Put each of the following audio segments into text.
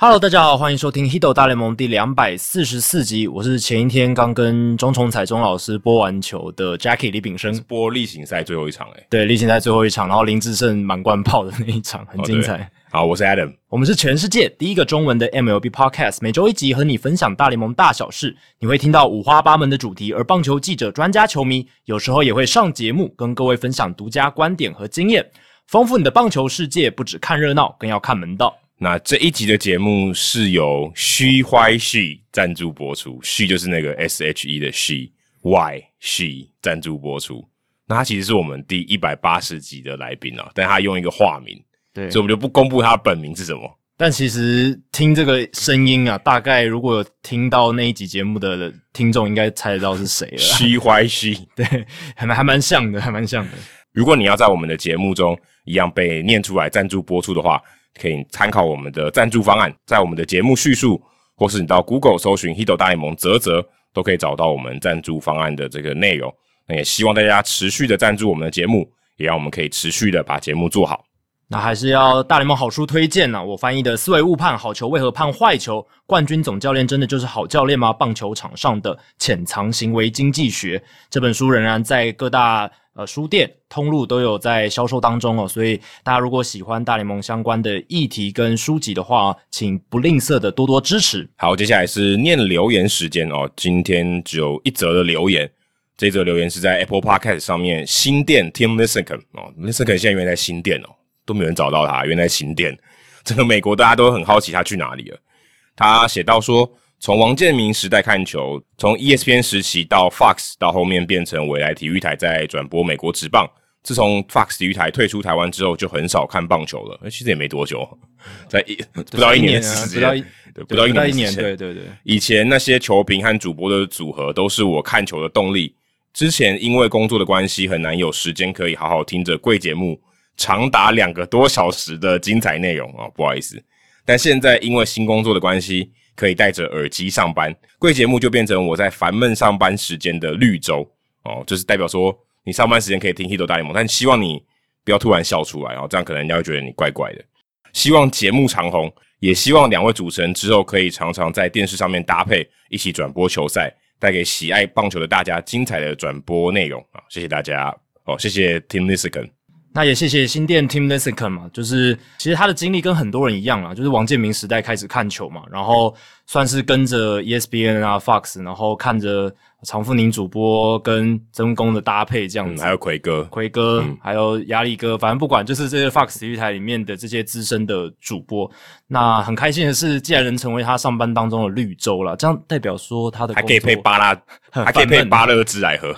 Hello，大家好，欢迎收听《Hido 大联盟》第两百四十四集。我是前一天刚跟钟崇彩钟老师播完球的 Jackie 李炳生，是播例行赛最后一场诶。对，例行赛最后一场，然后林志胜满贯炮的那一场很精彩。哦、好，我是 Adam，我们是全世界第一个中文的 MLB Podcast，每周一集和你分享大联盟大小事。你会听到五花八门的主题，而棒球记者、专家、球迷有时候也会上节目，跟各位分享独家观点和经验，丰富你的棒球世界。不只看热闹，更要看门道。那这一集的节目是由 She Why She 赞助播出，She 就是那个 S H E 的 She，Why She 赞助播出。那他其实是我们第一百八十集的来宾啊，但他用一个化名，对，所以我们就不公布他的本名是什么。但其实听这个声音啊，大概如果有听到那一集节目的听众，应该猜得到是谁了。She Why She，对，还蛮还蛮像的，还蛮像的。如果你要在我们的节目中一样被念出来赞助播出的话。可以参考我们的赞助方案，在我们的节目叙述，或是你到 Google 搜寻 Hito 大联盟啧啧，都可以找到我们赞助方案的这个内容。那也希望大家持续的赞助我们的节目，也让我们可以持续的把节目做好。那还是要大联盟好书推荐呢、我翻译的《思维误判：好球为何判坏球？冠军总教练真的就是好教练吗？棒球场上的潜藏行为经济学》这本书仍然在各大。呃，书店通路都有在销售当中哦，所以大家如果喜欢大联盟相关的议题跟书籍的话，请不吝啬的多多支持。好，接下来是念留言时间哦，今天只有一则的留言，这则留言是在 Apple Podcast 上面新店 Tim Lincecum 哦，Lincecum 现在原来在新店哦，都没有人找到他，原来新店，整个美国大家都很好奇他去哪里了。他写到说。从王建民时代看球，从 ESPN 时期到 Fox，到后面变成未来体育台在转播美国职棒。自从 Fox 体育台退出台湾之后，就很少看棒球了。其实也没多久，在一 不到一年的时间，对，不到一年，一年，对对对。以前那些球评和主播的组合都是我看球的动力。之前因为工作的关系，很难有时间可以好好听着贵节目长达两个多小时的精彩内容啊，不好意思。但现在因为新工作的关系。可以戴着耳机上班，贵节目就变成我在烦闷上班时间的绿洲哦，就是代表说你上班时间可以听 h i t 大联盟，但希望你不要突然笑出来哦，这样可能人家会觉得你怪怪的。希望节目长红，也希望两位主持人之后可以常常在电视上面搭配一起转播球赛，带给喜爱棒球的大家精彩的转播内容啊！谢谢大家哦，谢谢 Tim Lincecum。那也谢谢新店 Tim Liske 嘛，就是其实他的经历跟很多人一样啊，就是王建民时代开始看球嘛，然后算是跟着 ESPN 啊 Fox，然后看着。常富宁主播跟曾公的搭配这样子，嗯、还有奎哥、奎哥，嗯、还有压力哥，反正不管，就是这些 Fox 体育台里面的这些资深的主播。那很开心的是，既然能成为他上班当中的绿洲了，这样代表说他的还可以配巴拉，还可以配巴乐汁来喝，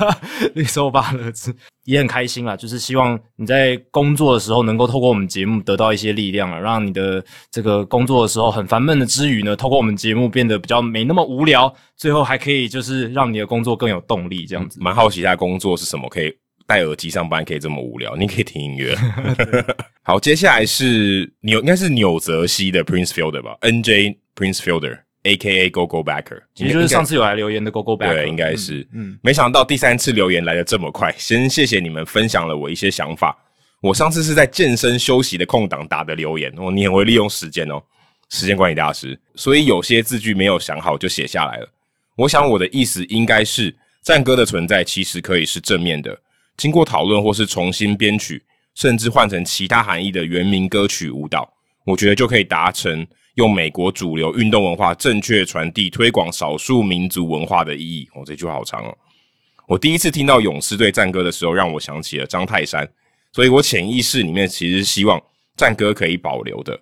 绿洲巴乐汁也很开心啦。就是希望你在工作的时候能够透过我们节目得到一些力量啊，让你的这个工作的时候很烦闷的之余呢，透过我们节目变得比较没那么无聊，最后还可以就是。让你的工作更有动力，这样子。蛮好奇他工作是什么，可以戴耳机上班，可以这么无聊。你可以听音乐。好，接下来是纽，应该是纽泽西的 Prince Fielder 吧？NJ Prince Fielder，A.K.A. Go Go Backer，其实就是上次有来留言的 Go Go Backer。对，应该是。嗯，没想到第三次留言来的这么快。先谢谢你们分享了我一些想法。我上次是在健身休息的空档打的留言哦，你很会利用时间哦，时间管理大师。所以有些字句没有想好就写下来了。我想我的意思应该是，战歌的存在其实可以是正面的。经过讨论或是重新编曲，甚至换成其他含义的原名歌曲舞蹈，我觉得就可以达成用美国主流运动文化正确传递、推广少数民族文化的意义。哦，这句话好长哦。我第一次听到勇士队战歌的时候，让我想起了张泰山，所以我潜意识里面其实希望战歌可以保留的。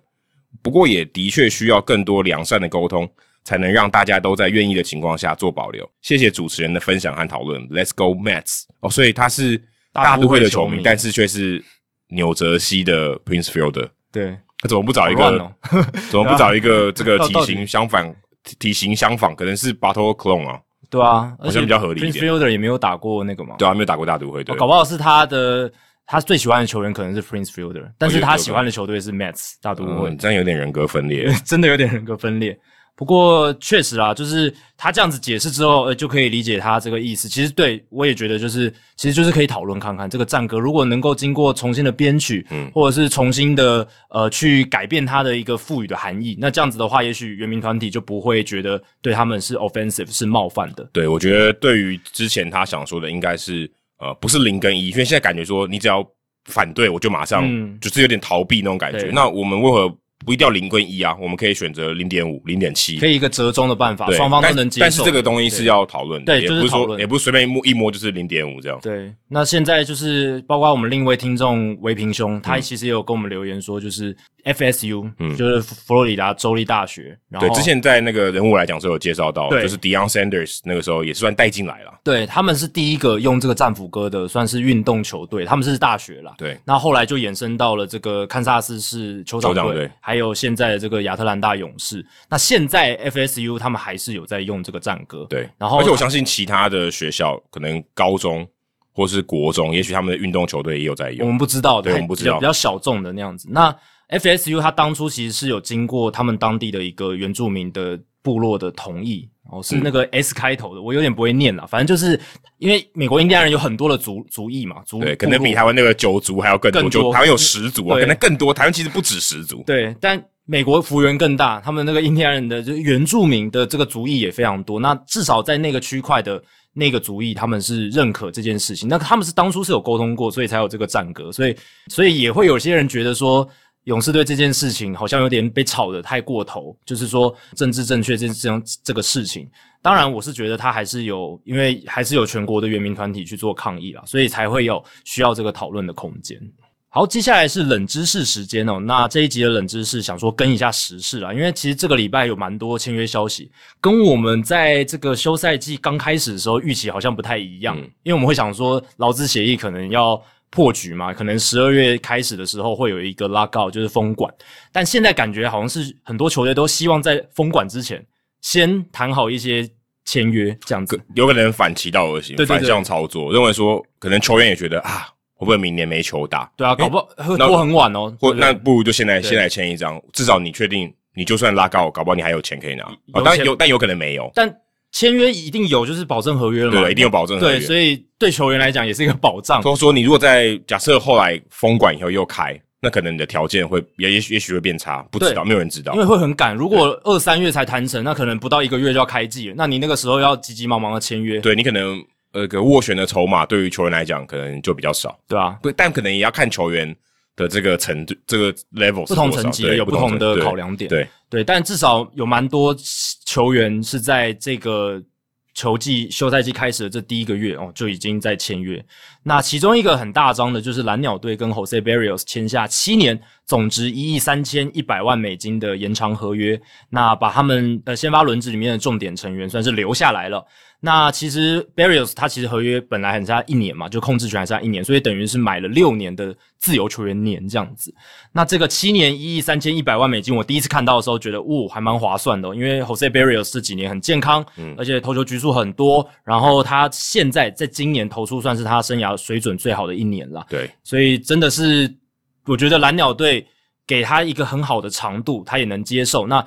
不过也的确需要更多良善的沟通。才能让大家都在愿意的情况下做保留。谢谢主持人的分享和讨论。Let's go Mets！哦，所以他是大都会的球迷，球迷但是却是纽泽西的 Prince Fielder。对，他怎么不找一个？哦、怎么不找一个这个 体型相反、体型相仿？可能是 Bartolo Colon 啊？对啊，好像比较合理一点。Prince Fielder 也没有打过那个嘛？对啊，没有打过大都会。对、哦，搞不好是他的。他最喜欢的球员可能是 Prince Fielder，但是他喜欢的球队是 Mets 大都会。嗯，这样有点人格分裂，真的有点人格分裂。不过确实啦，就是他这样子解释之后，呃，就可以理解他这个意思。其实对我也觉得，就是其实就是可以讨论看看这个战歌，如果能够经过重新的编曲，嗯，或者是重新的呃去改变它的一个赋予的含义，那这样子的话，也许原民团体就不会觉得对他们是 offensive 是冒犯的。对，我觉得对于之前他想说的，应该是呃不是零跟一，因为现在感觉说你只要反对，我就马上、嗯、就是有点逃避那种感觉。那我们为何？不一定要零跟一啊，我们可以选择零点五、零点七，可以一个折中的办法，双方都能接受。但是这个东西是要讨论的，对，就是讨论，也不是随便一摸一摸就是零点五这样。对，那现在就是包括我们另一位听众维平兄，他其实也有跟我们留言说，就是 FSU，嗯，就是佛罗里达州立大学。然后对，之前在那个人物来讲是有介绍到，就是 Deion Sanders 那个时候也是算带进来了。对，他们是第一个用这个战斧歌的，算是运动球队，他们是大学啦。对，那后来就衍生到了这个堪萨斯市酋长队，还有现在的这个。个亚特兰大勇士，那现在 FSU 他们还是有在用这个战歌，对。然后，而且我相信其他的学校，可能高中或是国中，也许他们的运动球队也有在用。我们不知道，对，我们不知道，比较小众的那样子。那 FSU 他当初其实是有经过他们当地的一个原住民的部落的同意，哦，是那个 S 开头的，嗯、我有点不会念啦，反正就是因为美国印第安人有很多的族族裔嘛，族对，可能比台湾那个九族还要更多，更多就台湾有十族啊，可能更多。台湾其实不止十族，对，但。美国幅员更大，他们那个印第安人的就原住民的这个族裔也非常多。那至少在那个区块的那个族裔，他们是认可这件事情。那他们是当初是有沟通过，所以才有这个战歌。所以，所以也会有些人觉得说，勇士队这件事情好像有点被炒得太过头，就是说政治正确这这样这个事情。当然，我是觉得他还是有，因为还是有全国的原民团体去做抗议啦，所以才会有需要这个讨论的空间。好，接下来是冷知识时间哦。那这一集的冷知识，想说跟一下时事啦，因为其实这个礼拜有蛮多签约消息，跟我们在这个休赛季刚开始的时候预期好像不太一样。嗯、因为我们会想说，劳资协议可能要破局嘛，可能十二月开始的时候会有一个 lockout，就是封管。但现在感觉好像是很多球队都希望在封馆之前先谈好一些签约，这样子有可能反其道而行，对对对，反向操作，认为说可能球员也觉得啊。会不会明年没球打？对啊，搞不好会拖很晚哦。或那不如就现在先来签一张，至少你确定你就算拉高，搞不好你还有钱可以拿。啊，当然有，但有可能没有。但签约一定有，就是保证合约了嘛？对，一定有保证合约。对，所以对球员来讲也是一个保障。所以说，你如果在假设后来封馆以后又开，那可能你的条件会也也许也许会变差，不知道，没有人知道。因为会很赶，如果二三月才谈成，那可能不到一个月就要开季了。那你那个时候要急急忙忙的签约，对你可能。呃，个斡旋的筹码对于球员来讲，可能就比较少，对啊，不，但可能也要看球员的这个程度，这个 level 不同层级有不同的考量点，对对，对，但至少有蛮多球员是在这个球季休赛季开始的这第一个月哦，就已经在签约。那其中一个很大张的就是蓝鸟队跟 Jose Barrios 签下七年总值一亿三千一百万美金的延长合约，那把他们的先发轮值里面的重点成员算是留下来了。那其实 Berrios 他其实合约本来很差一年嘛，就控制权还差一年，所以等于是买了六年的自由球员年这样子。那这个七年一亿三千一百万美金，我第一次看到的时候觉得，哦，还蛮划算的哦，因为 Jose Berrios 这几年很健康，嗯，而且投球局数很多，然后他现在在今年投出算是他生涯水准最好的一年了。对，所以真的是我觉得蓝鸟队给他一个很好的长度，他也能接受。那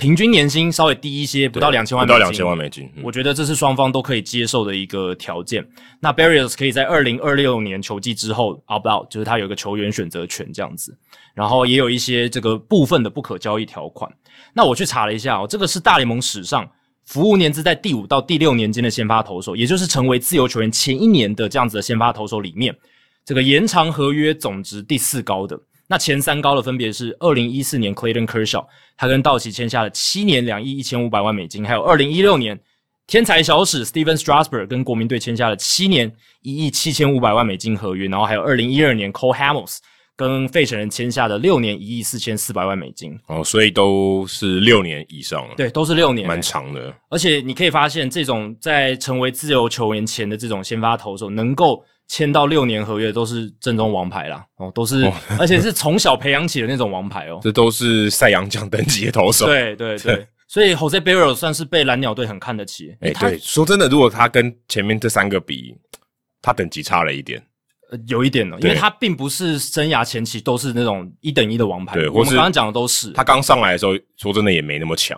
平均年薪稍微低一些，不到两千万美金，不到两千万美金，嗯、我觉得这是双方都可以接受的一个条件。那 Barrios 可以在二零二六年球季之后 opt out，就是他有一个球员选择权这样子，然后也有一些这个部分的不可交易条款。那我去查了一下哦，这个是大联盟史上服务年资在第五到第六年间的先发投手，也就是成为自由球员前一年的这样子的先发投手里面，这个延长合约总值第四高的。那前三高的分别是二零一四年 Clayton Kershaw，他跟道奇签下了七年两亿一千五百万美金，还有二零一六年天才小史 Stephen Strasburg 跟国民队签下了七年一亿七千五百万美金合约，然后还有二零一二年 Cole Hamels 跟费城人签下的六年一亿四千四百万美金。哦，所以都是六年以上了。对，都是六年，蛮长的。而且你可以发现，这种在成为自由球员前的这种先发投手，能够。签到六年合约都是正宗王牌啦，哦，都是，哦、而且是从小培养起的那种王牌哦。这都是赛扬奖等级的投手。对对对，对所以 Jose Berrios 算是被蓝鸟队很看得起。哎、欸，对，说真的，如果他跟前面这三个比，他等级差了一点，呃，有一点哦，因为他并不是生涯前期都是那种一等一的王牌。对，我们刚刚讲的都是他刚上来的时候，说真的也没那么强。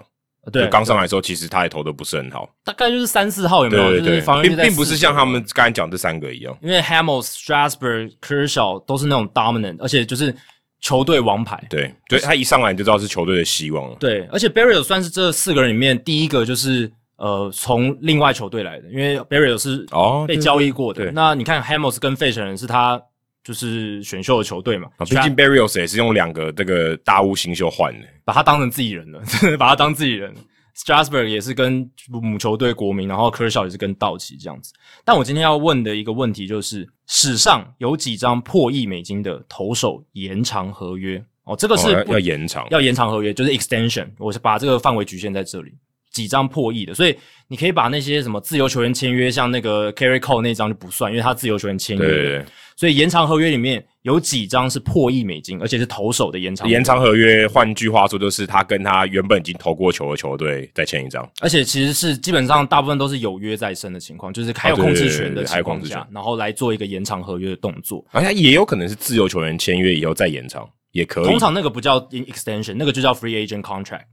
对，刚上来的时候，其实他也投的不是很好，大概就是三四号有没有？对对并并不是像他们刚才讲这三个一样，因为 Hamels、Strasburg、Kershaw 都是那种 dominant，而且就是球队王牌。对，对他一上来你就知道是球队的希望了。对，而且 Berrios 算是这四个人里面第一个就是呃从另外球队来的，因为 Berrios 是哦被交易过的。哦、那你看 Hamels 跟费城人是他。就是选秀的球队嘛，毕竟 Berrios 也是用两个这个大物新秀换的，把他当成自己人了，真 的把他当自己人。Strasburg 也是跟母球队国民，然后 Kershaw 也是跟道奇这样子。但我今天要问的一个问题就是，史上有几张破亿美金的投手延长合约？哦，这个是、哦、要延长，要延长合约，就是 extension。我是把这个范围局限在这里。几张破亿的，所以你可以把那些什么自由球员签约，像那个 Gerrit Cole 那张就不算，因为他自由球员签约。对对对。所以延长合约里面有几张是破亿美金，而且是投手的延长。延长合约，换句话说，就是他跟他原本已经投过球的球队再签一张。而且其实是基本上大部分都是有约在身的情况，就是还有控制权的情况下，然后来做一个延长合约的动作。而且也有可能是自由球员签约以后再延长，也可以。通常那个不叫 extension，那个就叫 free agent contract。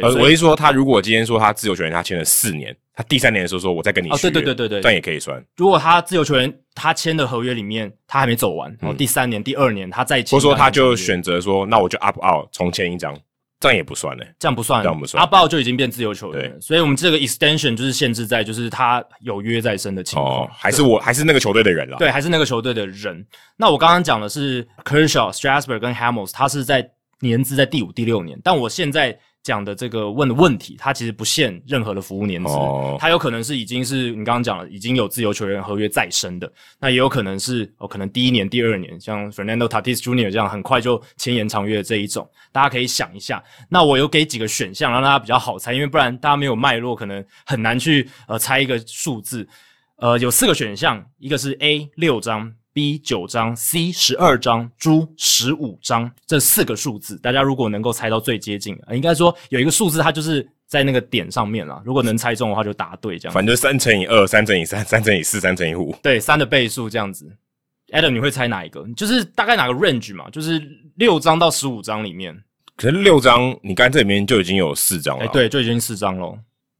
对，呃，我是说，他如果今天说他自由球员，他签了四年，他第三年的时候说，我再跟你续约，对对对对对，这样也可以算。如果他自由球员他签的合约里面他还没走完，然后第三年、第二年他再签，或者说他就选择说，那我就 up out 重签一张，这样也不算嘞，这样不算，这样不算，up out 就已经变自由球员了。所以我们这个 extension 就是限制在就是他有约在身的情况，哦，还是我还是那个球队的人了，对，还是那个球队的人。那我刚刚讲的是 Kershaw、Strasburg 跟 Hamels，他是在年资在第五、第六年，但我现在。讲的这个问的问题，它其实不限任何的服务年资，oh. 它有可能是已经是你刚刚讲了，已经有自由球员合约在身的，那也有可能是哦，可能第一年、第二年，像 Fernando Tatis Jr. 这样很快就签延长约的这一种，大家可以想一下。那我有给几个选项，让大家比较好猜，因为不然大家没有脉络，可能很难去呃猜一个数字。呃，有四个选项，一个是 A 六张。B 九张，C 十二张，猪十五张，这四个数字，大家如果能够猜到最接近，应该说有一个数字，它就是在那个点上面了。如果能猜中的话，就答对这样。反正三乘以二，三乘以三，三乘以四，三乘以五。对，三的倍数这样子。Adam，你会猜哪一个？就是大概哪个 range 嘛？就是六张到十五张里面。可是六张，你刚才这里面就已经有四张了。哎，对，就已经四张喽。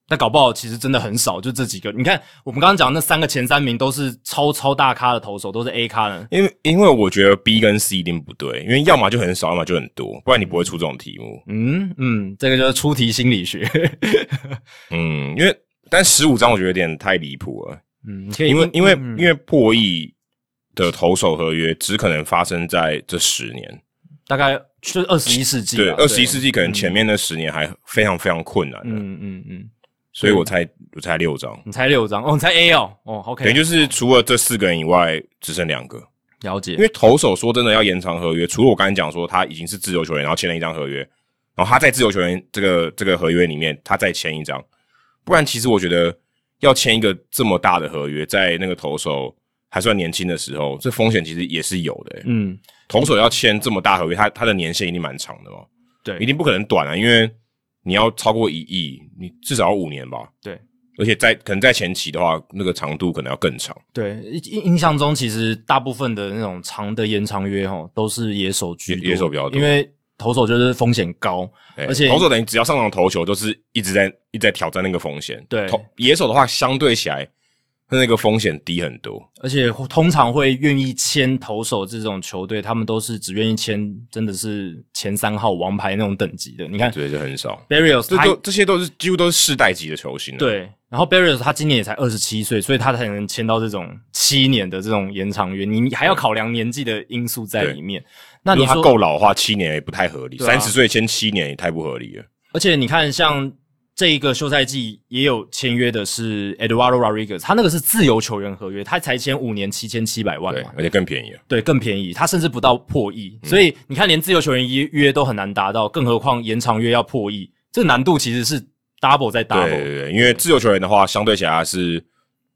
那搞不好其实真的很少，就这几个。你看我们刚刚讲那三个前三名都是超超大咖的投手，都是 A 咖的。因为因为我觉得 B 跟 C 一定不对，因为要么就很少，要么就很多，不然你不会出这种题目。嗯嗯，这个就是出题心理学。嗯，因为但十五张我觉得有点太离谱了。嗯，因为因为、嗯、因为破亿的投手合约只可能发生在这十年，大概就是二十一世纪。对，二十一世纪可能前面那十年还非常非常困难的。嗯嗯嗯。嗯所以我猜我猜六张，你猜六张哦，你猜 A 哦，哦，OK，等于就是除了这四个人以外，只剩两个。了解，因为投手说真的要延长合约，除了我刚才讲说他已经是自由球员，然后签了一张合约，然后他在自由球员这个这个合约里面，他再签一张，不然其实我觉得要签一个这么大的合约，在那个投手还算年轻的时候，这风险其实也是有的。嗯，投手要签这么大合约，他他的年限一定蛮长的哦，对，一定不可能短啊，因为。你要超过一亿，你至少要五年吧？对，而且在可能在前期的话，那个长度可能要更长。对，印印象中其实大部分的那种长的延长约哈，都是野手居多，野手比较多，因为投手就是风险高，欸、而且投手等于只要上场投球，都是一直在一直在挑战那个风险。对，野手的话相对起来。那个风险低很多，而且通常会愿意签投手这种球队，他们都是只愿意签真的是前三号王牌那种等级的。你看，对，就很少。Berrios 这都这些都是几乎都是世代级的球星。对，然后 Berrios 他今年也才二十七岁，所以他才能签到这种七年的这种延长约。你还要考量年纪的因素在里面。那你说他够老的话，七年也不太合理。三十岁签七年也太不合理了。而且你看，像。这一个休赛季也有签约的是 Eduardo Rodriguez，他那个是自由球员合约，他才签五年七千七百万嘛，对，而且更便宜了。对，更便宜，他甚至不到破亿，嗯、所以你看，连自由球员约约都很难达到，更何况延长约要破亿，这个难度其实是 double 再 double。对对对，因为自由球员的话，相对起来是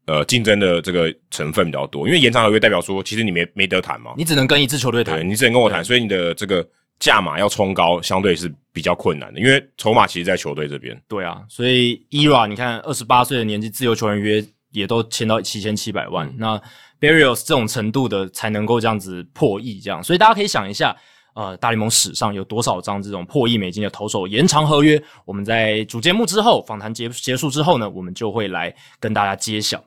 呃竞争的这个成分比较多，因为延长合约代表说，其实你没没得谈嘛，你只能跟一支球队谈，你只能跟我谈，所以你的这个。价码要冲高，相对是比较困难的，因为筹码其实，在球队这边。对啊，所以 ERA 你看，二十八岁的年纪，自由球员约也都签到七千七百万。嗯、那 Berrios 这种程度的，才能够这样子破亿这样。所以大家可以想一下，呃，大联盟史上有多少张这种破亿美金的投手延长合约？我们在主节目之后，访谈结结束之后呢，我们就会来跟大家揭晓。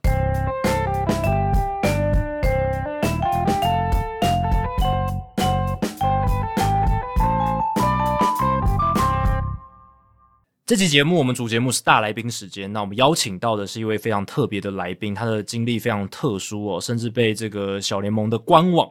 这期节目我们主节目是大来宾时间，那我们邀请到的是一位非常特别的来宾，他的经历非常特殊哦，甚至被这个小联盟的官网。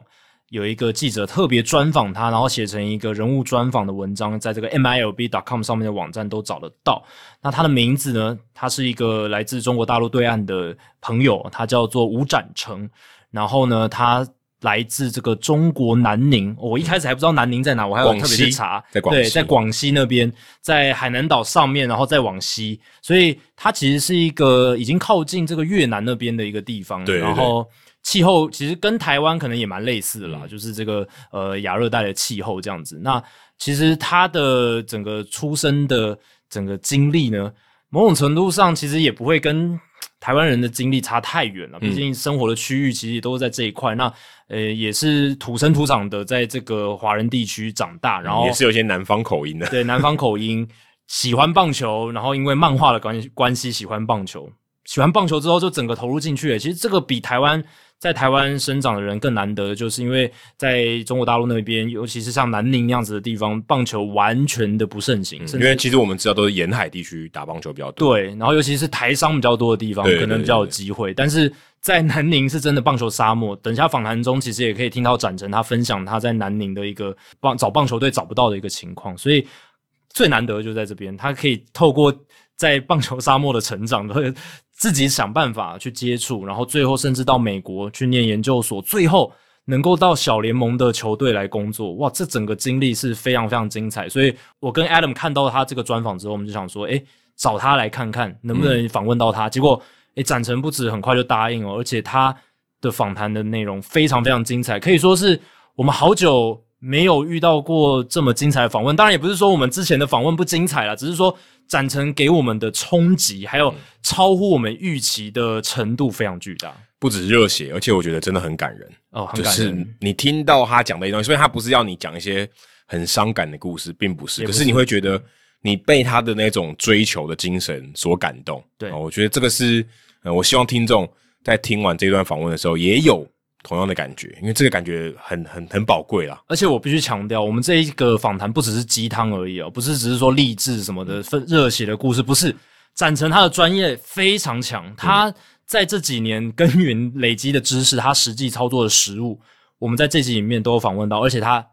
有一个记者特别专访他，然后写成一个人物专访的文章，在这个 MILB.com 上面的网站都找得到。那他的名字呢？他是一个来自中国大陆对岸的朋友，他叫做吴展成。然后呢，他来自这个中国南宁。我一开始还不知道南宁在哪，我还有特别去查，在广西，对，在广西那边，在海南岛上面，然后再往西，所以它其实是一个已经靠近这个越南那边的一个地方。对，对，对，然后。气候其实跟台湾可能也蛮类似的啦，嗯、就是这个呃亚热带的气候这样子。那其实他的整个出生的整个经历呢，某种程度上其实也不会跟台湾人的经历差太远了。毕竟生活的区域其实都是在这一块。嗯、那呃也是土生土长的，在这个华人地区长大，然后、嗯、也是有些南方口音的。对，南方口音，喜欢棒球，然后因为漫画的关系关系喜欢棒球，喜欢棒球之后就整个投入进去了。其实这个比台湾。在台湾生长的人更难得，就是因为在中国大陆那边，尤其是像南宁那样子的地方，棒球完全的不盛行。嗯、因为其实我们知道都是沿海地区打棒球比较多，对。然后尤其是台商比较多的地方，可能比较有机会。但是在南宁是真的棒球沙漠。等一下访谈中，其实也可以听到展成他分享他在南宁的一个棒找棒球队找不到的一个情况。所以最难得就在这边，他可以透过在棒球沙漠的成长的。自己想办法去接触，然后最后甚至到美国去念研究所，最后能够到小联盟的球队来工作，哇，这整个经历是非常非常精彩。所以我跟 Adam 看到他这个专访之后，我们就想说，诶，找他来看看能不能访问到他。嗯、结果，诶，展成不止很快就答应哦，而且他的访谈的内容非常非常精彩，可以说是我们好久没有遇到过这么精彩的访问。当然，也不是说我们之前的访问不精彩了，只是说。展成给我们的冲击，还有超乎我们预期的程度非常巨大，不止热血，而且我觉得真的很感人哦，很感人。就是你听到他讲的一些东西，所以他不是要你讲一些很伤感的故事，并不是，不是，可是你会觉得你被他的那种追求的精神所感动。对，我觉得这个是，呃，我希望听众在听完这段访问的时候也有。同样的感觉，因为这个感觉很很很宝贵啦。而且我必须强调，我们这一个访谈不只是鸡汤而已哦，不是只是说励志什么的、分热血的故事，不是。展成他的专业非常强，他在这几年耕耘累积的知识，他实际操作的实物，我们在这集里面都有访问到，而且他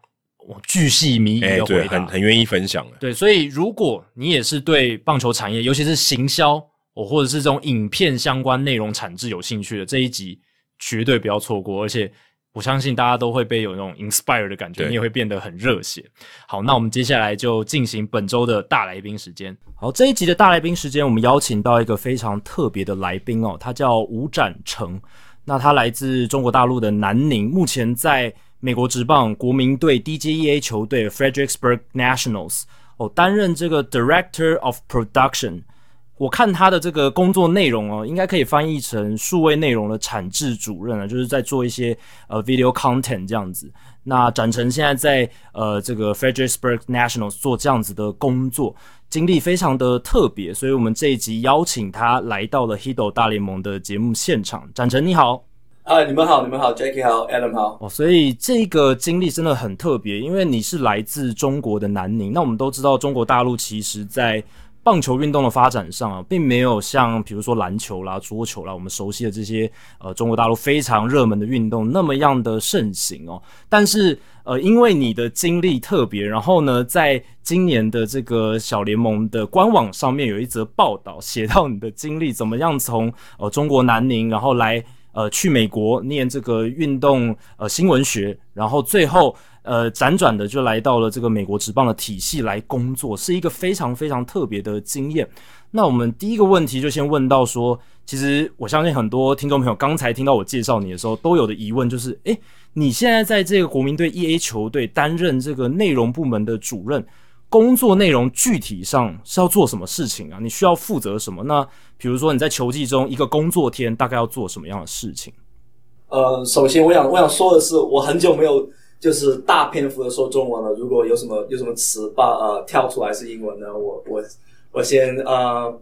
我巨细靡遗的回答，欸、很很愿意分享。对，所以如果你也是对棒球产业，尤其是行销哦，或者是这种影片相关内容产制有兴趣的这一集。绝对不要错过，而且我相信大家都会被有那种 inspire 的感觉，你也会变得很热血。好，那我们接下来就进行本周的大来宾时间。好，这一集的大来宾时间，我们邀请到一个非常特别的来宾哦，他叫吴展成。那他来自中国大陆的南宁，目前在美国职棒国民队 DJEA 球队 Fredericksburg Nationals 哦，担任这个 Director of Production。我看他的这个工作内容哦，应该可以翻译成数位内容的产制主任啊，就是在做一些呃 video content 这样子。那展成现在在呃这个 Fredericksburg Nationals 做这样子的工作，经历非常的特别，所以我们这一集邀请他来到了 Hito 大联盟的节目现场。展成你好，啊你们好，你们好，Jackie 好，Adam 好。哦，所以这个经历真的很特别，因为你是来自中国的南宁。那我们都知道，中国大陆其实在棒球运动的发展上啊，并没有像比如说篮球啦、桌球啦，我们熟悉的这些呃中国大陆非常热门的运动那么样的盛行哦。但是呃，因为你的经历特别，然后呢，在今年的这个小联盟的官网上面有一则报道，写到你的经历怎么样从呃中国南宁，然后来呃去美国念这个运动呃新闻学，然后最后。呃，辗转的就来到了这个美国职棒的体系来工作，是一个非常非常特别的经验。那我们第一个问题就先问到说，其实我相信很多听众朋友刚才听到我介绍你的时候，都有的疑问就是，诶，你现在在这个国民队 EA 球队担任这个内容部门的主任，工作内容具体上是要做什么事情啊？你需要负责什么？那比如说你在球季中一个工作天大概要做什么样的事情？呃，首先我想我想说的是，我很久没有。就是大篇幅的说中文了。如果有什么有什么词把呃跳出来是英文呢，我我我先呃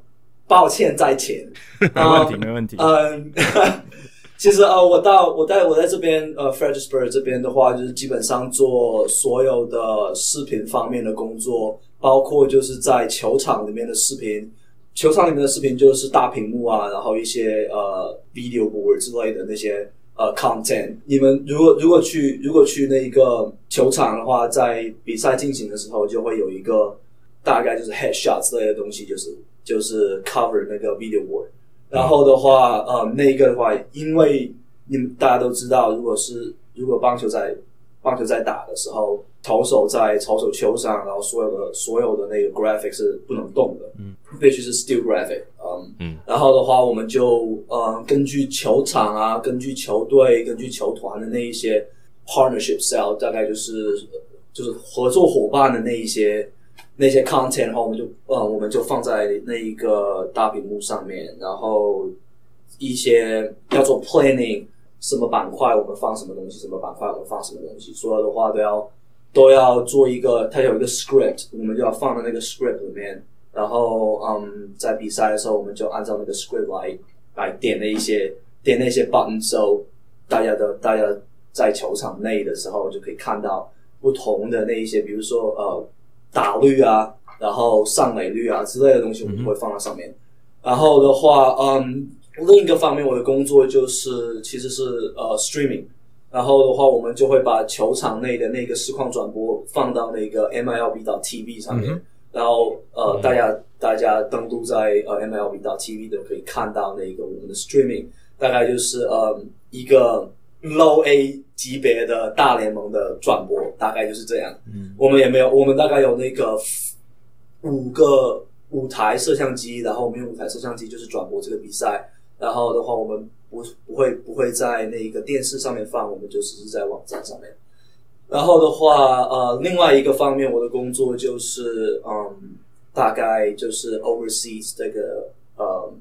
抱歉在前。没问题，没问题。嗯，其实呃，我到我在我在这边呃 Fredericksburg 这边的话，就是基本上做所有的视频方面的工作，包括就是在球场里面的视频。球场里面的视频就是大屏幕啊，然后一些呃 video board 之类的那些呃 content。你们如果如果去如果去那一个球场的话，在比赛进行的时候，就会有一个大概就是 headshot 之类的东西，就是就是 cover 那个 video board。然后的话，呃，那个的话，因为你们大家都知道，如果是如果棒球在棒球在打的时候，投手在投手球上，然后所有的所有的那个 graphic 是不能动的，嗯，必须是 still graphic，嗯。嗯，然后的话，我们就呃根据球场啊，根据球队，根据球团的那一些 partnership cell，大概就是就是合作伙伴的那一些那些 content，的话我们就呃我们就放在那一个大屏幕上面，然后一些要做 planning。什么板块我们放什么东西，什么板块我们放什么东西，所有的话都要都要做一个，它有一个 script，我们就要放在那个 script 里面，然后嗯，在比赛的时候我们就按照那个 script 来来点那一些点那些 button，so 大家的大家在球场内的时候就可以看到不同的那一些，比如说呃打率啊，然后上垒率啊之类的东西，我们会放在上面，然后的话嗯。另一个方面，我的工作就是其实是呃 streaming，然后的话，我们就会把球场内的那个实况转播放到那个 MLB 到 TV 上面，嗯、然后呃、嗯、大家大家登录在呃 MLB 到 TV 都可以看到那个我们的 streaming，大概就是呃一个 Low A 级别的大联盟的转播，大概就是这样。嗯，我们也没有，我们大概有那个五个五台摄像机，然后我们用五台摄像机就是转播这个比赛。然后的话，我们不不会不会在那个电视上面放，我们就只是在网站上面。然后的话，呃，另外一个方面，我的工作就是，嗯，大概就是 overseas 这个，呃，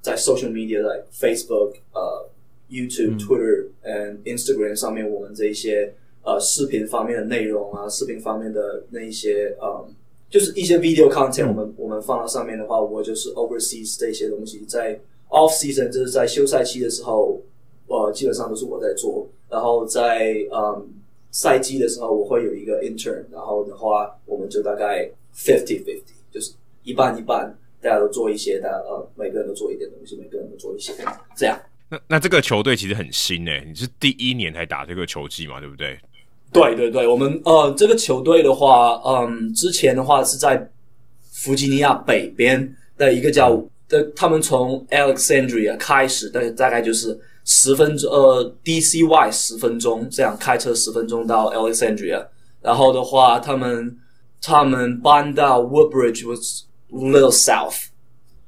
在 social media，在 Facebook、呃、YouTube、Twitter and Instagram 上面，我们这一些呃视频方面的内容啊，视频方面的那一些，呃，就是一些 video content，我们我们放到上面的话，我就是 overseas 这些东西在。Off season 就是在休赛期的时候，呃，基本上都是我在做。然后在嗯赛季的时候，我会有一个 intern。然后的话，我们就大概 fifty fifty，就是一半一半，大家都做一些，大家呃每个人都做一点东西，每个人都做一些，这样。那那这个球队其实很新诶，你是第一年才打这个球季嘛，对不对？对对对，我们呃这个球队的话，嗯，之前的话是在弗吉尼亚北边的一个叫。嗯他们从 Alexandria 开始，大大概就是十分钟，呃，DCY 十分钟这样开车十分钟到 Alexandria，然后的话，他们他们搬到 Woodbridge was little south，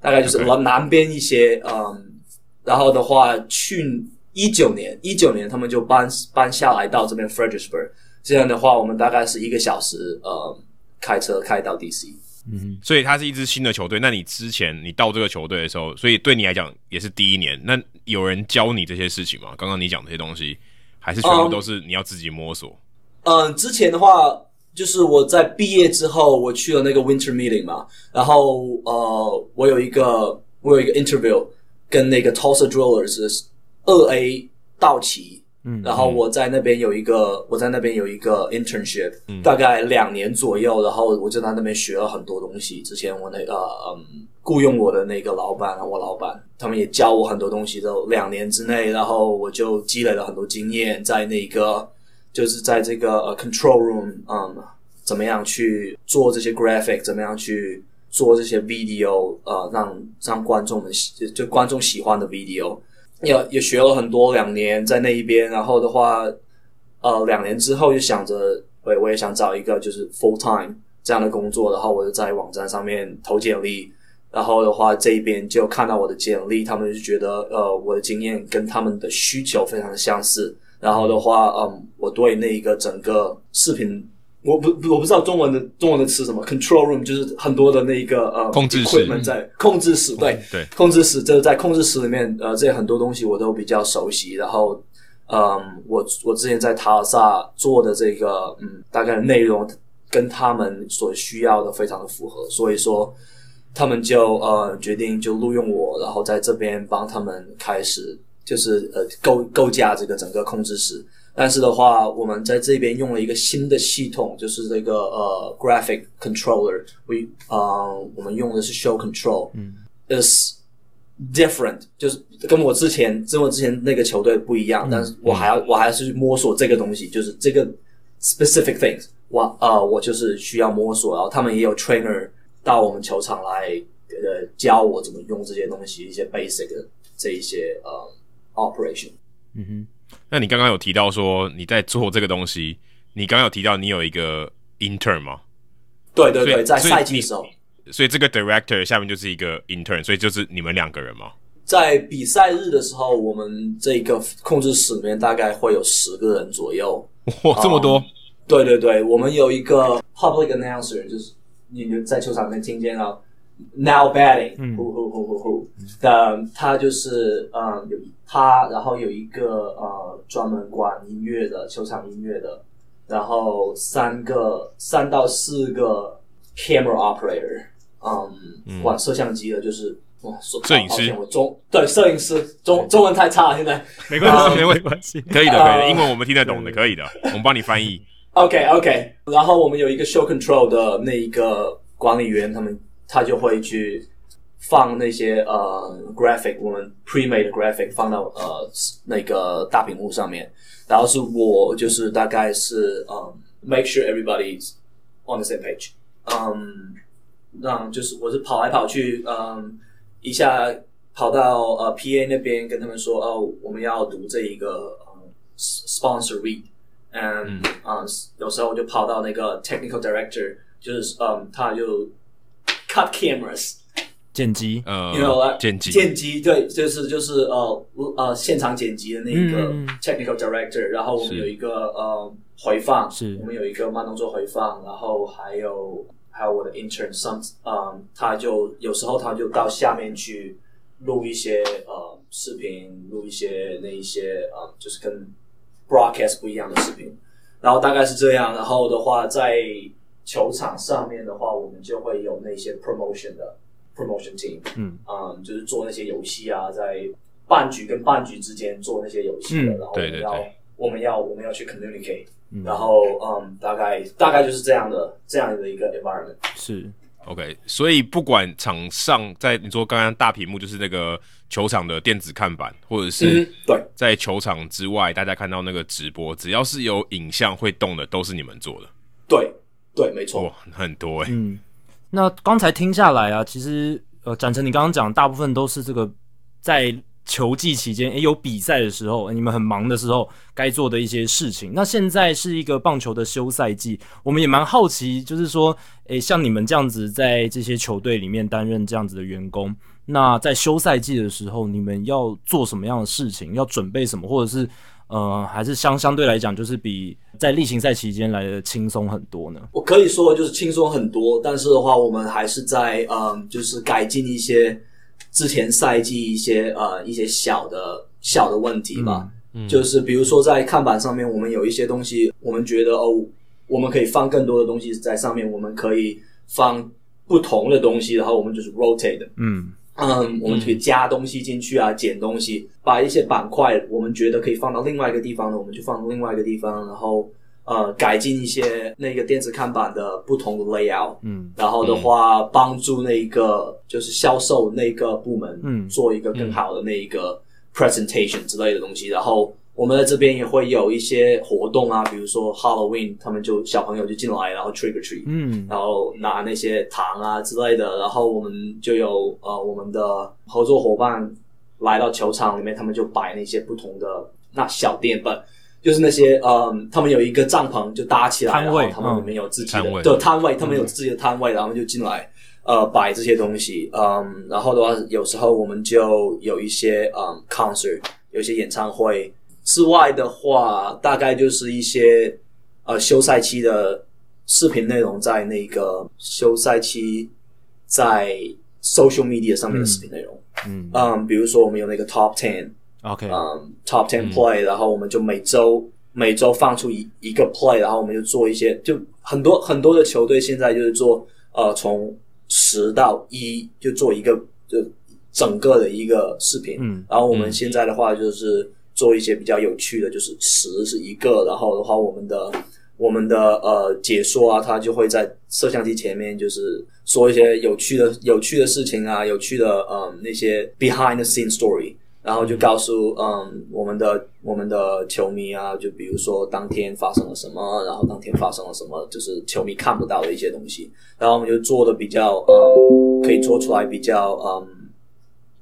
大概就是往南边一些，嗯 um,，然后的话，去一九年一九年他们就搬搬下来到这边 Fredericksburg，这样的话，我们大概是一个小时，呃，开车开到 DC。嗯，所以他是一支新的球队。那你之前你到这个球队的时候，所以对你来讲也是第一年。那有人教你这些事情吗？刚刚你讲这些东西，还是全部都是你要自己摸索？嗯，嗯，之前的话，就是我在毕业之后，我去了那个 Winter Meeting 嘛，然后呃，我有一个我有一个 interview 跟那个 Tulsa Drillers 二 A 道奇。嗯，然后我在那边有一个，嗯、我在那边有一个 internship，、嗯、大概两年左右，然后我就在那边学了很多东西。之前我那个嗯雇佣我的那个老板，我老板他们也教我很多东西，都两年之内，然后我就积累了很多经验，在那个就是在这个呃 control room，嗯，怎么样去做这些 graphic，怎么样去做这些 video，呃，让让观众们喜，就观众喜欢的 video。也也学了很多，两年在那一边，然后的话，呃，两年之后就想着，我我也想找一个就是 full time 这样的工作，然后我就在网站上面投简历，然后的话这一边就看到我的简历，他们就觉得呃我的经验跟他们的需求非常的相似，然后的话，嗯，我对那一个整个视频。我不我不知道中文的中文的词什么，control room 就是很多的那个呃控制室在控制室，对、嗯、对控制室，就是在控制室里面呃这些很多东西我都比较熟悉，然后嗯，我我之前在塔尔萨做的这个，嗯，大概的内容跟他们所需要的非常的符合，所以说他们就呃决定就录用我，然后在这边帮他们开始就是呃构构架这个整个控制室。但是的话，我们在这边用了一个新的系统，就是这个呃 graphic controller，we 呃我们用的是 show control，嗯，is different，就是跟我之前跟我之前那个球队不一样，嗯、但是我还要、嗯、我还是去摸索这个东西，就是这个 specific things，我呃我就是需要摸索，然后他们也有 trainer 到我们球场来呃教我怎么用这些东西，一些 basic 的这一些呃 operation，嗯哼。那你刚刚有提到说你在做这个东西，你刚刚有提到你有一个 intern 吗？对对对，在赛季的时候，所以这个 director 下面就是一个 intern，所以就是你们两个人吗？在比赛日的时候，我们这个控制室里面大概会有十个人左右。哇，这么多！嗯，对对对，我们有一个 public announcer，就是你就在球场里面听见了。Now batting，呼呼呼呼呼的，他就是嗯，有他，然后有一个呃专门管音乐的球场音乐的，然后三个三到四个 camera operator，嗯，管摄像机的，就是哇，摄影师，我中对摄影师中中文太差了，现在。没关系，没关系，可以的，可以的，英文我们听得懂的，可以的，我们帮你翻译。OK OK，然后我们有一个 show control 的那一个管理员，他们。他就会去放那些呃 graphic，我们 pre-made graphic 放到呃那个大屏幕上面，然后是我就是大概是嗯 make sure everybody's on the same page，嗯，让就是我是跑来跑去，嗯，一下跑到呃 PA 那边跟他们说哦，我们要读这一个呃 sponsor read，and 嗯，有时候我就跑到那个 technical director，就是嗯他就。Cut cameras，剪辑，呃，you know, 剪辑，剪辑，对，就是就是呃呃现场剪辑的那一个 technical director，、嗯、然后我们有一个呃回放，是。我们有一个慢动作回放，然后还有还有我的 intern，some，嗯，他就有时候他就到下面去录一些呃视频，录一些那一些呃就是跟 broadcast 不一样的视频，然后大概是这样，然后的话在。球场上面的话，我们就会有那些 promotion 的 promotion team，嗯，嗯，就是做那些游戏啊，在半局跟半局之间做那些游戏的，嗯、然后我们要对对对我们要我们要去 communicate，、嗯、然后嗯，大概大概就是这样的这样的一个 environment。是 OK，所以不管场上在你说刚刚大屏幕就是那个球场的电子看板，或者是对在球场之外大家看到那个直播，只要是有影像会动的，都是你们做的。对。对，没错，很多哎、欸。嗯，那刚才听下来啊，其实呃，展成你刚刚讲，大部分都是这个在球季期间，诶，有比赛的时候，你们很忙的时候该做的一些事情。那现在是一个棒球的休赛季，我们也蛮好奇，就是说，诶，像你们这样子在这些球队里面担任这样子的员工，那在休赛季的时候，你们要做什么样的事情？要准备什么，或者是？呃，还是相相对来讲，就是比在例行赛期间来的轻松很多呢。我可以说就是轻松很多，但是的话，我们还是在嗯，就是改进一些之前赛季一些呃一些小的小的问题吧。嗯，嗯就是比如说在看板上面，我们有一些东西，我们觉得哦，我们可以放更多的东西在上面，我们可以放不同的东西，然后我们就是 rotate。嗯。嗯，我们可以加东西进去啊，减东西，把一些板块我们觉得可以放到另外一个地方的，我们就放到另外一个地方，然后呃改进一些那个电子看板的不同的 layout，嗯，然后的话帮助那一个就是销售那个部门，嗯，做一个更好的那一个 presentation 之类的东西，然后。我们在这边也会有一些活动啊，比如说 Halloween，他们就小朋友就进来，然后 trick or treat，嗯，然后拿那些糖啊之类的，然后我们就有呃我们的合作伙伴来到球场里面，他们就摆那些不同的那小店本，就是那些嗯，他们有一个帐篷就搭起来，位然后他们里面有自己的对摊位，他们有自己的摊位，然后就进来呃摆这些东西，嗯，然后的话有时候我们就有一些嗯 concert，有一些演唱会。之外的话，大概就是一些呃休赛期的视频内容，在那个休赛期在 social media 上面的视频内容。嗯。嗯，比如说我们有那个 top ten，OK，嗯，Top Ten Play，、嗯、然后我们就每周每周放出一一个 Play，然后我们就做一些，就很多很多的球队现在就是做呃从十到一就做一个就整个的一个视频，嗯，然后我们现在的话就是做一些比较有趣的，就是十是一个，然后的话我们的。我们的呃解说啊，他就会在摄像机前面，就是说一些有趣的、有趣的事情啊，有趣的嗯那些 behind the scene story，然后就告诉嗯我们的我们的球迷啊，就比如说当天发生了什么，然后当天发生了什么，就是球迷看不到的一些东西，然后我们就做的比较嗯可以做出来比较嗯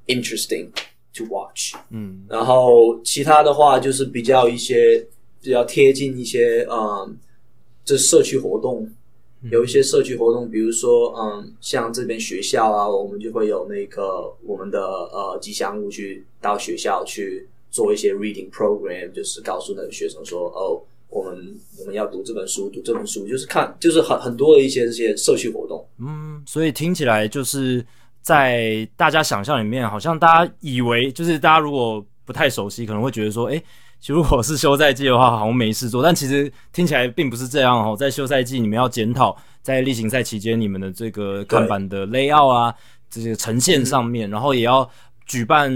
interesting to watch，嗯，然后其他的话就是比较一些。比较贴近一些，嗯，这社区活动，有一些社区活动，比如说，嗯，像这边学校啊，我们就会有那个我们的呃吉祥物去到学校去做一些 reading program，就是告诉那个学生说，哦，我们我们要读这本书，读这本书，就是看，就是很很多的一些这些社区活动。嗯，所以听起来就是在大家想象里面，好像大家以为就是大家如果不太熟悉，可能会觉得说，诶。如果是休赛季的话，好像没事做，但其实听起来并不是这样哦。在休赛季，你们要检讨在例行赛期间你们的这个看板的 layout 啊，这些呈现上面，然后也要举办，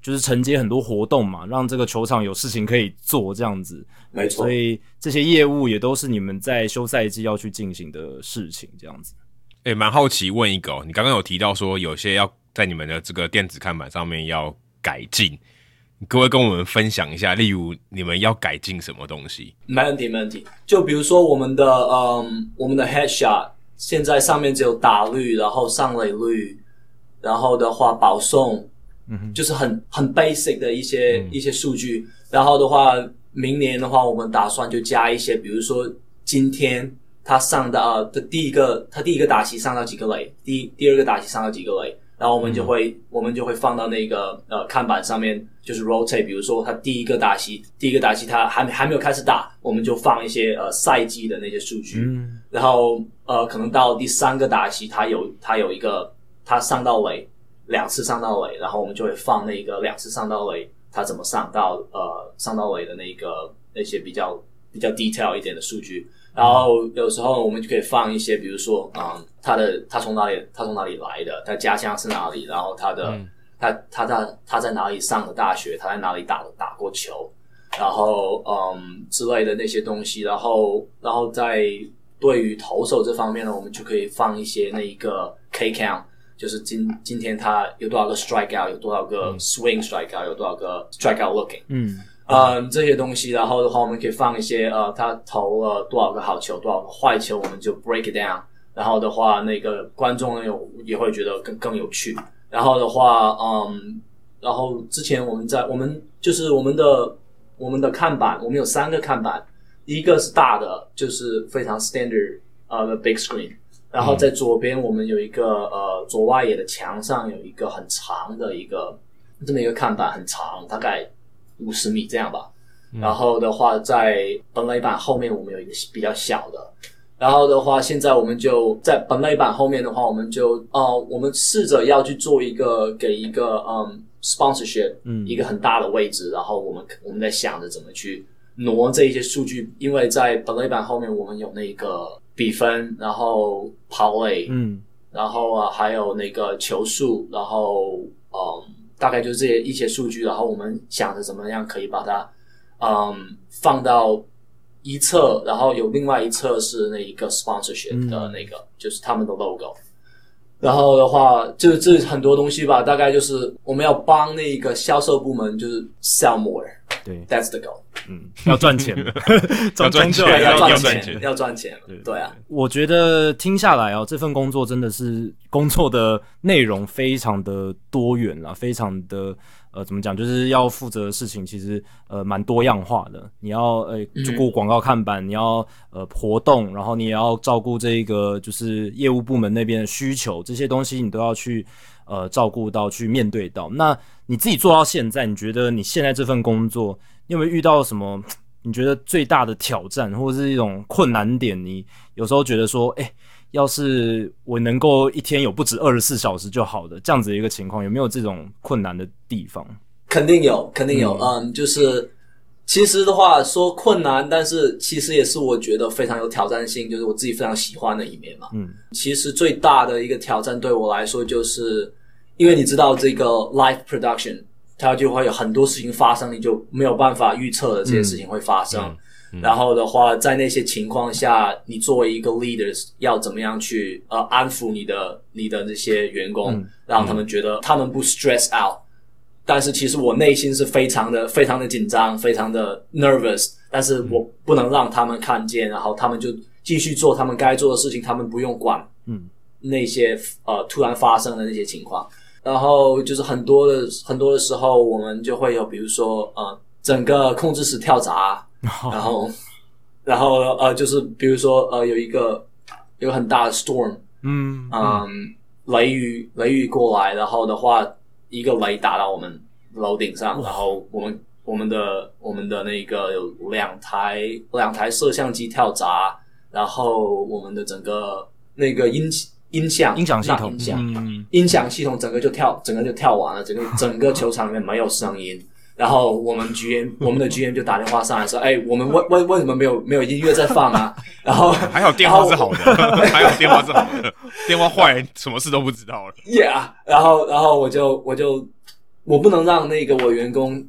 就是承接很多活动嘛，让这个球场有事情可以做，这样子。没错。所以这些业务也都是你们在休赛季要去进行的事情，这样子。诶，蛮好奇问一个哦，你刚刚有提到说有些要在你们的这个电子看板上面要改进。各位跟我们分享一下，例如你们要改进什么东西？没问题，没问题。就比如说我们的嗯，我们的 headshot 现在上面只有打率，然后上垒率，然后的话保送，嗯哼，就是很很 basic 的一些、嗯、一些数据。然后的话，明年的话，我们打算就加一些，比如说今天他上到的第一个，他第一个打席上到几个垒，第第二个打席上到几个垒。然后我们就会，嗯、我们就会放到那个呃看板上面，就是 rotate。比如说他第一个打席，第一个打席他还没还没有开始打，我们就放一些呃赛季的那些数据。嗯。然后呃，可能到第三个打席，他有他有一个他上到垒两次上到垒，然后我们就会放那个两次上到垒，他怎么上到呃上到垒的那个那些比较比较 detail 一点的数据。然后有时候我们就可以放一些，比如说，嗯，他的他从哪里，他从哪里来的，他家乡是哪里，然后他的、嗯、他他在他在哪里上的大学，他在哪里打打过球，然后嗯之类的那些东西，然后然后在对于投手这方面呢，我们就可以放一些那一个 K count，就是今今天他有多少个 strikeout，有多少个 swing strikeout，有多少个 strikeout looking，嗯。嗯，这些东西，然后的话，我们可以放一些呃，他投了多少个好球，多少个坏球，我们就 break it down。然后的话，那个观众有也会觉得更更有趣。然后的话，嗯，然后之前我们在我们就是我们的我们的看板，我们有三个看板，一个是大的，就是非常 standard 呃 big screen。然后在左边我们有一个呃左外野的墙上有一个很长的一个这么一个看板，很长，大概。五十米这样吧，然后的话，在本垒板后面我们有一个比较小的，然后的话，现在我们就在本垒板后面的话，我们就呃，我们试着要去做一个给一个嗯 sponsorship，嗯，一个很大的位置，然后我们我们在想着怎么去挪这一些数据，因为在本垒板后面我们有那个比分，然后跑垒，嗯，然后啊还有那个球数，然后嗯。大概就是这些一些数据，然后我们想着怎么样可以把它，嗯，放到一侧，然后有另外一侧是那一个 sponsorship 的那个，嗯、就是他们的 logo。然后的话，就这很多东西吧，大概就是我们要帮那个销售部门就是 sell more。对，That's the goal。嗯，要赚钱，要赚钱，要赚钱，要赚钱。对对啊，我觉得听下来哦，这份工作真的是工作的内容非常的多元啊，非常的呃，怎么讲，就是要负责的事情其实呃蛮多样化的。你要呃就顾广告看板，你要呃活动，然后你也要照顾这一个就是业务部门那边的需求，这些东西你都要去呃照顾到，去面对到。那你自己做到现在，你觉得你现在这份工作？你有没有遇到什么？你觉得最大的挑战，或者是一种困难点？你有时候觉得说，哎、欸，要是我能够一天有不止二十四小时就好的这样子的一个情况，有没有这种困难的地方？肯定有，肯定有，嗯，嗯，就是其实的话说困难，但是其实也是我觉得非常有挑战性，就是我自己非常喜欢的一面嘛。嗯，其实最大的一个挑战对我来说，就是因为你知道这个 live production，它就会有很多事情发生，你就没有办法预测的这些事情会发生。嗯嗯、然后的话，在那些情况下，你作为一个 leader 要怎么样去呃安抚你的你的这些员工，嗯、让他们觉得他们不 stress out。但是其实我内心是非常的、非常的紧张、非常的 nervous，但是我不能让他们看见，然后他们就继续做他们该做的事情，他们不用管，嗯，那些呃突然发生的那些情况。然后就是很多的很多的时候，我们就会有，比如说呃，整个控制室跳闸，然后然后呃，就是比如说呃，有一个有很大的 storm，嗯嗯，雷雨雷雨过来，然后的话。一个雷打到我们楼顶上，然后我们我们的我们的那个有两台两台摄像机跳闸，然后我们的整个那个音音响音响系统。音响、嗯、音响系统整个就跳整个就跳完了，整个整个球场里面没有声音。然后我们 GM 我们的 GM 就打电话上来说：“哎，我们为为为什么没有没有音乐在放啊？” 然后还好电话是好的，还好电话是好的，电话坏什么事都不知道了。Yeah，然后然后我就我就我不能让那个我员工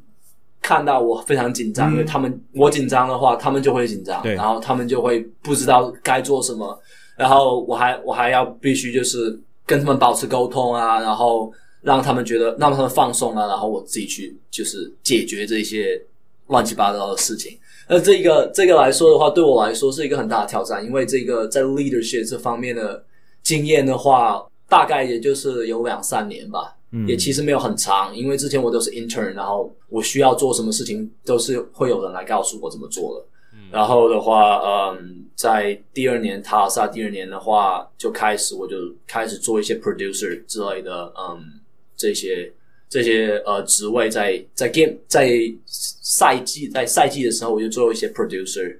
看到我非常紧张，嗯、因为他们我紧张的话，他们就会紧张，然后他们就会不知道该做什么。然后我还我还要必须就是跟他们保持沟通啊，然后。让他们觉得，让他们放松了，然后我自己去就是解决这些乱七八糟的事情。那这个这个来说的话，对我来说是一个很大的挑战，因为这个在 leadership 这方面的经验的话，大概也就是有两三年吧，嗯，也其实没有很长，因为之前我都是 intern，然后我需要做什么事情都是会有人来告诉我怎么做的。嗯，然后的话，嗯，在第二年塔尔萨第二年的话，就开始我就开始做一些 producer 之类的，嗯。这些这些呃职位在在 game 在赛季在赛季的时候，我就做一些 producer，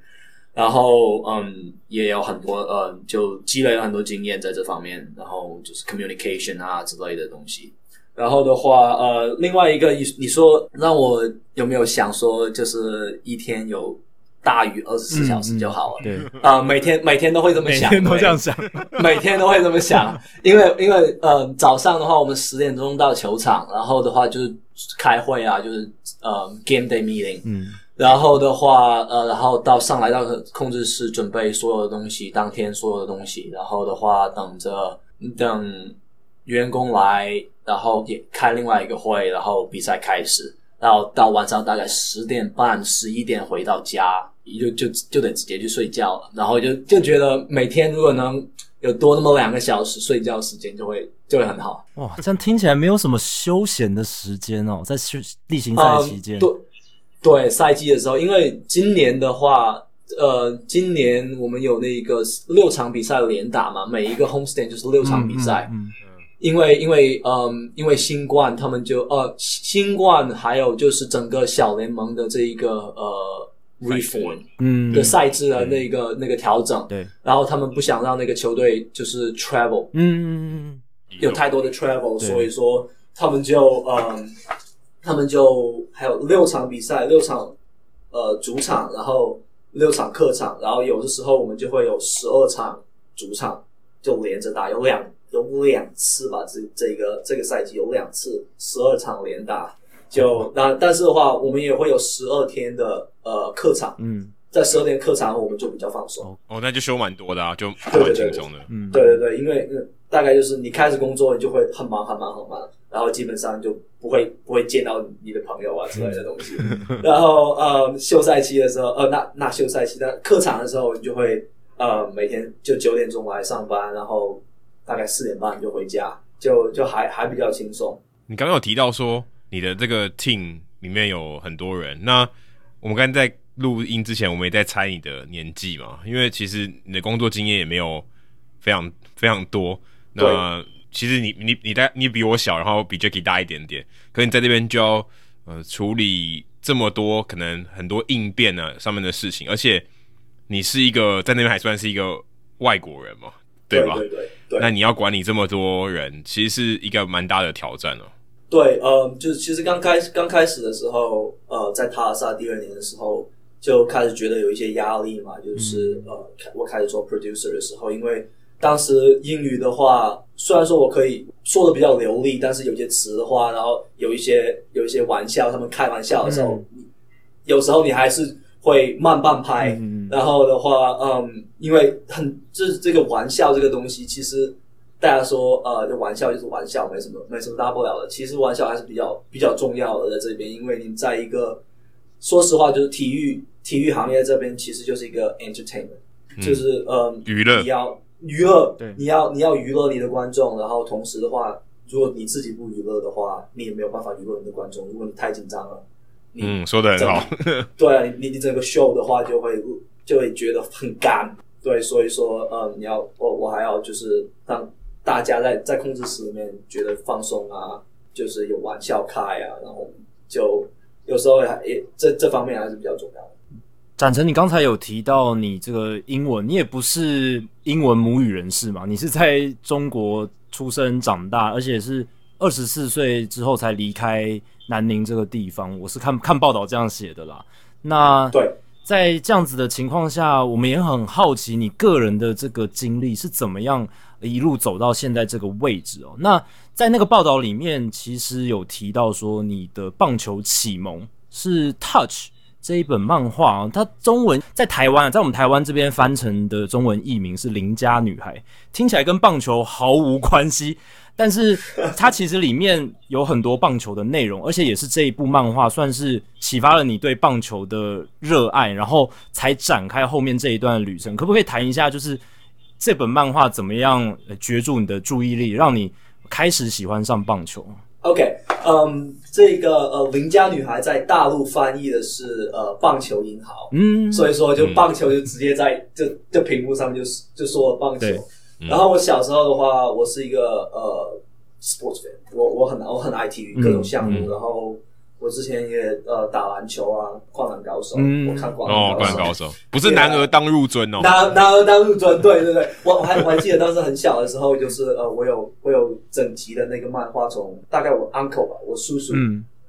然后嗯也有很多呃就积累了很多经验在这方面，然后就是 communication 啊之类的东西。然后的话呃另外一个你你说让我有没有想说就是一天有。大于二十四小时就好了。嗯、对啊、呃，每天每天都会这么想，每天都这样想，每天都会这么想。因为因为呃，早上的话，我们十点钟到球场，然后的话就是开会啊，就是呃 game day meeting。嗯。然后的话呃，然后到上来到控制室准备所有的东西，当天所有的东西，然后的话等着等员工来，然后也开另外一个会，然后比赛开始，然后到晚上大概十点半、十一点回到家。就就就得直接去睡觉了，然后就就觉得每天如果能有多那么两个小时睡觉时间，就会就会很好。哇，这样听起来没有什么休闲的时间哦，在休例行赛期间。嗯、对对，赛季的时候，因为今年的话，呃，今年我们有那个六场比赛连打嘛，每一个 homestand 就是六场比赛。嗯，嗯，嗯因为因为嗯，因为新冠，他们就呃新冠，还有就是整个小联盟的这一个呃。reform 嗯。的赛制的那个那个调整，对，然后他们不想让那个球队就是 travel，嗯嗯嗯，有太多的 travel，所以说他们就嗯，他们就还有六场比赛，六场呃主场，然后六场客场，然后有的时候我们就会有十二场主场就连着打，有两有两次吧，这这个这个赛季有两次十二场连打。就那，但是的话，我们也会有十二天的呃客场。嗯，在十二天客场，我们就比较放松。哦，那就休蛮多的啊，就蛮轻松的。嗯，对对对，因为大概就是你开始工作，你就会很忙很忙很忙，然后基本上就不会不会见到你的朋友啊之类的东西。然后呃，休赛期的时候，呃，那那休赛期的客场的时候，你就会呃每天就九点钟来上班，然后大概四点半就回家，就就还还比较轻松。你刚刚有提到说。你的这个 team 里面有很多人，那我们刚才在录音之前，我们也在猜你的年纪嘛，因为其实你的工作经验也没有非常非常多。那其实你你你大你比我小，然后比 Jacky 大一点点，可是你在这边就要呃处理这么多可能很多应变啊上面的事情，而且你是一个在那边还算是一个外国人嘛，对吧？对对那你要管理这么多人，其实是一个蛮大的挑战哦。对，呃，就是其实刚开始刚开始的时候，呃，在塔尔萨第二年的时候，就开始觉得有一些压力嘛，就是、嗯、呃，我开始做 producer 的时候，因为当时英语的话，虽然说我可以说的比较流利，但是有些词的话，然后有一些有一些玩笑，他们开玩笑的时候，嗯、有时候你还是会慢半拍，嗯、然后的话，嗯，因为很就是这个玩笑这个东西，其实。大家说，呃，就玩笑就是玩笑，没什么，没什么大不了的。其实玩笑还是比较比较重要的，在这边，因为你在一个，说实话，就是体育体育行业这边，其实就是一个 entertainment，嗯，就是呃，娱乐，你要娱乐，对，你要你要娱乐你的观众，然后同时的话，如果你自己不娱乐的话，你也没有办法娱乐你的观众。如果你太紧张了，嗯，说的很好，对啊，你你整个 show 的话就会就会觉得很干，对，所以说，呃，你要我我还要就是让。大家在在控制室里面觉得放松啊，就是有玩笑开啊，然后就有时候还也这这方面还是比较重要的。展成，你刚才有提到你这个英文，你也不是英文母语人士嘛？你是在中国出生长大，而且是二十四岁之后才离开南宁这个地方。我是看看报道这样写的啦。那对，在这样子的情况下，我们也很好奇你个人的这个经历是怎么样。一路走到现在这个位置哦，那在那个报道里面，其实有提到说你的棒球启蒙是《Touch》这一本漫画，它中文在台湾，在我们台湾这边翻成的中文译名是《邻家女孩》，听起来跟棒球毫无关系，但是它其实里面有很多棒球的内容，而且也是这一部漫画算是启发了你对棒球的热爱，然后才展开后面这一段旅程。可不可以谈一下，就是？这本漫画怎么样攫住你的注意力，让你开始喜欢上棒球？OK，嗯、um，这个呃，邻家女孩在大陆翻译的是呃棒球英豪，嗯，所以说就棒球就直接在、嗯、就就屏幕上面就就说了棒球。嗯、然后我小时候的话，我是一个呃 sports fan，我我很我很爱体育各种项目，嗯。嗯、然后。我之前也呃打篮球啊，灌篮高手，嗯、我看灌篮高手不是男儿当入樽哦，男男儿当入樽，对对对，我我还我还记得当时很小的时候，就是呃我有我有整集的那个漫画，从大概我 uncle 吧，我叔叔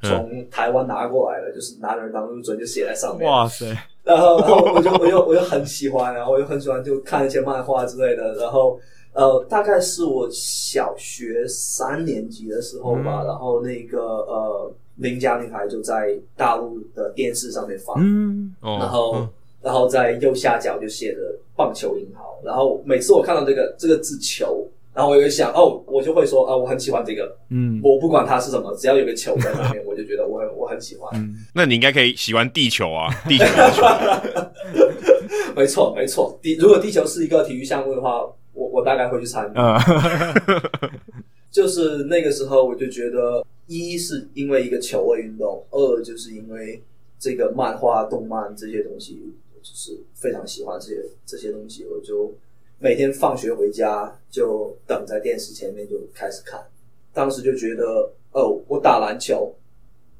从台湾拿过来的，嗯、就是男儿当入樽就写在上面，哇塞，然后然后我就我就 我就很喜欢，然后我就很喜欢就看一些漫画之类的，然后呃大概是我小学三年级的时候吧，嗯、然后那个呃。邻家女孩就在大陆的电视上面放，嗯，然后，嗯、然后在右下角就写着棒球英豪，然后每次我看到这个这个字球，然后我就想，哦，我就会说，啊，我很喜欢这个，嗯，我不管它是什么，只要有个球在上面，我就觉得我很我很喜欢。嗯，那你应该可以喜欢地球啊，地球。没错没错，地如果地球是一个体育项目的话，我我大概会去参与。嗯、就是那个时候我就觉得。一是因为一个球类运动，二就是因为这个漫画、动漫这些东西，就是非常喜欢这些这些东西。我就每天放学回家就等在电视前面就开始看。当时就觉得，哦，我打篮球，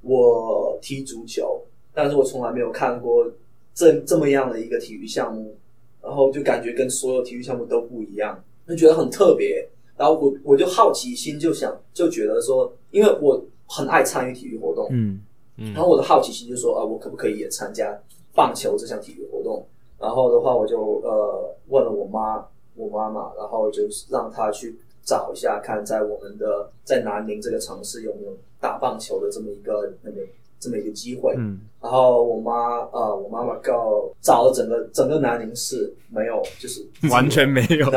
我踢足球，但是我从来没有看过这这么样的一个体育项目，然后就感觉跟所有体育项目都不一样，就觉得很特别。然后我我就好奇心就想就觉得说，因为我很爱参与体育活动，嗯嗯，然后我的好奇心就说啊，我可不可以也参加棒球这项体育活动？然后的话，我就呃问了我妈，我妈妈，然后就让她去找一下，看在我们的在南宁这个城市有没有打棒球的这么一个那个。这么一个机会，嗯，然后我妈啊、呃，我妈妈告找了整个整个南宁市，没有，就是 完全没有，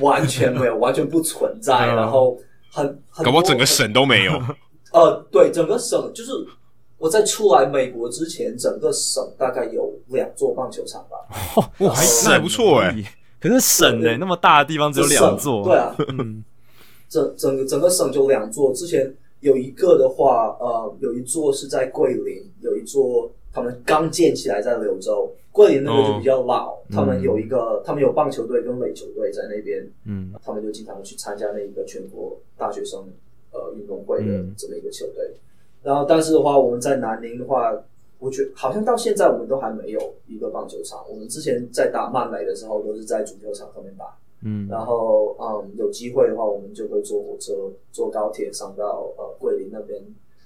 完全没有，完全不存在，嗯、然后很，很搞不好整个省都没有。呃，对，整个省就是我在出来美国之前，整个省大概有两座棒球场吧。哇，还是还不错哎、欸。可是省哎、欸，那么大的地方只有两座，对啊，嗯，整整个整个省就两座，之前。有一个的话，呃，有一座是在桂林，有一座他们刚建起来在柳州。桂林那个就比较老，哦、他们有一个，嗯、他们有棒球队跟垒球队在那边，嗯，他们就经常去参加那一个全国大学生呃运动会的这么一个球队。嗯、然后，但是的话，我们在南宁的话，我觉得好像到现在我们都还没有一个棒球场。我们之前在打曼雷的时候，都是在足球场上面打。嗯，然后嗯，有机会的话，我们就会坐火车、坐高铁上到呃桂林那边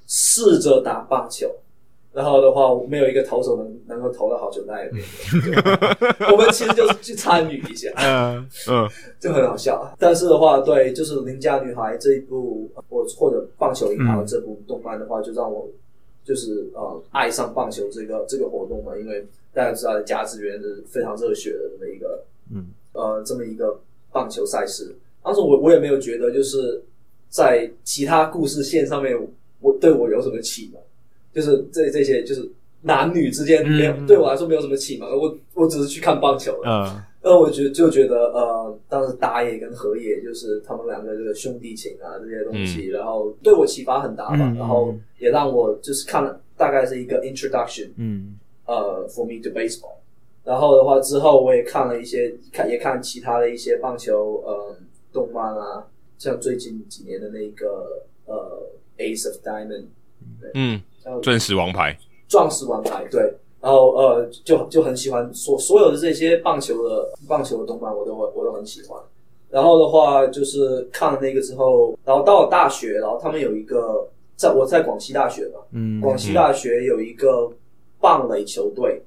试着打棒球。然后的话，没有一个投手能能够投到好球带里面。我们其实就是去参与一下，嗯嗯，就很好笑。但是的话，对，就是《邻家女孩》这一部，或或者《棒球银行》这部动漫的话，就让我就是呃爱上棒球这个这个活动嘛。因为大家知道，甲子园是非常热血的这么一个，嗯呃这么一个棒球赛事。当时我我也没有觉得就是在其他故事线上面，我对我有什么启蒙。就是这这些，就是男女之间没有、嗯、对我来说没有什么启蒙，我我只是去看棒球了。嗯，那我觉得就觉得呃，当时打野跟河野就是他们两个这个兄弟情啊这些东西，嗯、然后对我启发很大吧。嗯、然后也让我就是看了大概是一个 introduction，嗯，呃，for me to baseball。然后的话之后我也看了一些看也看其他的一些棒球呃动漫啊，像最近几年的那个呃 Ace of Diamond，对嗯。钻石王牌，钻石王牌，对，然后呃，就就很喜欢所所有的这些棒球的棒球的动漫，我都会我都很喜欢。然后的话，就是看了那个之后，然后到了大学，然后他们有一个，在我在广西大学嘛，嗯，广西大学有一个棒垒球队。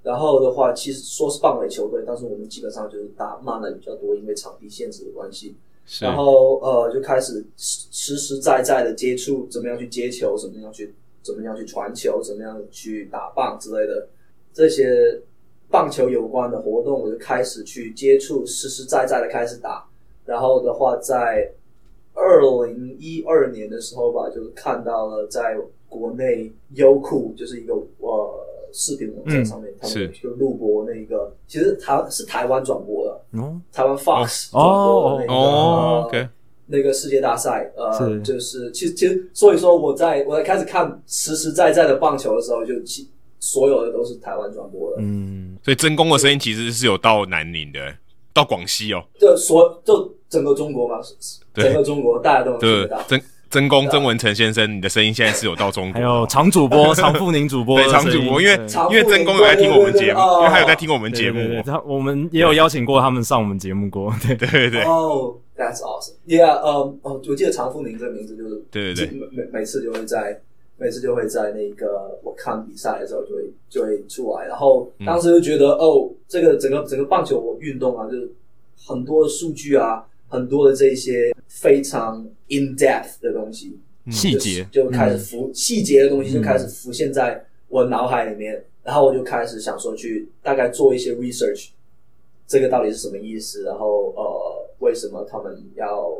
然后的话，其实说是棒垒球队，但是我们基本上就是打慢垒比较多，因为场地限制的关系。然后呃，就开始实实在在的接触，怎么样去接球，怎么样去。怎么样去传球，怎么样去打棒之类的这些棒球有关的活动，我就开始去接触，实实在在的开始打。然后的话，在二零一二年的时候吧，就是看到了在国内优酷就是一个呃视频网站上面，嗯、他们就录播那个，其实台是台湾转播的，嗯、台湾 Fox 转播的那个。哦哦 okay 那个世界大赛，呃，是就是其实其实，所以说我在我在开始看实实在在的棒球的时候，就其所有的都是台湾转播的。嗯，所以真功的声音其实是有到南宁的，到广西哦。就所就整个中国嘛，对整个中国大家都能听得到。真真功曾文成先生，你的声音现在是有到中国。还有常主播 常富宁主播，对常主播，因为因为真功有在听我们节目，因为他有在听我们节目，他我们也有邀请过他们上我们节目过。对对对对。哦。That's awesome. Yeah. 呃，哦，我记得常富宁这个名字就是，对对对，每每次就会在，每次就会在那个我看比赛的时候就会就会出来，然后当时就觉得，嗯、哦，这个整个整个棒球运动啊，就是很多的数据啊，很多的这些非常 in depth 的东西，细节就，就开始浮细节、嗯、的东西就开始浮现在我脑海里面，嗯、然后我就开始想说去大概做一些 research，这个到底是什么意思，然后呃。为什么他们要，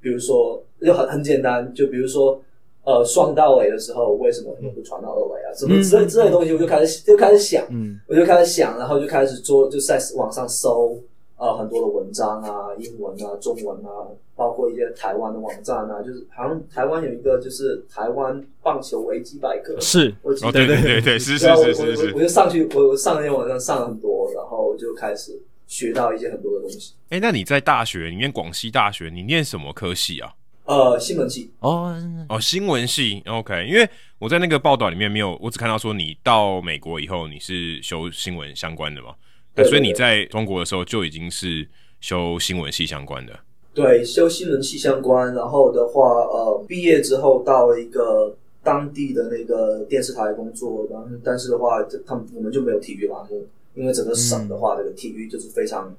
比如说，就很很简单，就比如说，呃，双到尾的时候，为什么他们不传到二维啊？什么之类之类的东西，我就开始就开始想，嗯，我就开始想，然后就开始做，就在网上搜，呃，很多的文章啊，英文啊，中文啊，包括一些台湾的网站啊，就是好像台湾有一个就是台湾棒球维基百科，是，我记得，对对对对，是是是是是，我就上去，我上那些网站上了很多，然后就开始。学到一些很多的东西。哎、欸，那你在大学，你念广西大学，你念什么科系啊？呃，新闻系。哦哦，新闻系。OK，因为我在那个报道里面没有，我只看到说你到美国以后你是修新闻相关的嘛？对，对，对。所以你在中国的时候就已经是修新闻系相关的。对，修新闻系相关。然后的话，呃，毕业之后到了一个当地的那个电视台工作，然后但是的话，他们我们就没有体育栏目。因为整个省的话，这个体育就是非常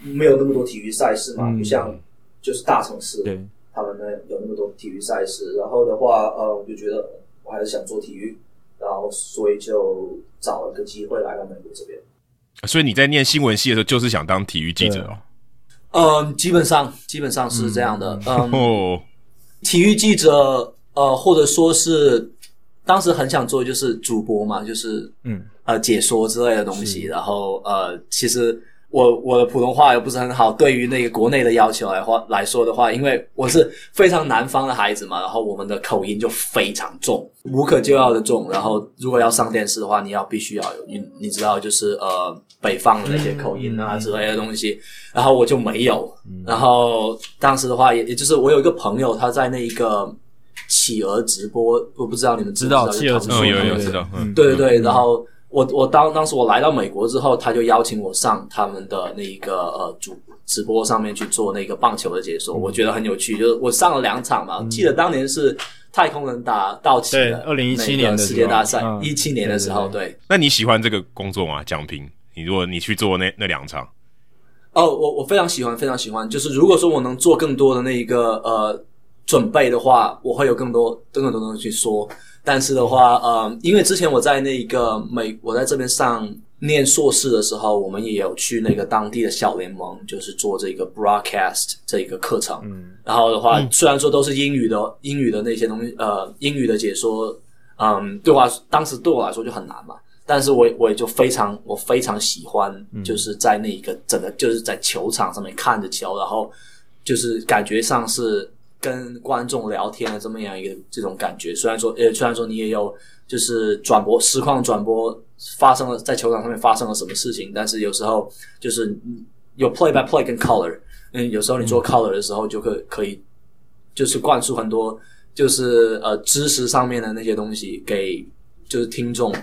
没有那么多体育赛事嘛，不像就是大城市，他们呢有那么多体育赛事。然后的话，呃，我就觉得我还是想做体育，然后所以就找了个机会来到美国这边。所以你在念新闻系的时候，就是想当体育记者哦？嗯，基本上基本上是这样的。嗯，体育记者，呃，或者说是。当时很想做就是主播嘛，就是嗯呃解说之类的东西，然后呃其实我我的普通话又不是很好，对于那个国内的要求来话来说的话，因为我是非常南方的孩子嘛，然后我们的口音就非常重，无可救药的重，然后如果要上电视的话，你要必须要有你你知道就是呃北方的那些口音啊之类的东西，然后我就没有，然后当时的话也也就是我有一个朋友他在那一个。企鹅直播，我不知道你们知道企鹅直播，有有有知道，对对对。然后我我当当时我来到美国之后，他就邀请我上他们的那一个呃主直播上面去做那个棒球的解说，我觉得很有趣。就是我上了两场嘛，记得当年是太空人打道奇的二零一七年的世界大赛，一嗯七年的时候，对对对。那你喜欢这个工作吗？蒋平，你如果你去做那那两场，哦，我我非常喜欢，非常喜欢。就是如果说我能做更多的那一个呃准备的话，我会有更多更多东西去说。但是的话，呃，因为之前我在那个美，我在这边上念硕士的时候，我们也有去那个当地的小联盟，就是做这个 broadcast 这个课程。嗯，然后的话，嗯、虽然说都是英语的，英语的那些东西，呃，英语的解说，嗯，对我当时对我来说就很难嘛。但是我我也就非常我非常喜欢，就是在那一个整个就是在球场上面看着球，然后就是感觉上是。跟观众聊天的这么样一个这种感觉，虽然说，呃，虽然说你也有就是转播实况转播发生了在球场上面发生了什么事情，但是有时候就是有 play by play 跟 color，嗯，有时候你做 color 的时候就可可以就是灌输很多就是呃知识上面的那些东西给就是听众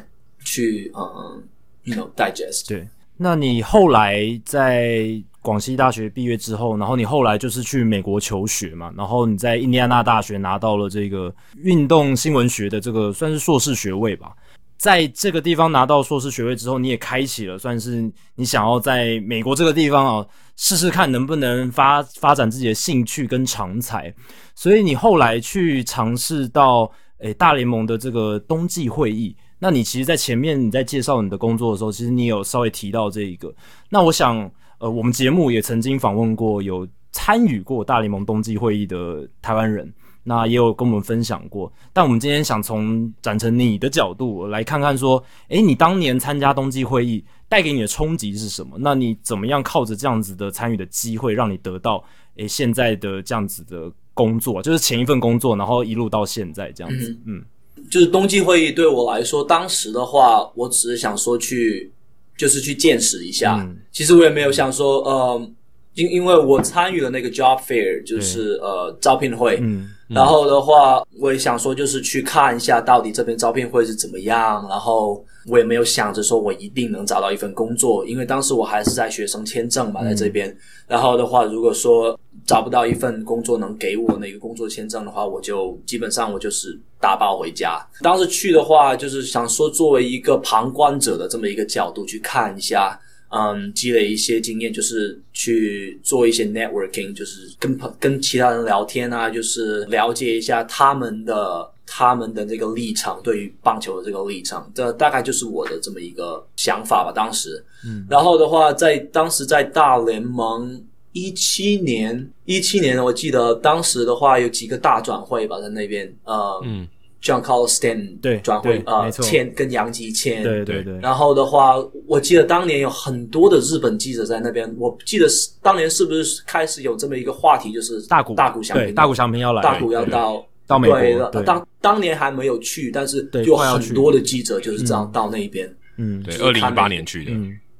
去嗯，you know digest。对，那你后来在。广西大学毕业之后，然后你后来就是去美国求学嘛，然后你在印第安纳大学拿到了这个运动新闻学的这个算是硕士学位吧。在这个地方拿到硕士学位之后，你也开启了算是你想要在美国这个地方啊试试看能不能发发展自己的兴趣跟长才，所以你后来去尝试到诶大联盟的这个冬季会议。那你其实，在前面你在介绍你的工作的时候，其实你有稍微提到这一个。那我想。呃，我们节目也曾经访问过有参与过大联盟冬季会议的台湾人，那也有跟我们分享过。但我们今天想从展成你的角度来看看，说，诶，你当年参加冬季会议带给你的冲击是什么？那你怎么样靠着这样子的参与的机会，让你得到诶现在的这样子的工作，就是前一份工作，然后一路到现在这样子。嗯，嗯就是冬季会议对我来说，当时的话，我只是想说去。就是去见识一下，嗯、其实我也没有想说，呃，因因为我参与了那个 job fair，就是呃招聘会，嗯嗯、然后的话，我也想说，就是去看一下到底这边招聘会是怎么样，然后我也没有想着说我一定能找到一份工作，因为当时我还是在学生签证嘛，在这边，嗯、然后的话，如果说。找不到一份工作能给我那个工作签证的话，我就基本上我就是打包回家。当时去的话，就是想说作为一个旁观者的这么一个角度去看一下，嗯，积累一些经验，就是去做一些 networking，就是跟朋跟其他人聊天啊，就是了解一下他们的他们的这个立场，对于棒球的这个立场，这大概就是我的这么一个想法吧。当时，嗯，然后的话，在当时在大联盟。一七年，一七年，我记得当时的话有几个大转会吧，在那边，呃，嗯，Giancarlo Stanton 对转会，呃，签跟杨吉签，对对对。然后的话，我记得当年有很多的日本记者在那边，我记得是当年是不是开始有这么一个话题，就是大谷大谷翔平，大谷翔平要来，大谷要到到美国，对，当当年还没有去，但是有很多的记者就是这样到那边，嗯，对，二零一八年去的。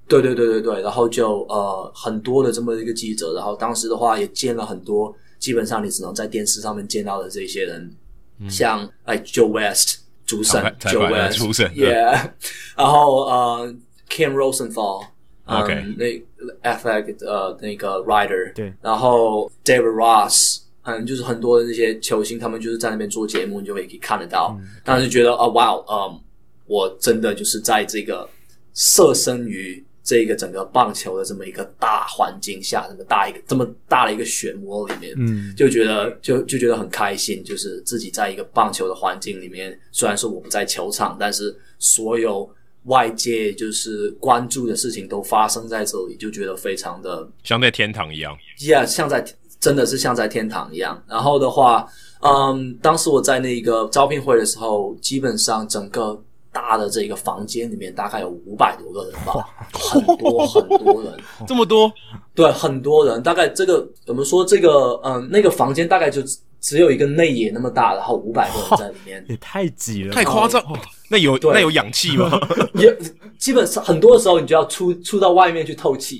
对对对对对，然后就呃很多的这么一个记者，然后当时的话也见了很多，基本上你只能在电视上面见到的这些人，嗯、像哎 Joe West 主审，Joe West 主审，Yeah，然后呃 Ken Rosenthal，嗯.那 Athletic 呃那个 Writer，对，然后 David Ross，嗯，就是很多的这些球星，他们就是在那边做节目，你就会可以看得到，嗯、当时觉得啊哇哦，嗯，我真的就是在这个设身于。这个整个棒球的这么一个大环境下，这么大一个这么大的一个漩涡里面，嗯，就觉得就就觉得很开心，就是自己在一个棒球的环境里面，虽然说我不在球场，但是所有外界就是关注的事情都发生在这里，就觉得非常的像在天堂一样，Yeah，像在真的是像在天堂一样。然后的话，嗯，当时我在那个招聘会的时候，基本上整个。大的这个房间里面大概有五百多个人吧，很多很多人，这么多，对，很多人。大概这个怎么说？这个嗯，那个房间大概就只有一个内野那么大，然后五百个人在里面，也太挤了，太夸张。那有那有氧气吗？也基本上很多的时候，你就要出出到外面去透气。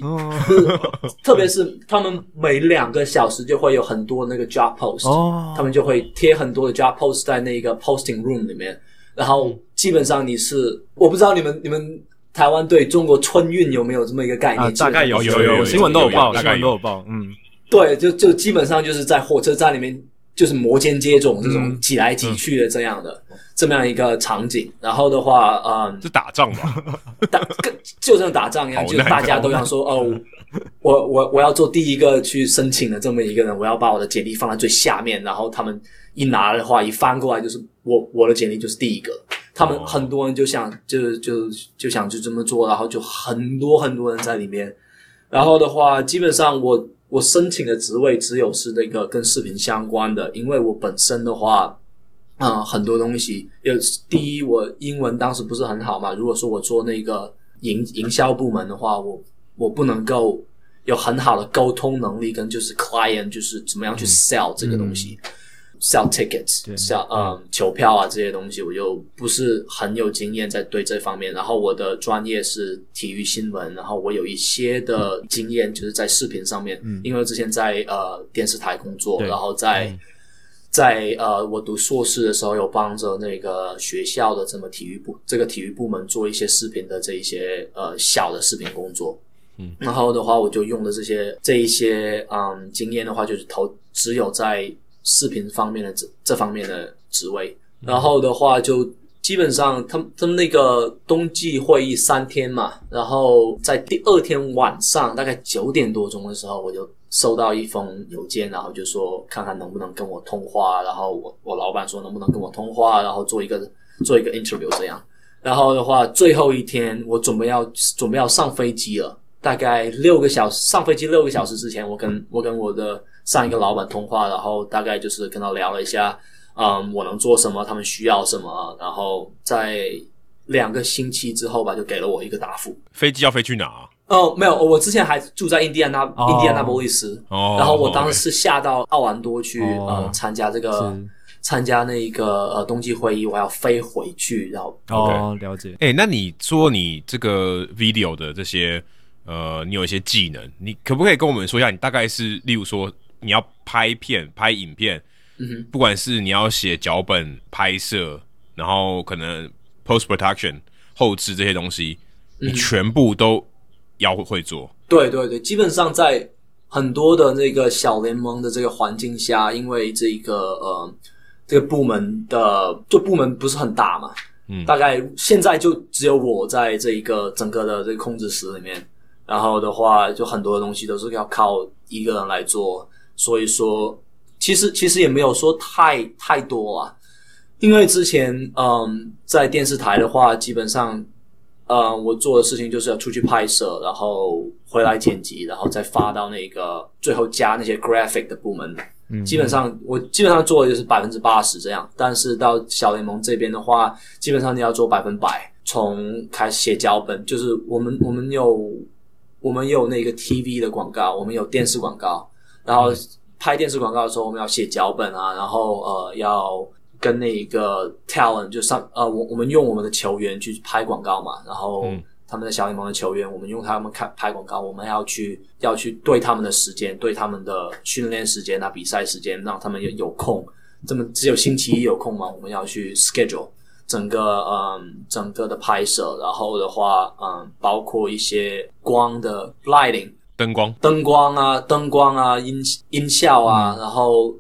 特别是他们每两个小时就会有很多那个 job post，他们就会贴很多的 job post 在那个 posting room 里面，然后。基本上你是，我不知道你们你们台湾对中国春运有没有这么一个概念？啊、大概有有有，有，新闻都有报，新闻都有报。嗯，对，就就基本上就是在火车站里面就是摩肩接踵这种挤来挤去的这样的、嗯嗯、这么样一个场景。然后的话，嗯，就打仗吧？打跟就像打仗一样，就是大家都想说哦，我我我要做第一个去申请的这么一个人，我要把我的简历放在最下面，然后他们一拿的话一翻过来就是我我的简历就是第一个。他们很多人就想就就就想就这么做，然后就很多很多人在里面。然后的话，基本上我。我申请的职位只有是那个跟视频相关的，因为我本身的话，啊、呃，很多东西，有第一，我英文当时不是很好嘛。如果说我做那个营营销部门的话，我我不能够有很好的沟通能力，跟就是 client 就是怎么样去 sell 这个东西。嗯嗯 sell tickets，sell 嗯球票啊这些东西，我就不是很有经验在对这方面。然后我的专业是体育新闻，然后我有一些的经验就是在视频上面，嗯、因为之前在呃电视台工作，然后在、嗯、在呃我读硕士的时候有帮着那个学校的这么体育部这个体育部门做一些视频的这一些呃小的视频工作。嗯，然后的话我就用的这些这一些嗯经验的话，就是投只有在。视频方面的这这方面的职位，然后的话就基本上他们他们那个冬季会议三天嘛，然后在第二天晚上大概九点多钟的时候，我就收到一封邮件，然后就说看看能不能跟我通话，然后我我老板说能不能跟我通话，然后做一个做一个 interview 这样，然后的话最后一天我准备要准备要上飞机了，大概六个小时上飞机六个小时之前，我跟我跟我的。上一个老板通话，然后大概就是跟他聊了一下，嗯，我能做什么，他们需要什么，然后在两个星期之后吧，就给了我一个答复。飞机要飞去哪？哦，没有，我之前还住在印第安纳，哦、印第安纳波利斯，哦，然后我当时是下到奥兰多去，哦、呃，参加这个参加那个呃冬季会议，我要飞回去，然后哦，了解。哎，那你说你这个 video 的这些，呃，你有一些技能，你可不可以跟我们说一下？你大概是，例如说。你要拍片、拍影片，嗯，不管是你要写脚本、拍摄，然后可能 post production 后置这些东西，嗯、你全部都要会做。对对对，基本上在很多的那个小联盟的这个环境下，因为这个呃这个部门的就部门不是很大嘛，嗯，大概现在就只有我在这一个整个的这个控制室里面，然后的话就很多的东西都是要靠一个人来做。所以说，其实其实也没有说太太多啊，因为之前嗯在电视台的话，基本上，呃我做的事情就是要出去拍摄，然后回来剪辑，然后再发到那个最后加那些 graphic 的部门。嗯，基本上我基本上做的就是百分之八十这样，但是到小联盟这边的话，基本上你要做百分百，从开始写脚本，就是我们我们有我们有那个 TV 的广告，我们有电视广告。然后拍电视广告的时候，我们要写脚本啊，然后呃要跟那一个 talent 就上呃我我们用我们的球员去拍广告嘛，然后他们的小联盟的球员，我们用他们看拍广告，我们要去要去对他们的时间，对他们的训练时间啊，比赛时间，让他们有有空，这么只有星期一有空嘛，我们要去 schedule 整个嗯整个的拍摄，然后的话嗯包括一些光的 lighting。灯光、灯光啊，灯光啊，音音效啊，嗯、然后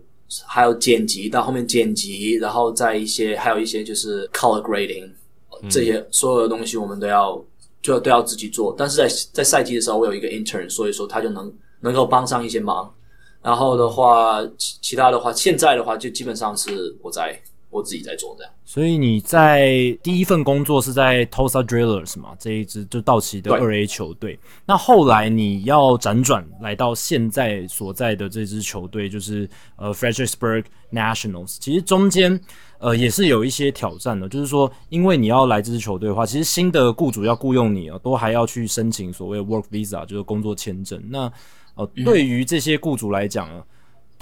还有剪辑，到后面剪辑，然后再一些，还有一些就是 color grading，、嗯、这些所有的东西我们都要就都要自己做。但是在在赛季的时候，我有一个 intern，所以说他就能能够帮上一些忙。然后的话，其其他的话，现在的话就基本上是我在。我自己在做这样，所以你在第一份工作是在 Tulsa Drillers 嘛？这一支就道奇的二 A 球队。那后来你要辗转来到现在所在的这支球队，就是呃 Fredericksburg Nationals。其实中间呃也是有一些挑战的，就是说，因为你要来这支球队的话，其实新的雇主要雇佣你啊，都还要去申请所谓 Work Visa，就是工作签证。那呃，对于这些雇主来讲啊。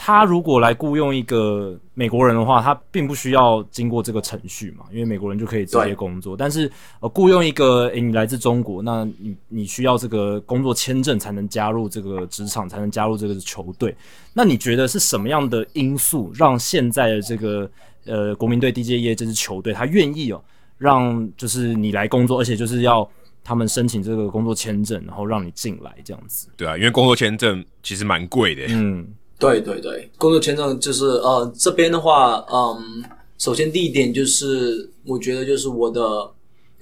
他如果来雇佣一个美国人的话，他并不需要经过这个程序嘛，因为美国人就可以直接工作。但是呃，雇佣一个诶，你来自中国，那你你需要这个工作签证才能加入这个职场，才能加入这个球队。那你觉得是什么样的因素让现在的这个呃国民队 DJE 这支球队他愿意哦，让就是你来工作，而且就是要他们申请这个工作签证，然后让你进来这样子？对啊，因为工作签证其实蛮贵的。嗯。对对对，工作签证就是呃这边的话，嗯，首先第一点就是我觉得就是我的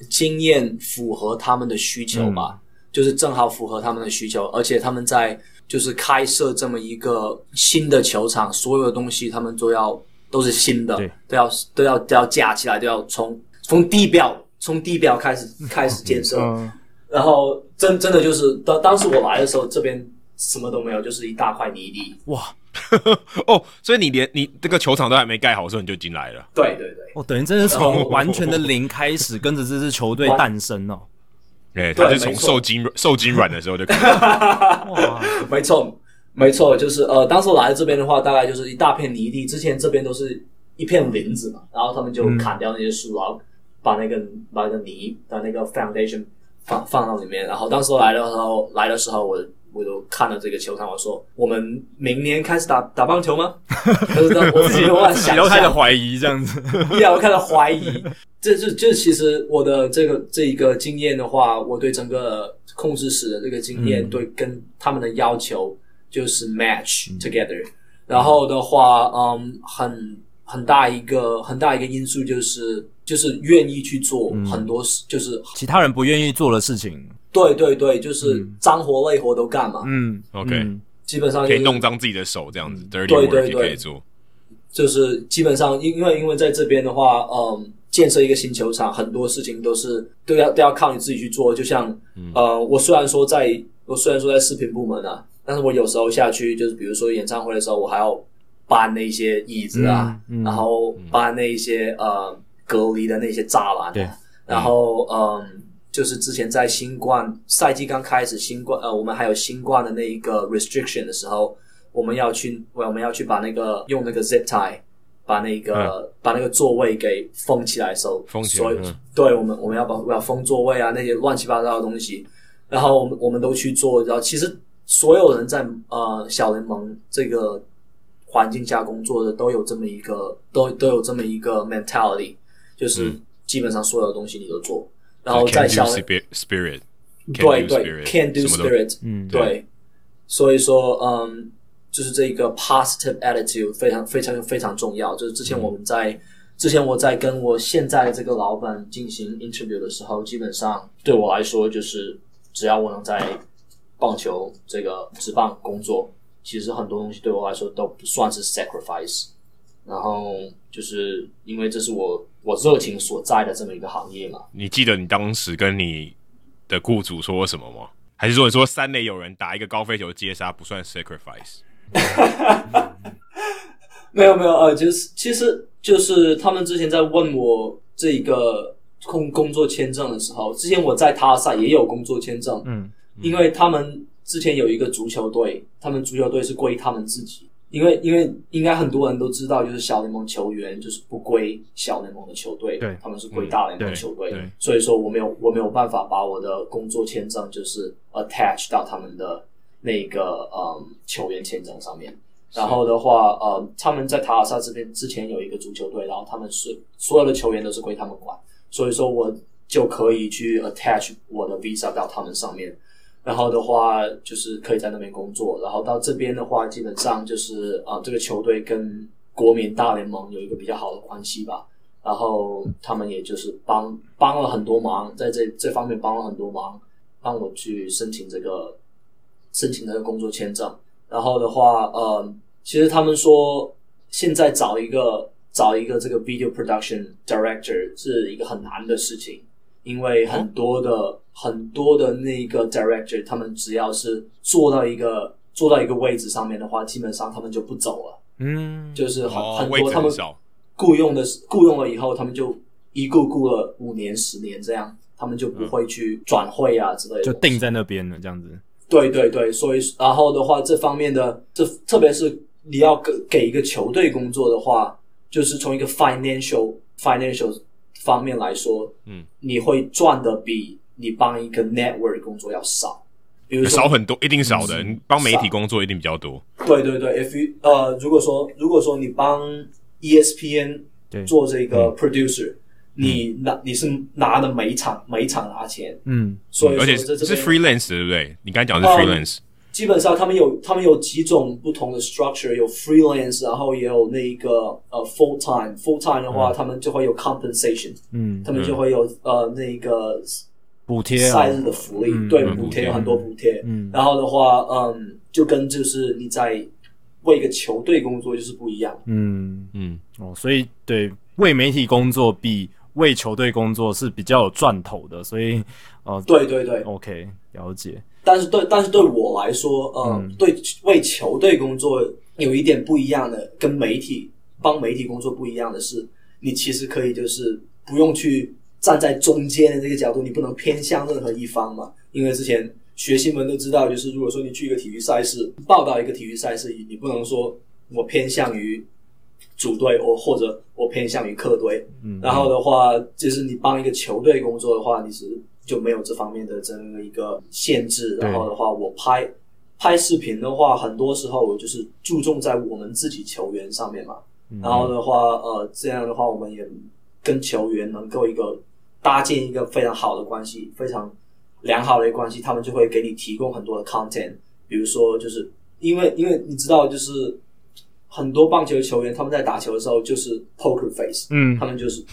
经验符合他们的需求吧，嗯、就是正好符合他们的需求，而且他们在就是开设这么一个新的球场，所有的东西他们都要都是新的，都要都要都要架起来，都要从从地表从地表开始开始建设，嗯、然后真真的就是当当时我来的时候这边。什么都没有，就是一大块泥地。哇，哦，所以你连你这个球场都还没盖好的时候，你就进来了。对对对，哦，等于真是从完全的零开始，跟着这支球队诞生哦。对，他是从受精受精卵的时候就开始。哇，没错，没错，就是呃，当时我来这边的话，大概就是一大片泥地。之前这边都是一片林子嘛，然后他们就砍掉那些树，然后把那个把那个泥把那个 foundation 放放到里面。然后当时我来的时候，来的时候我。我都看了这个球场，我说我们明年开始打打棒球吗？我自己 有点想，然后开始怀疑这样子，然后开始怀疑。这就就其实我的这个这一个经验的话，我对整个控制室的这个经验，嗯、对跟他们的要求就是 match together、嗯。然后的话，嗯，很很大一个很大一个因素就是就是愿意去做很多事，嗯、就是其他人不愿意做的事情。对对对，就是脏活累活都干嘛？嗯，OK，嗯基本上、就是、可以弄脏自己的手这样子，dirty work 也可以做。就是基本上，因因为因为在这边的话，嗯，建设一个新球场，很多事情都是都要都要靠你自己去做。就像，嗯、呃，我虽然说在，我虽然说在视频部门啊，但是我有时候下去，就是比如说演唱会的时候，我还要搬那些椅子啊，嗯嗯、然后搬那些呃隔离的那些栅栏、啊，对，然后嗯。就是之前在新冠赛季刚开始，新冠呃，我们还有新冠的那一个 restriction 的时候，我们要去，我们要去把那个用那个 zip tie 把那个、嗯、把那个座位给封起来的时候，封起来，所以、嗯、对我们我们要把我要封座位啊，那些乱七八糟的东西，然后我们我们都去做，然后其实所有人在呃小联盟这个环境下工作的都有这么一个都都有这么一个 mentality，就是基本上所有的东西你都做。然后在小 spirit，对对，can do spirit，嗯，对，所以说，嗯，就是这一个 positive attitude 非常非常非常重要。就是之前我们在之前我在跟我现在的这个老板进行 interview 的时候，基本上对我来说，就是只要我能在棒球这个职棒工作，其实很多东西对我来说都不算是 sacrifice。然后就是因为这是我我热情所在的这么一个行业嘛。你记得你当时跟你的雇主说什么吗？还是说你说三垒有人打一个高飞球接杀不算 sacrifice？没有没有呃，就是其实就是他们之前在问我这一个工工作签证的时候，之前我在塔尔萨也有工作签证，嗯，嗯，因为他们之前有一个足球队，他们足球队是归他们自己。因为因为应该很多人都知道，就是小联盟球员就是不归小联盟的球队，对，他们是归大联盟球队，所以说我没有我没有办法把我的工作签证就是 attach 到他们的那个嗯球员签证上面。然后的话，呃，他们在塔尔萨这边之前有一个足球队，然后他们是所有的球员都是归他们管，所以说我就可以去 attach 我的 visa 到他们上面。然后的话，就是可以在那边工作。然后到这边的话，基本上就是啊、这个球队跟国民大联盟有一个比较好的关系吧。然后他们也就是帮帮了很多忙，在这这方面帮了很多忙，帮我去申请这个申请这个工作签证。然后的话，呃，其实他们说现在找一个找一个这个 video production director 是一个很难的事情。因为很多的、嗯、很多的那个 director，他们只要是做到一个做到一个位置上面的话，基本上他们就不走了。嗯，就是很、哦、很多他们雇佣的雇佣了以后，他们就一雇雇了五年、十年这样，他们就不会去转会啊之类的，就定在那边了这样子。对对对，所以然后的话，这方面的这特别是你要给给一个球队工作的话，就是从一个 financial financial。方面来说，嗯，你会赚的比你帮一个 network 工作要少，比如说少很多，一定少的。你帮媒体工作一定比较多。对对对，if you 呃，如果说如果说你帮 ESPN 做这个 producer，你拿你是拿的每一场每一场拿钱，嗯，所以而且是 freelance 对不对？你刚才讲的是 freelance，基本上他们有他们有几种不同的 structure，有 freelance，然后也有那个呃 full time。full time 的话，嗯、他们就会有 compensation，嗯，他们就会有、嗯、呃那个补贴赛日的福利，嗯、对补贴有很多补贴。嗯，然后的话，嗯，就跟就是你在为一个球队工作就是不一样。嗯嗯哦，所以对为媒体工作比为球队工作是比较有赚头的，所以哦，呃、对对对，OK，了解。但是对，但是对我来说，呃、嗯，对为球队工作有一点不一样的，跟媒体帮媒体工作不一样的是，你其实可以就是不用去站在中间的这个角度，你不能偏向任何一方嘛。因为之前学新闻都知道，就是如果说你去一个体育赛事报道一个体育赛事，你不能说我偏向于主队，我或者我偏向于客队。嗯，然后的话，就是你帮一个球队工作的话，你是。就没有这方面的这么一个限制，然后的话，我拍拍视频的话，很多时候我就是注重在我们自己球员上面嘛。然后的话，呃，这样的话，我们也跟球员能够一个搭建一个非常好的关系，非常良好的一个关系，他们就会给你提供很多的 content，比如说，就是因为因为你知道，就是。很多棒球球员他们在打球的时候就是 poker face，嗯，他们就是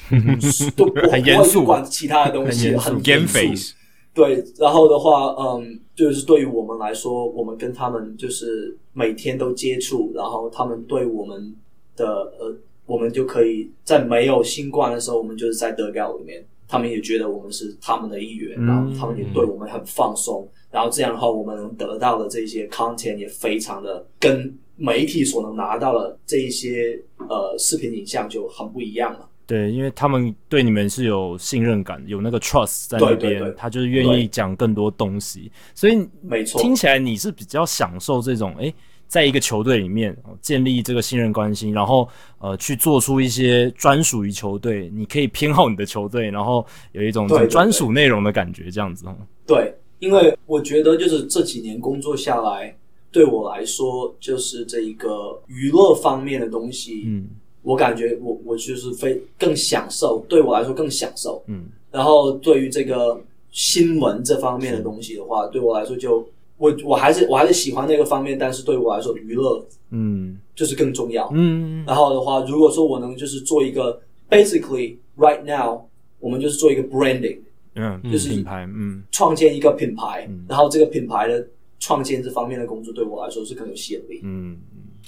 都 不会去管其他的东西，很严肃。对，然后的话，嗯，就是对于我们来说，我们跟他们就是每天都接触，然后他们对我们的呃，我们就可以在没有新冠的时候，我们就是在 dugout 里面，他们也觉得我们是他们的一员，然后他们也对我们很放松，然后这样的话，我们能得到的这些 content 也非常的跟。媒体所能拿到的这一些呃视频影像就很不一样了。对，因为他们对你们是有信任感，有那个 trust 在那边，对对对，他就是愿意讲更多东西。所以没错，听起来你是比较享受这种诶，在一个球队里面建立这个信任关系，然后呃去做出一些专属于球队，你可以偏好你的球队，然后有一种专属内容的感觉，这样子。对，因为我觉得就是这几年工作下来。对我来说，就是这一个娱乐方面的东西，嗯，我感觉我我就是非更享受。对我来说更享受，嗯。然后对于这个新闻这方面的东西的话，对我来说就我我还是我还是喜欢那个方面，但是对我来说娱乐，嗯，就是更重要，嗯。然后的话，如果说我能就是做一个，basically right now，我们就是做一个 branding，嗯，就是品牌，嗯，创建一个品牌，嗯，然后这个品牌的。创建这方面的工作对我来说是更有吸引力。嗯，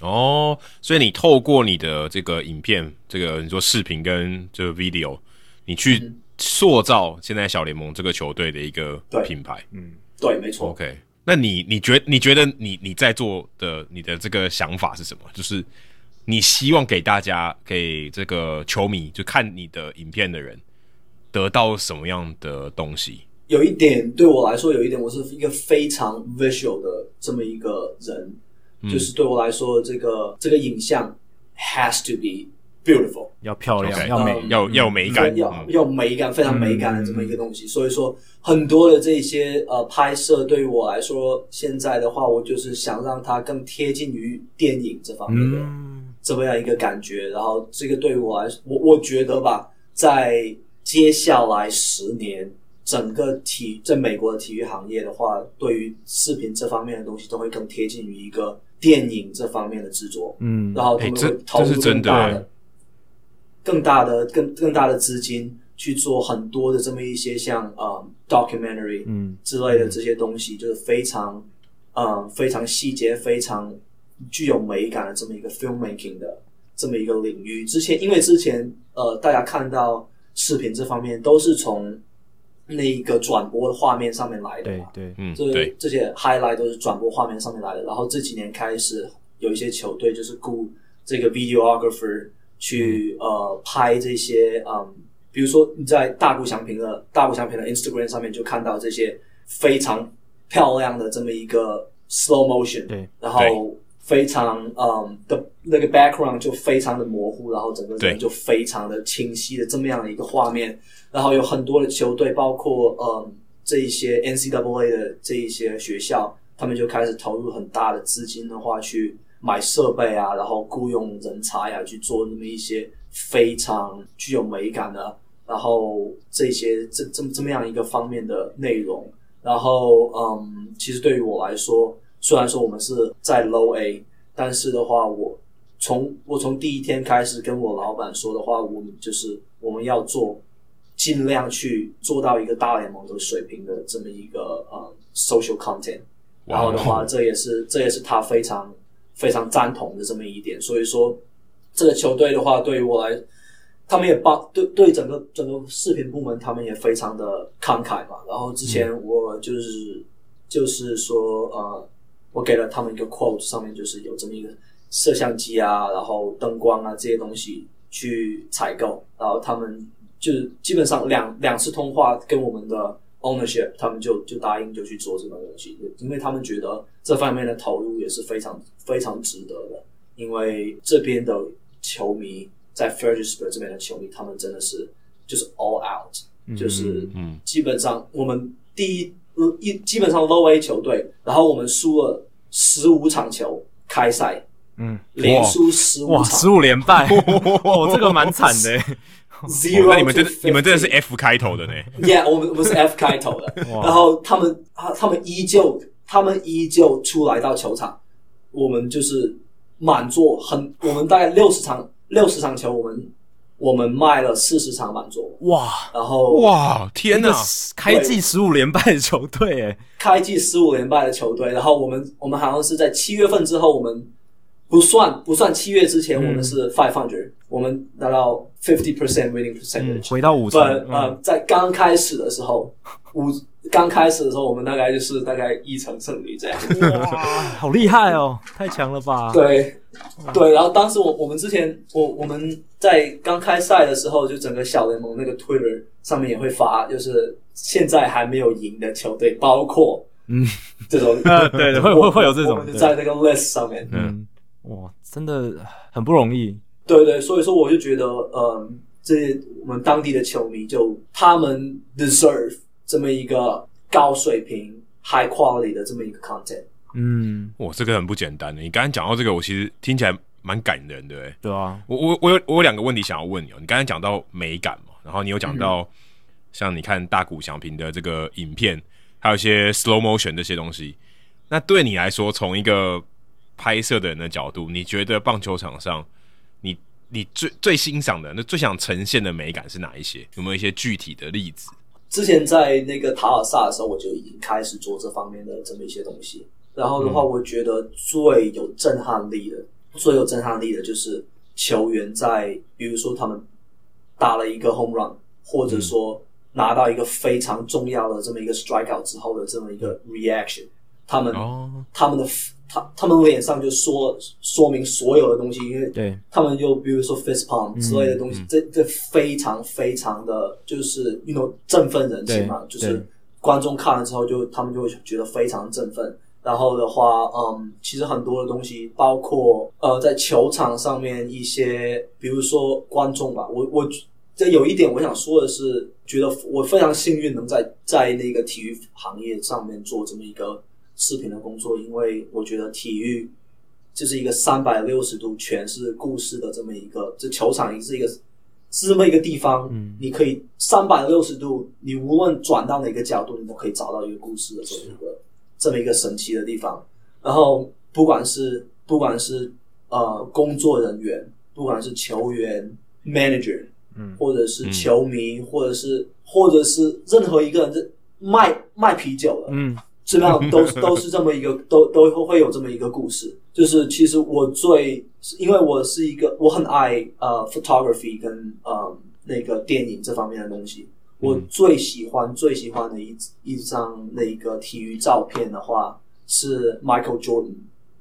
哦，所以你透过你的这个影片，这个你说视频跟这个 video，你去塑造现在小联盟这个球队的一个品牌。嗯，对，没错。OK，那你你觉你觉得你你在做的你的这个想法是什么？就是你希望给大家给这个球迷就看你的影片的人得到什么样的东西？有一点对我来说，有一点我是一个非常 visual 的这么一个人，嗯、就是对我来说，这个这个影像 has to be beautiful，要漂亮，要美，要要美感，要要美感，非常美感的这么一个东西。嗯、所以说，很多的这些呃拍摄，对于我来说，现在的话，我就是想让它更贴近于电影这方面的这么样一个感觉。嗯、然后，这个对于我来说，我我觉得吧，在接下来十年。整个体在美国的体育行业的话，对于视频这方面的东西都会更贴近于一个电影这方面的制作，嗯，然后他们会投入更大的、欸、更大的、更更大的资金去做很多的这么一些像呃、um, documentary 嗯之类的这些东西，嗯、就是非常呃、um, 非常细节、非常具有美感的这么一个 filmmaking 的这么一个领域。之前因为之前呃大家看到视频这方面都是从那一个转播的画面上面来的嘛，对对，嗯，这对。这些 highlight 都是转播画面上面来的。然后这几年开始，有一些球队就是雇这个 videographer 去、嗯、呃拍这些，嗯，比如说你在大谷翔平的大谷翔平的 Instagram 上面就看到这些非常漂亮的这么一个 slow motion，对，然后非常嗯的那个 background 就非常的模糊，然后整个人就非常的清晰的这么样的一个画面。然后有很多的球队，包括嗯这一些 NCAA 的这一些学校，他们就开始投入很大的资金的话，去买设备啊，然后雇佣人才啊，去做那么一些非常具有美感的，然后这些这这么这么样一个方面的内容。然后嗯，其实对于我来说，虽然说我们是在 Low A，但是的话，我从我从第一天开始跟我老板说的话，我们就是我们要做，尽量去做到一个大联盟的水平的这么一个呃 social content。然后的话，这也是这也是他非常非常赞同的这么一点。所以说，这个球队的话，对于我来，他们也帮对对整个整个视频部门，他们也非常的慷慨嘛。然后之前我就是、嗯、就是说呃。我给了他们一个 quote，上面就是有这么一个摄像机啊，然后灯光啊这些东西去采购，然后他们就是基本上两两次通话跟我们的 ownership，他们就就答应就去做这个东西，因为他们觉得这方面的投入也是非常非常值得的，因为这边的球迷在 Fredericksburg 这边的球迷，他们真的是就是 all out，嗯，就是基本上我们第一一基本上 low A 球队，然后我们输了。十五场球开赛，嗯，连输十五场，十五连败，哦，这个蛮惨的。Zero，那你们真你们真的是 F 开头的呢？Yeah，我们我们是 F 开头的。然后他们啊，他们依旧，他们依旧出来到球场，我们就是满座，很，我们大概六十场六十场球，我们。我们卖了四十场满座，哇！然后哇，天哪！开季十五连败的球队，诶，开季十五连败的球队。然后我们我们好像是在七月份之后，我们不算不算七月之前，我们是 five hundred，我们拿到 fifty percent winning percentage，回到五成。呃，在刚开始的时候，五刚开始的时候，我们大概就是大概一成胜率这样。哇，好厉害哦，太强了吧？对。对，然后当时我我们之前我我们在刚开赛的时候，就整个小联盟那个 Twitter 上面也会发，就是现在还没有赢的球队，包括嗯这种 对对会会会有这种在那个 list 上面，嗯哇，真的很不容易。对对，所以说我就觉得，嗯，这些我们当地的球迷就他们 deserve 这么一个高水平 high quality 的这么一个 content。嗯，哇，这个很不简单的。你刚才讲到这个，我其实听起来蛮感人的，对对啊，我我我有我有两个问题想要问你哦。你刚才讲到美感嘛，然后你有讲到、嗯、像你看大谷翔平的这个影片，还有一些 slow motion 这些东西。那对你来说，从一个拍摄的人的角度，你觉得棒球场上你你最最欣赏的、那最想呈现的美感是哪一些？有没有一些具体的例子？之前在那个塔尔萨的时候，我就已经开始做这方面的这么一些东西。然后的话，我觉得最有震撼力的、嗯、最有震撼力的就是球员在，比如说他们打了一个 home run，或者说拿到一个非常重要的这么一个 strikeout 之后的这么一个 reaction，他们、哦、他们的他他们脸上就说说明所有的东西，因为对。他们就比如说 fist pump 之类的东西，嗯、这这非常非常的就是那种振奋人心嘛，就是观众看了之后就他们就会觉得非常振奋。然后的话，嗯，其实很多的东西，包括呃，在球场上面一些，比如说观众吧，我我这有一点我想说的是，觉得我非常幸运能在在那个体育行业上面做这么一个视频的工作，因为我觉得体育就是一个三百六十度全是故事的这么一个，这球场也是一个是这么一个地方，嗯，你可以三百六十度，你无论转到哪个角度，你都可以找到一个故事的这么一个。这么一个神奇的地方，然后不管是不管是呃工作人员，不管是球员、manager，嗯，或者是球迷，嗯、或者是或者是任何一个人，这卖卖啤酒的，嗯，怎么样都都是这么一个，都都会会有这么一个故事。就是其实我最，因为我是一个我很爱呃 photography 跟呃那个电影这方面的东西。我最喜欢最喜欢的一一张那个体育照片的话，是 Michael Jordan，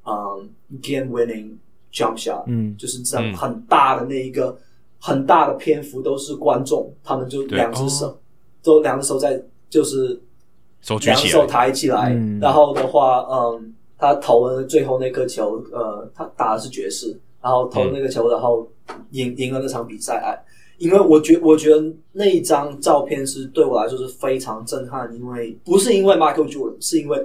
嗯，game winning jump shot，嗯，就是这样很大的那一个、嗯、很大的篇幅都是观众，他们就两只手，哦、都两只手在就是两只手抬起来，嗯、然后的话，嗯，他投了最后那颗球，呃，他打的是爵士，然后投了那个球，嗯、然后赢赢了那场比赛，哎。因为我觉我觉得那一张照片是对我来说是非常震撼，因为不是因为 Michael Jordan，是因为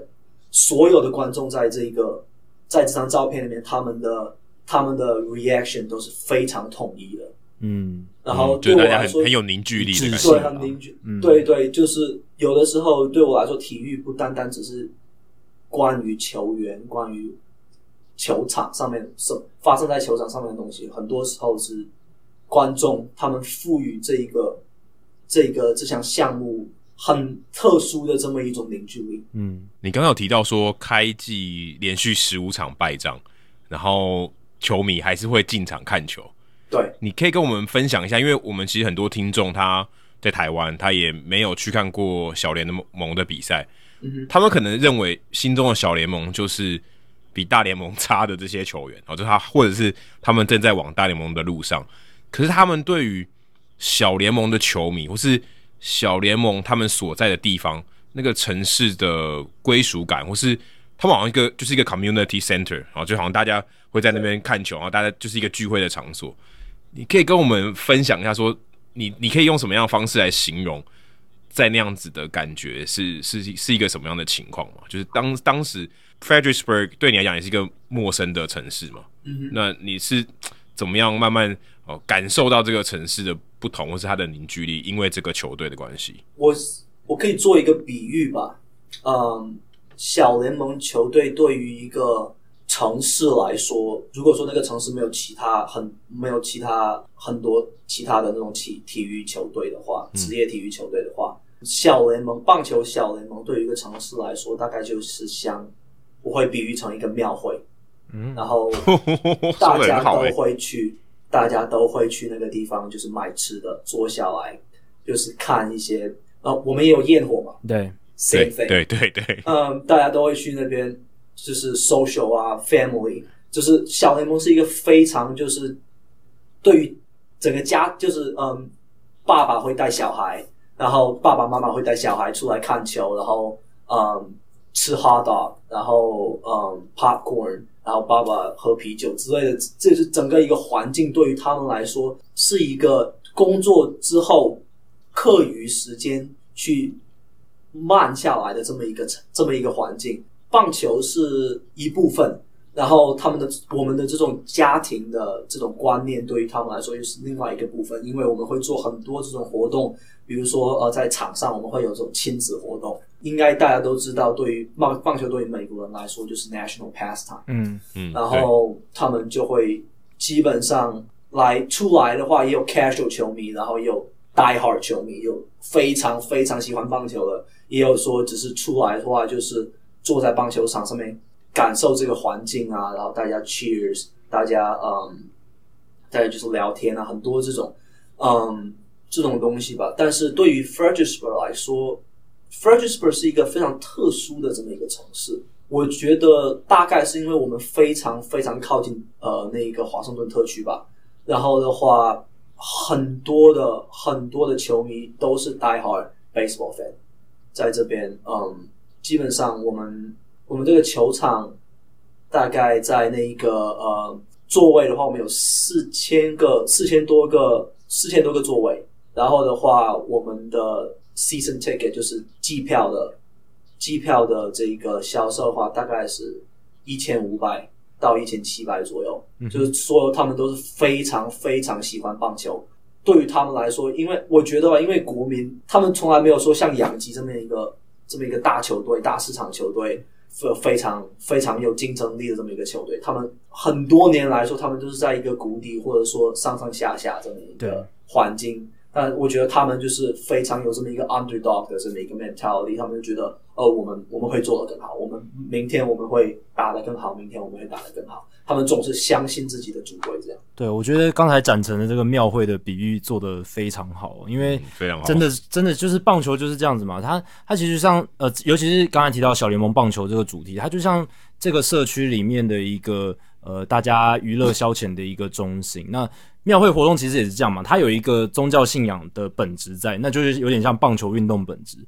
所有的观众在这个在这张照片里面，他们的他们的 reaction 都是非常统一的。嗯，然后对我来说很有凝聚力的感觉，对，很凝聚，嗯、对对，就是有的时候对我来说，体育不单单只是关于球员、关于球场上面是发生在球场上面的东西，很多时候是观众他们赋予这一个这个这项项目很特殊的这么一种凝聚力。嗯，你刚刚有提到说开季连续十五场败仗，然后球迷还是会进场看球。对，你可以跟我们分享一下，因为我们其实很多听众他在台湾，他也没有去看过小联盟的比赛，嗯，他们可能认为心中的小联盟就是比大联盟差的这些球员，哦，就他或者是他们正在往大联盟的路上，可是他们对于小联盟的球迷，或是小联盟他们所在的地方那个城市的归属感，或是他们好像一个就是一个 community center 啊，就好像大家会在那边看球，然后大家就是一个聚会的场所。你可以跟我们分享一下，说你你可以用什么样的方式来形容，在那样子的感觉是是是一个什么样的情况嘛？就是当当时 Fredericksburg 对你来讲也是一个陌生的城市嘛？嗯，那你是怎么样慢慢哦感受到这个城市的不同，或是它的凝聚力？因为这个球队的关系，我我可以做一个比喻吧，嗯，小联盟球队对于一个。城市来说，如果说那个城市没有其他很没有其他很多其他的那种体体育球队的话，职业体育球队的话，嗯、小联盟棒球小联盟对于一个城市来说，大概就是像我会比喻成一个庙会，嗯，然后 大家都会去，大家都会去那个地方，就是买吃的，坐下来就是看一些，呃，我们也有焰火嘛，对，对对对对，嗯，大家都会去那边。就是 social 啊，family，就是小联盟是一个非常就是对于整个家，就是嗯，爸爸会带小孩，然后爸爸妈妈会带小孩出来看球，然后嗯吃 hot dog，然后嗯 popcorn，然后爸爸喝啤酒之类的，这是整个一个环境对于他们来说是一个工作之后课余时间去慢下来的这么一个这么一个环境。棒球是一部分，然后他们的我们的这种家庭的这种观念，对于他们来说又是另外一个部分。因为我们会做很多这种活动，比如说呃，在场上我们会有这种亲子活动。应该大家都知道，对于棒棒球对于美国人来说就是 national pastime。嗯嗯，然后他们就会基本上来出来的话，也有 casual 球迷，然后也有 die hard 球迷，有非常非常喜欢棒球的，也有说只是出来的话就是。坐在棒球场上面感受这个环境啊，然后大家 cheers，大家嗯，大家就是聊天啊，很多这种嗯这种东西吧。但是对于 Fredericksburg 来说，Fredericksburg 是一个非常特殊的这么一个城市。我觉得大概是因为我们非常非常靠近呃那个华盛顿特区吧。然后的话，很多的很多的球迷都是 die hard baseball fan，在这边嗯。基本上，我们我们这个球场大概在那一个呃座位的话，我们有四千个四千多个四千多个座位。然后的话，我们的 season ticket 就是机票的机票的这个销售的话，大概是一千五百到一千七百左右。嗯、就是说，他们都是非常非常喜欢棒球。对于他们来说，因为我觉得吧，因为国民他们从来没有说像养鸡这么一个。这么一个大球队、大市场球队，非非常非常有竞争力的这么一个球队，他们很多年来说，他们都是在一个谷底，或者说上上下下这么一个环境。但我觉得他们就是非常有这么一个 underdog 的这么一个 mentality，他们就觉得，哦，我们我们会做得更好，我们明天我们会打得更好，明天我们会打得更好。他们总是相信自己的主队，这样。对，我觉得刚才展成的这个庙会的比喻做得非常好，因为非常好，真的真的就是棒球就是这样子嘛。它它其实像呃，尤其是刚才提到小联盟棒球这个主题，它就像这个社区里面的一个呃，大家娱乐消遣的一个中心。那庙会活动其实也是这样嘛，它有一个宗教信仰的本质在，那就是有点像棒球运动本质。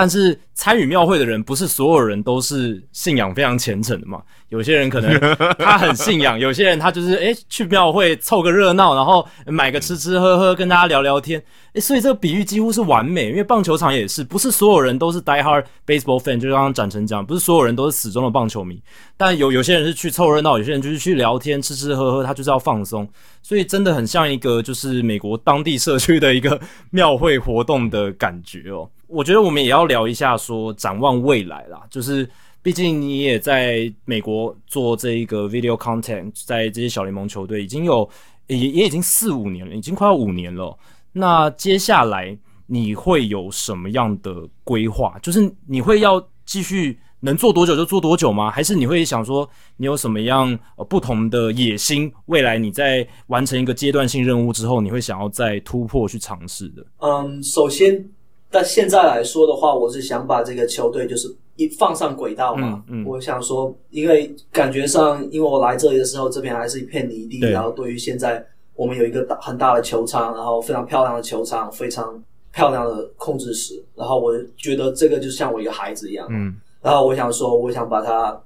但是参与庙会的人不是所有人都是信仰非常虔诚的嘛？有些人可能 他很信仰，有些人他就是诶、欸、去庙会凑个热闹，然后买个吃吃喝喝，跟大家聊聊天。诶、欸，所以这个比喻几乎是完美，因为棒球场也是，不是所有人都是 die hard baseball fan，就刚刚展成讲，不是所有人都是死忠的棒球迷。但有有些人是去凑热闹，有些人就是去聊天、吃吃喝喝，他就是要放松。所以真的很像一个就是美国当地社区的一个庙会活动的感觉哦。我觉得我们也要聊一下，说展望未来啦，就是毕竟你也在美国做这一个 video content，在这些小联盟球队已经有也也已经四五年了，已经快要五年了。那接下来你会有什么样的规划？就是你会要继续能做多久就做多久吗？还是你会想说你有什么样呃不同的野心？未来你在完成一个阶段性任务之后，你会想要再突破去尝试的？嗯，首先，但现在来说的话，我是想把这个球队就是。一放上轨道嘛，嗯嗯、我想说，因为感觉上，因为我来这里的时候，这边还是一片泥地，然后对于现在我们有一个大很大的球场，然后非常漂亮的球场，非常漂亮的控制室，然后我觉得这个就像我一个孩子一样，嗯，然后我想说，我想把它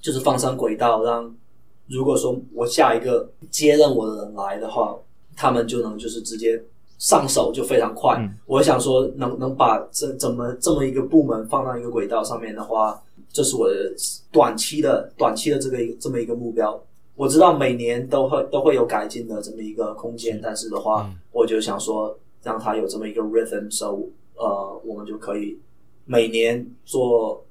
就是放上轨道，让如果说我下一个接任我的人来的话，他们就能就是直接。上手就非常快，嗯、我想说能，能能把这怎么这么一个部门放到一个轨道上面的话，这是我的短期的短期的这个这么一个目标。我知道每年都会都会有改进的这么一个空间，但是的话，嗯、我就想说让它有这么一个 rhythm，so 呃，我们就可以每年做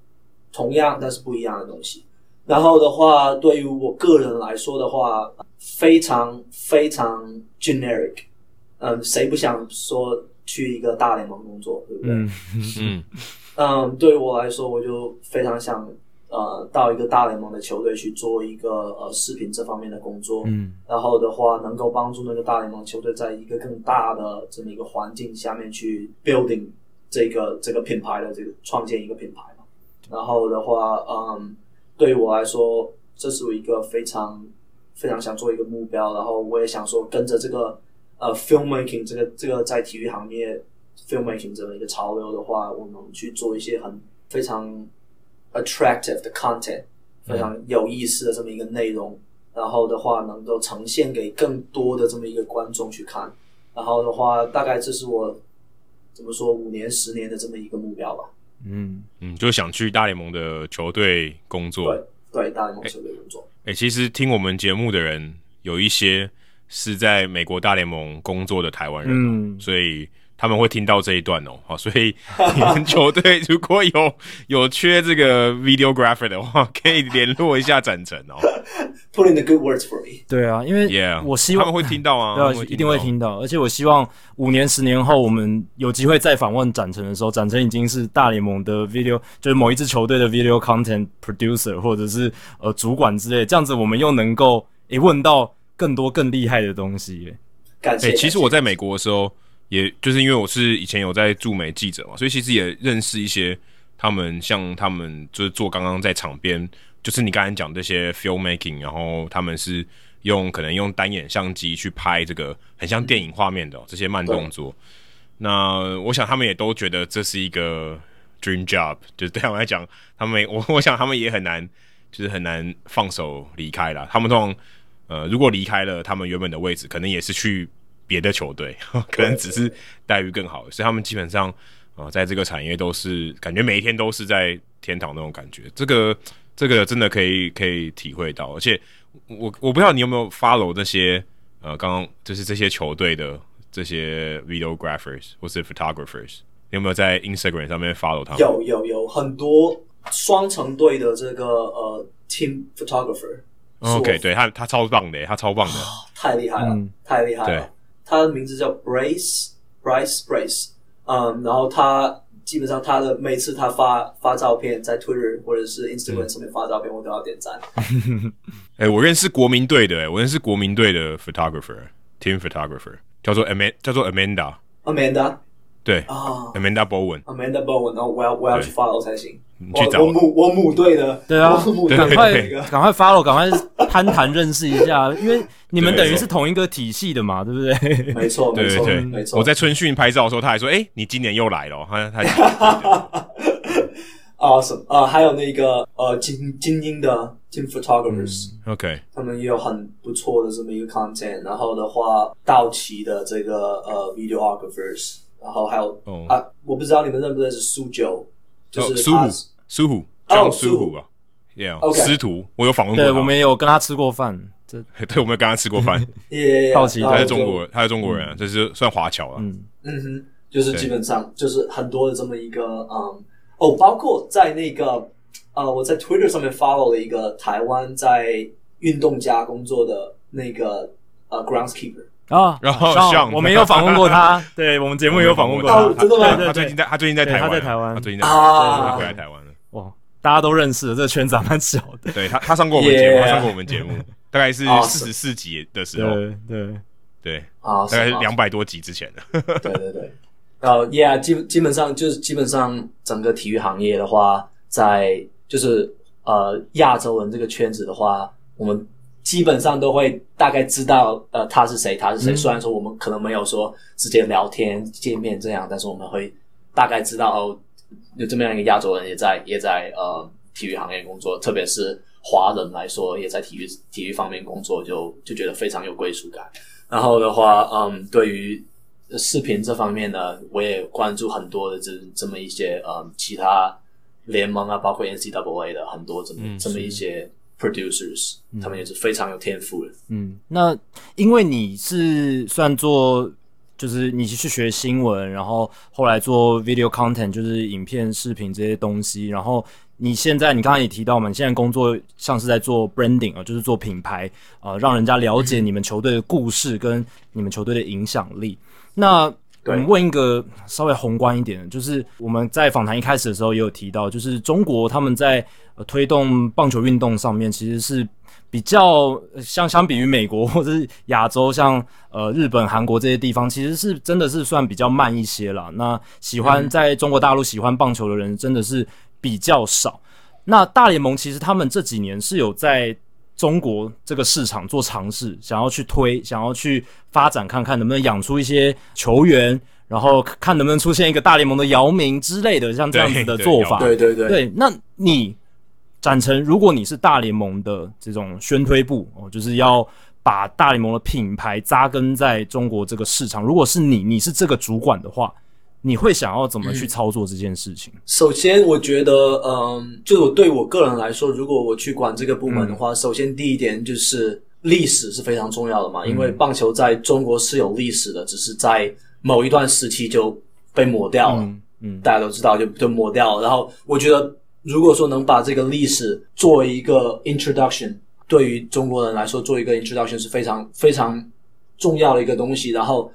同样但是不一样的东西。然后的话，对于我个人来说的话，非常非常 generic。嗯，谁不想说去一个大联盟工作，对不对？嗯嗯 嗯，对于我来说，我就非常想呃到一个大联盟的球队去做一个呃视频这方面的工作。嗯，然后的话，能够帮助那个大联盟球队在一个更大的这么一个环境下面去 building 这个这个品牌的这个创建一个品牌嘛。然后的话，嗯，对于我来说，这是我一个非常非常想做一个目标。然后我也想说跟着这个。呃、uh，filmmaking 这个这个在体育行业 filmmaking 这么一个潮流的话，我们去做一些很非常 attractive 的 content，非常有意思的这么一个内容，嗯、然后的话能够呈现给更多的这么一个观众去看，然后的话大概这是我怎么说五年十年的这么一个目标吧。嗯嗯，就想去大联盟的球队工作。对对，大联盟球队工作。哎、欸欸，其实听我们节目的人有一些。是在美国大联盟工作的台湾人，嗯，所以他们会听到这一段哦，好，所以你们球队如果有 有缺这个 videographer 的话，可以联络一下展成哦。Put in the good words for me。对啊，因为我希望他们会听到啊，对，一定会听到。而且我希望五年、十年后，我们有机会再访问展成的时候，展成已经是大联盟的 video，就是某一支球队的 video content producer，或者是呃主管之类，这样子我们又能够诶问到。更多更厉害的东西耶！感谢。欸、其实我在美国的时候，也就是因为我是以前有在驻美记者嘛，所以其实也认识一些他们，像他们就是做刚刚在场边，就是你刚才讲这些 filmmaking，然后他们是用可能用单眼相机去拍这个很像电影画面的、喔嗯、这些慢动作。那我想他们也都觉得这是一个 dream job，就是对他们来讲，他们我我想他们也很难，就是很难放手离开了。他们通常。呃，如果离开了他们原本的位置，可能也是去别的球队，可能只是待遇更好。所以他们基本上，呃，在这个产业都是感觉每一天都是在天堂那种感觉。这个这个真的可以可以体会到。而且我我不知道你有没有 follow 这些呃，刚刚就是这些球队的这些 videographers 或是 photographers，你有没有在 Instagram 上面 follow 他们？有有有很多双城队的这个呃 team photographer。OK，对他，他超棒的，他超棒的，太厉害了，嗯、太厉害了。他的名字叫 Brace，Bryce Brace，嗯，然后他基本上他的每次他发发照片在 Twitter 或者是 Instagram 上面发照片，嗯、我都要点赞。哎、欸，我认识国民队的，我认识国民队的 photographer，team photographer，叫做 Am 叫做 Amanda，Amanda，对啊，Amanda Bowen，Amanda Bowen，然后我要我要去 follow 才行。去找我母我母队的，对啊，赶快赶快 follow，赶快攀谈认识一下，因为你们等于是同一个体系的嘛，对不对？没错，对对对，没错。我在春训拍照的时候，他还说：“哎，你今年又来了。”他他。Awesome 啊，还有那个呃精精英的 team photographers，OK，他们也有很不错的这么一个 content。然后的话，道奇的这个呃 videographers，然后还有啊，我不知道你们认不认识苏九。就是苏虎，苏虎，叫苏虎。啊，Yeah，师徒，我有访问过，对，我们也有跟他吃过饭，这，对，我们有跟他吃过饭，好奇，他是中国人，他是中国人，这是算华侨了，嗯。嗯哼，就是基本上就是很多的这么一个，嗯，哦，包括在那个呃，我在 Twitter 上面 follow 了一个台湾在运动家工作的那个呃 groundskeeper 啊，然后像我们也有访问过他，对我们节目也有访问过他，真的吗？他最近在，他最近在台湾，他在台湾，他最近在啊，回来台湾了。哇，大家都认识，这个圈子还蛮小的。对他，他上过我们节目，他上过我们节目，大概是四十四集的时候，对对。对，啊，大概两百多集之前。的。对对对，呃，Yeah，基基本上就是基本上整个体育行业的话，在就是呃亚洲人这个圈子的话，我们基本上都会大概知道呃他是谁，他是谁。嗯、虽然说我们可能没有说直接聊天见面这样，但是我们会大概知道哦，有这么样一个亚洲人也在也在呃体育行业工作，特别是华人来说也在体育体育方面工作，就就觉得非常有归属感。然后的话，嗯，对于视频这方面呢，我也关注很多的这这么一些嗯其他。联盟啊，包括 NCAA 的很多这么、嗯、这么一些 producers，、嗯、他们也是非常有天赋的。嗯，那因为你是算做，就是你去学新闻，然后后来做 video content，就是影片、视频这些东西，然后你现在你刚刚也提到嘛，你现在工作像是在做 branding 啊，就是做品牌啊、呃，让人家了解 你们球队的故事跟你们球队的影响力。那我们问一个稍微宏观一点的，就是我们在访谈一开始的时候也有提到，就是中国他们在呃推动棒球运动上面，其实是比较相相比于美国或者是亚洲，像呃日本、韩国这些地方，其实是真的是算比较慢一些啦。那喜欢在中国大陆喜欢棒球的人真的是比较少。那大联盟其实他们这几年是有在。中国这个市场做尝试，想要去推，想要去发展，看看能不能养出一些球员，然后看能不能出现一个大联盟的姚明之类的，像这样子的做法。对对对，对。那你展成，如果你是大联盟的这种宣推部哦，就是要把大联盟的品牌扎根在中国这个市场。如果是你，你是这个主管的话。你会想要怎么去操作这件事情？首先，我觉得，嗯，就我对我个人来说，如果我去管这个部门的话，嗯、首先第一点就是历史是非常重要的嘛，嗯、因为棒球在中国是有历史的，只是在某一段时期就被抹掉了。嗯，嗯大家都知道就就抹掉了。然后，我觉得如果说能把这个历史作为一个 introduction，对于中国人来说，做一个 introduction 是非常非常重要的一个东西。然后。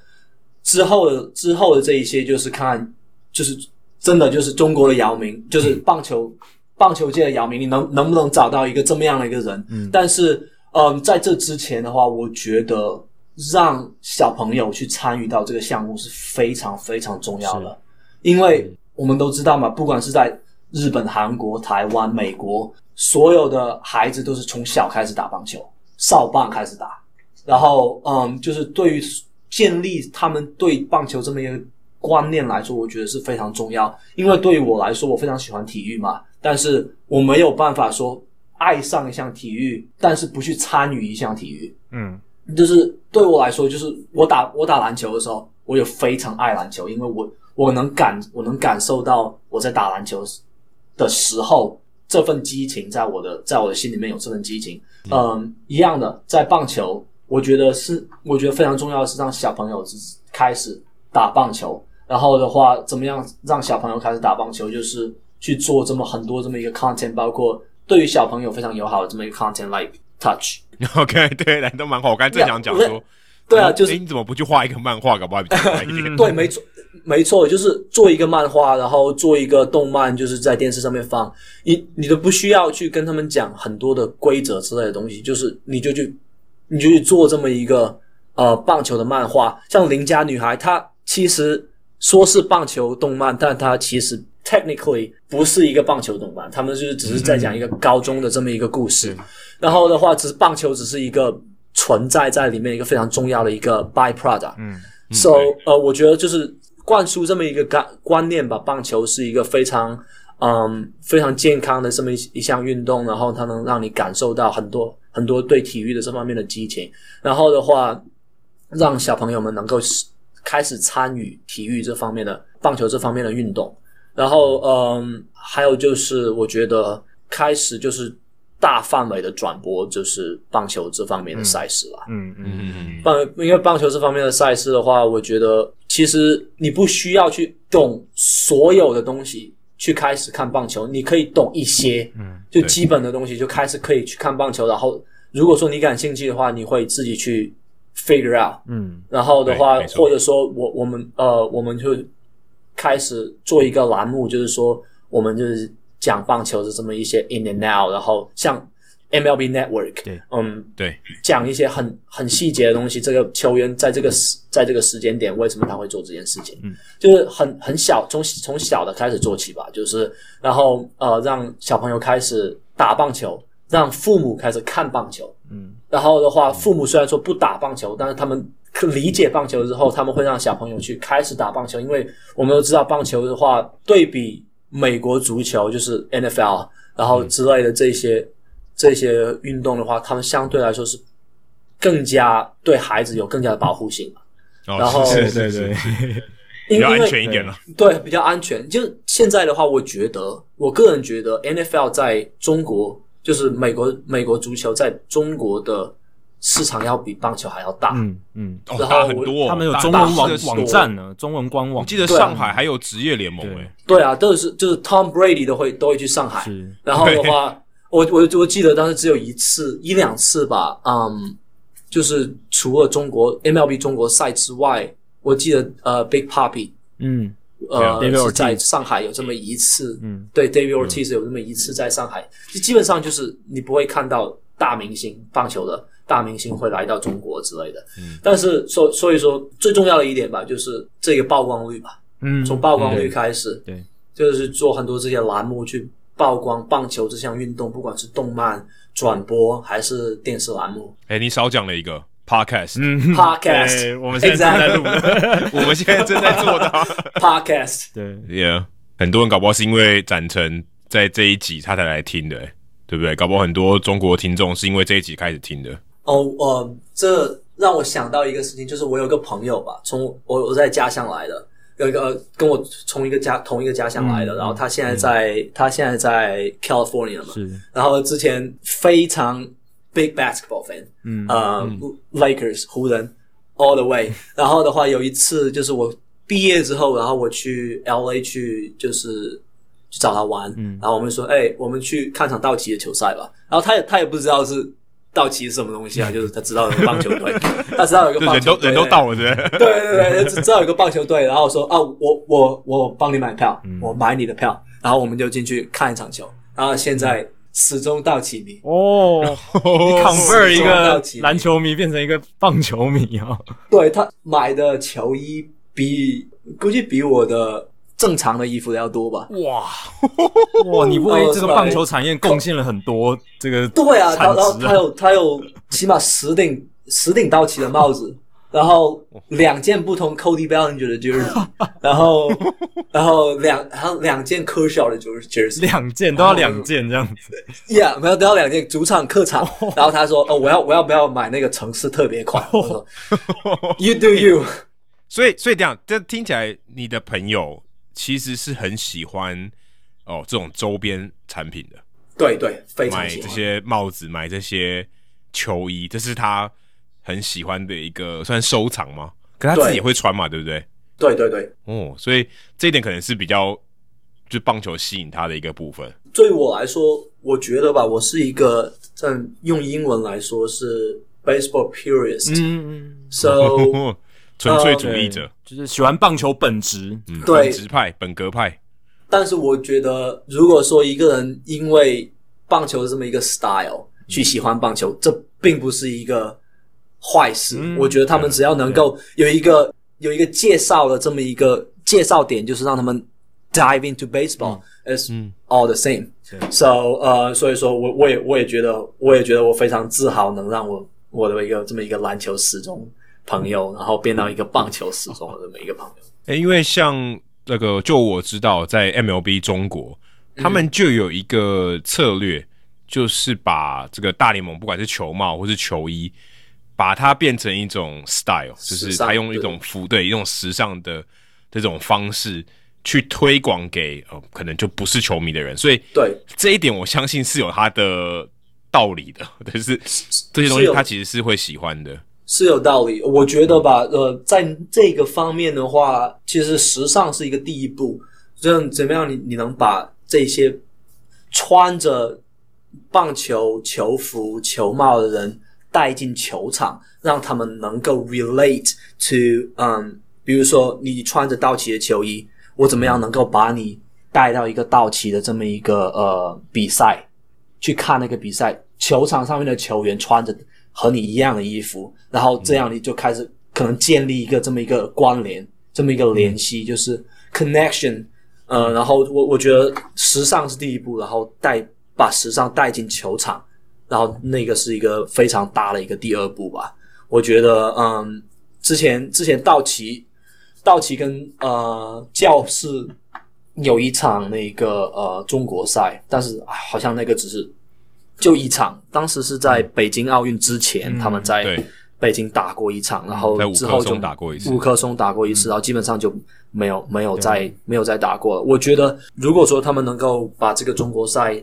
之后的之后的这一些就是看，就是真的就是中国的姚明，就是棒球棒球界的姚明，你能能不能找到一个这么样的一个人？嗯，但是嗯，在这之前的话，我觉得让小朋友去参与到这个项目是非常非常重要的，因为我们都知道嘛，不管是在日本、韩国、台湾、美国，所有的孩子都是从小开始打棒球，少棒开始打，然后嗯，就是对于。建立他们对棒球这么一个观念来说，我觉得是非常重要。因为对于我来说，我非常喜欢体育嘛，但是我没有办法说爱上一项体育，但是不去参与一项体育。嗯，就是对我来说，就是我打我打篮球的时候，我也非常爱篮球，因为我我能感我能感受到我在打篮球的时候，这份激情在我的在我的心里面有这份激情。嗯，嗯，一样的，在棒球。我觉得是，我觉得非常重要的是让小朋友开始打棒球，然后的话，怎么样让小朋友开始打棒球，就是去做这么很多这么一个 content，包括对于小朋友非常友好的这么一个 content，like touch。OK，对，都蛮好。我刚才正想讲说，yeah, 对啊，就是你怎么不去画一个漫画，搞不好比较快一点。对，没错，没错，就是做一个漫画，然后做一个动漫，就是在电视上面放，你你都不需要去跟他们讲很多的规则之类的东西，就是你就去。你就去做这么一个呃棒球的漫画，像邻家女孩，她其实说是棒球动漫，但它其实 technically 不是一个棒球动漫，他们就是只是在讲一个高中的这么一个故事。嗯、然后的话，只是棒球只是一个存在在里面一个非常重要的一个 byproduct。嗯，嗯，so 呃，我觉得就是灌输这么一个观观念吧，棒球是一个非常嗯非常健康的这么一一项运动，然后它能让你感受到很多。很多对体育的这方面的激情，然后的话，让小朋友们能够开始参与体育这方面的棒球这方面的运动，然后嗯，还有就是我觉得开始就是大范围的转播，就是棒球这方面的赛事了。嗯嗯嗯嗯。棒，因为棒球这方面的赛事的话，我觉得其实你不需要去懂所有的东西。去开始看棒球，你可以懂一些，嗯，就基本的东西就开始可以去看棒球。然后如果说你感兴趣的话，你会自己去 figure out，嗯，然后的话，或者说我我们呃，我们就开始做一个栏目，就是说我们就是讲棒球的这么一些 in and out，然后像。MLB Network，对，嗯，对，讲一些很很细节的东西。这个球员在这个时，在这个时间点，为什么他会做这件事情？嗯，就是很很小，从从小的开始做起吧。就是，然后呃，让小朋友开始打棒球，让父母开始看棒球。嗯，然后的话，父母虽然说不打棒球，但是他们理解棒球之后，他们会让小朋友去开始打棒球。因为我们都知道，棒球的话，对比美国足球，就是 NFL，然后之类的这些。这些运动的话，他们相对来说是更加对孩子有更加的保护性嘛。哦、然后，对对对，比较安全一点了。对，比较安全。就现在的话，我觉得，我个人觉得，NFL 在中国，就是美国美国足球在中国的市场要比棒球还要大。嗯嗯，然后哦、大很多。他们有中文网网站呢，中文官网。我记得上海还有职业联盟诶。对啊，都是就是 Tom Brady 都会都会去上海。然后的话。我我我记得当时只有一次一两次吧，嗯，就是除了中国 MLB 中国赛之外，我记得呃 Big Papi，嗯，呃是在上海有这么一次，嗯，对 David Ortiz 有这么一次在上海，就基本上就是你不会看到大明星棒球的大明星会来到中国之类的，嗯，但是所所以说最重要的一点吧，就是这个曝光率吧，嗯，从曝光率开始，对，就是做很多这些栏目去。曝光棒球这项运动，不管是动漫转播还是电视栏目。哎、欸，你少讲了一个 podcast，嗯，podcast，我们现在正在录.我们现在正在做的 podcast。对，Yeah，很多人搞不好是因为展成在这一集他才来听的，对不对？搞不好很多中国听众是因为这一集开始听的。哦，呃，这让我想到一个事情，就是我有个朋友吧，从我我在家乡来的。有一个跟我从一个家同一个家乡来的，嗯、然后他现在在、嗯、他现在在 California 嘛，是。然后之前非常 big basketball fan，嗯，呃、嗯、Lakers 湖人 all the way。然后的话有一次就是我毕业之后，然后我去 LA 去就是去找他玩，嗯，然后我们说，哎、欸，我们去看场道奇的球赛吧。然后他也他也不知道是。道奇是什么东西啊？就是他知道有个棒球队，他知道有个棒球队，人都人都到了，对对对对，知道有个棒球队，然后说啊，我我我帮你买票，嗯、我买你的票，然后我们就进去看一场球，然后现在始终道奇迷哦，你 convert 一个篮球迷变成一个棒球迷啊？对，他买的球衣比估计比我的。正常的衣服要多吧？哇哇！你不为这个棒球产业贡献了很多这个、啊？对啊，然后他有他有起码十顶十顶道奇的帽子，然后两件不同 Cody Bellinger 的 jersey，然后然后两还有两件 Kershaw 的 jersey，两件都要两件这样子。Yeah，没有都要两件，主场客场。然后他说：“哦，我要我要不要买那个城市特别款？”我说：“You do you。”所以所以这样，这听起来你的朋友。其实是很喜欢哦这种周边产品的，对对，买这些帽子，买这些球衣，这是他很喜欢的一个算收藏吗？可是他自己也会穿嘛，对，对不对？对对对，哦，所以这一点可能是比较就棒球吸引他的一个部分。对我来说，我觉得吧，我是一个在用英文来说是 baseball purist，嗯嗯，so。纯粹主义者、uh, 就是喜欢棒球本质，嗯，对，本质派、本格派。但是我觉得，如果说一个人因为棒球这么一个 style 去喜欢棒球，嗯、这并不是一个坏事。嗯、我觉得他们只要能够有一个有一个介绍的这么一个介绍点，就是让他们 dive into baseball、嗯、is all the same、嗯。So，呃、uh,，所以说我我也我也觉得我也觉得我非常自豪，能让我我的一个这么一个篮球始终。朋友，然后变到一个棒球死忠的这么一个朋友。诶，因为像那个，就我知道，在 MLB 中国，他们就有一个策略，嗯、就是把这个大联盟，不管是球帽或是球衣，把它变成一种 style，就是他用一种服对，一种时尚的这种方式去推广给呃，可能就不是球迷的人。所以，对这一点，我相信是有他的道理的，但是这些东西他其实是会喜欢的。是有道理，我觉得吧，呃，在这个方面的话，其实时尚是一个第一步。这样怎么样你？你你能把这些穿着棒球球服、球帽的人带进球场，让他们能够 relate to，嗯，比如说你穿着道奇的球衣，我怎么样能够把你带到一个道奇的这么一个呃比赛，去看那个比赛，球场上面的球员穿着和你一样的衣服，然后这样你就开始可能建立一个这么一个关联，这么一个联系，就是 connection。呃，然后我我觉得时尚是第一步，然后带把时尚带进球场，然后那个是一个非常大的一个第二步吧。我觉得，嗯，之前之前道奇道奇跟呃教士有一场那个呃中国赛，但是好像那个只是就一场，当时是在北京奥运之前，嗯、他们在。北京打过一场，然后之后就打过一次，五棵松打过一次，然后基本上就没有没有再没有再打过了。我觉得，如果说他们能够把这个中国赛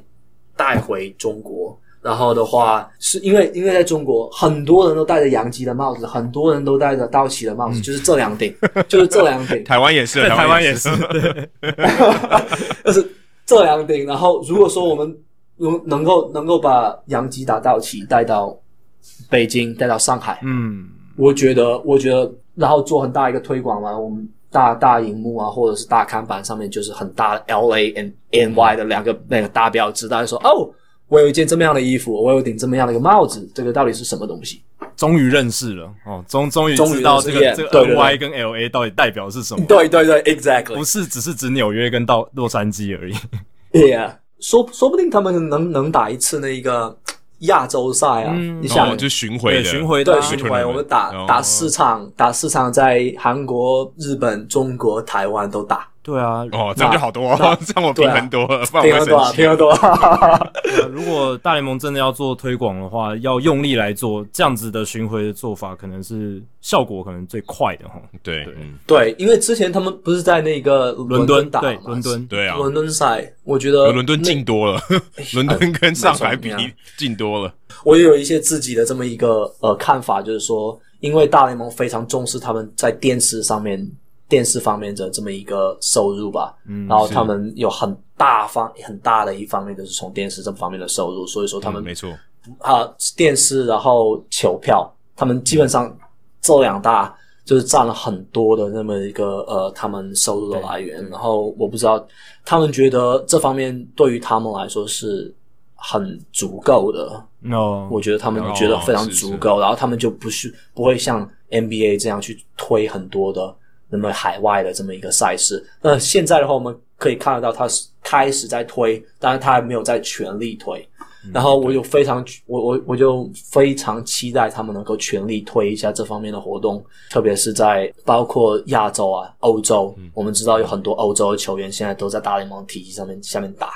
带回中国，然后的话，是因为因为在中国很多人都戴着洋基的帽子，很多人都戴着道奇的帽子，就是这两顶，就是这两顶。台湾也是，台湾也是，对，就是这两顶。然后如果说我们能能够能够把洋基打道奇带到。北京带到上海，嗯，我觉得，我觉得，然后做很大一个推广嘛，我们大大荧幕啊，或者是大看板上面就是很大的 L A and N Y 的两个那个大标志，大家说哦，我有一件这么样的衣服，我有顶这么样的一个帽子，这个到底是什么东西？终于认识了哦，终终于知道这个这个 N Y 跟 L A 到底代表是什么？对对对，exactly，不是只是指纽约跟到洛杉矶而已。Yeah，说说不定他们能能打一次那个。亚洲赛啊，嗯、你想、哦、就巡回的巡回对巡回，我们打、哦、打四场，打四场在韩国、日本、中国、台湾都打。对啊，哦，这样就好多，这样我平衡多了，平衡多，平衡多了。如果大联盟真的要做推广的话，要用力来做这样子的巡回的做法，可能是效果可能最快的哈。对，对，因为之前他们不是在那个伦敦打，对，伦敦，对啊，伦敦赛，我觉得伦敦近多了，伦敦跟上海比近多了。我也有一些自己的这么一个呃看法，就是说，因为大联盟非常重视他们在电视上面。电视方面的这么一个收入吧，嗯，然后他们有很大方很大的一方面就是从电视这方面的收入，所以说他们、嗯、没错。啊，电视然后球票，他们基本上这两大就是占了很多的那么一个呃他们收入的来源，然后我不知道他们觉得这方面对于他们来说是很足够的，no，我觉得他们觉得非常足够，哦、然后他们就不是不会像 NBA 这样去推很多的。那么海外的这么一个赛事，那现在的话，我们可以看得到，他是开始在推，但是他还没有在全力推。嗯、然后我就非常，我我我就非常期待他们能够全力推一下这方面的活动，特别是在包括亚洲啊、欧洲，嗯、我们知道有很多欧洲的球员现在都在大联盟体系上面下面打，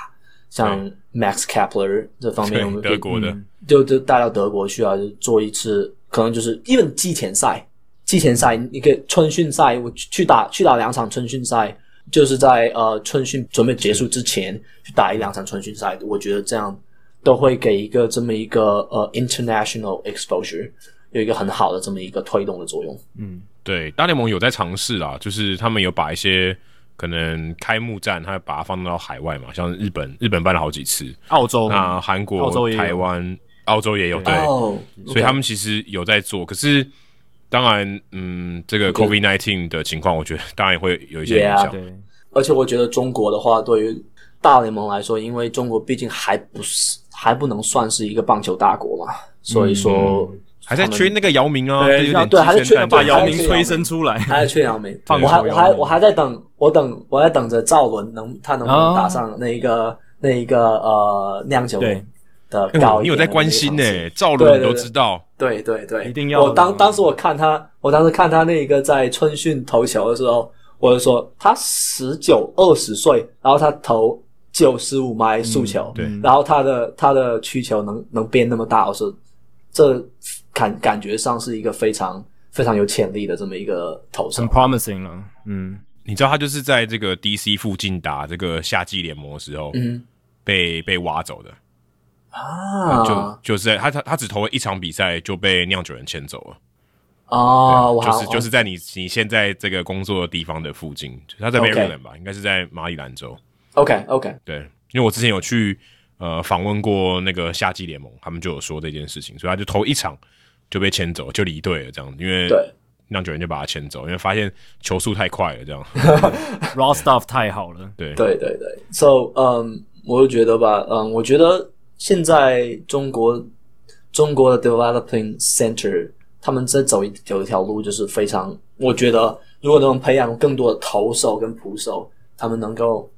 像 Max Kepler 这方面，我们德国的、嗯、就就带到德国去啊，就做一次，可能就是因为季前赛。季前赛，一个春训赛，我去打去打两场春训赛，就是在呃春训准备结束之前去打一两场春训赛。我觉得这样都会给一个这么一个呃 international exposure 有一个很好的这么一个推动的作用。嗯，对，大联盟有在尝试啦，就是他们有把一些可能开幕战，他把它放到海外嘛，像日本，日本办了好几次，澳洲那韩国、台湾、澳洲也有，对，所以他们其实有在做，可是。当然，嗯，这个 COVID-19 的情况，我觉得当然也会有一些影响。对，而且我觉得中国的话，对于大联盟来说，因为中国毕竟还不是还不能算是一个棒球大国嘛，所以说还在缺那个姚明啊，对，对，还在缺把姚明催生出来，还在缺姚明。我还我还我还在等，我等我在等着赵伦能他能不能打上那一个那一个呃酿酒的高，你有在关心呢？赵伦都知道。对对对，一定要。我当当时我看他，我当时看他那个在春训投球的时候，我就说他十九二十岁，然后他投九十五迈速球，对，然后他的他的曲球能能变那么大，我说这感感觉上是一个非常非常有潜力的这么一个投手，很 promising 了。嗯，你知道他就是在这个 DC 附近打这个夏季联盟的时候，嗯，被被挖走的。啊，就就是在他他他只投了一场比赛就被酿酒人牵走了。哦，就是就是在你你现在这个工作的地方的附近，他在 Maryland 吧，应该是在马里兰州。OK OK，对，因为我之前有去呃访问过那个夏季联盟，他们就有说这件事情，所以他就投一场就被牵走，就离队了这样，因为酿酒人就把他牵走，因为发现球速太快了，这样，raw stuff 太好了，对。对对对，so 嗯、um,，我就觉得吧，嗯、um,，我觉得现在中国中国的 developing center。他们在走一走一条路，就是非常，我觉得如果能培养更多的投手跟捕手，他们能够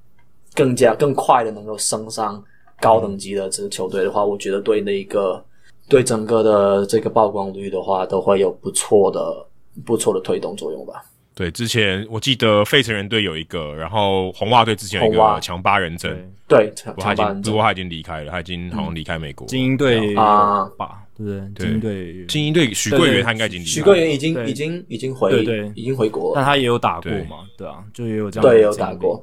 更加更快的能够升上高等级的这个球队的话，我觉得对那一个对整个的这个曝光率的话，都会有不错的不错的推动作用吧。对，之前我记得费城人队有一个，然后红袜队之前有一个强八人阵，对，不过他已经不过他已经离开了，他已经好像离开美国。精英队啊，吧，对不对？精英队，精英队许桂元他应该已经离开了，许桂元已经已经已经回对对，已经回国了，但他也有打过嘛，对啊，就也有这样对，有打过，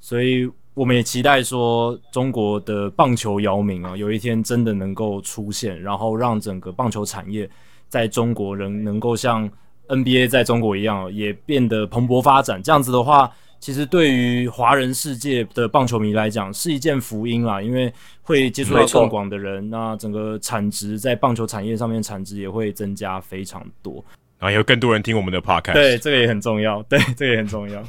所以我们也期待说中国的棒球姚明啊，有一天真的能够出现，然后让整个棒球产业在中国人能够像。NBA 在中国一样也变得蓬勃发展，这样子的话，其实对于华人世界的棒球迷来讲是一件福音啦，因为会接触到更广的人，那整个产值在棒球产业上面产值也会增加非常多，然后有更多人听我们的 podcast，对，这个也很重要，对，这个也很重要。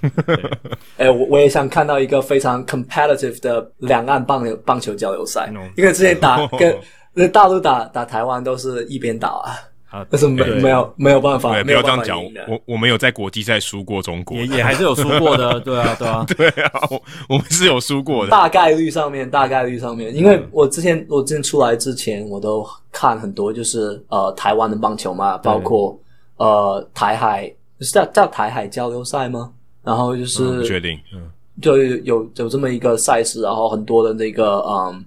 哎、欸，我我也想看到一个非常 competitive 的两岸棒球棒球交流赛，no. 因为之前打跟 大陆打打台湾都是一边倒啊。啊，但是没没有没有办法，对，不要这样讲。我我们有在国际赛输过中国，也也还是有输过的，对啊，对啊，对啊，我我们是有输过的，大概率上面，大概率上面，因为我之前我之前出来之前，我都看很多，就是呃台湾的棒球嘛，包括呃台海，是叫叫台海交流赛吗？然后就是不确定，嗯，就有有这么一个赛事，然后很多的那个嗯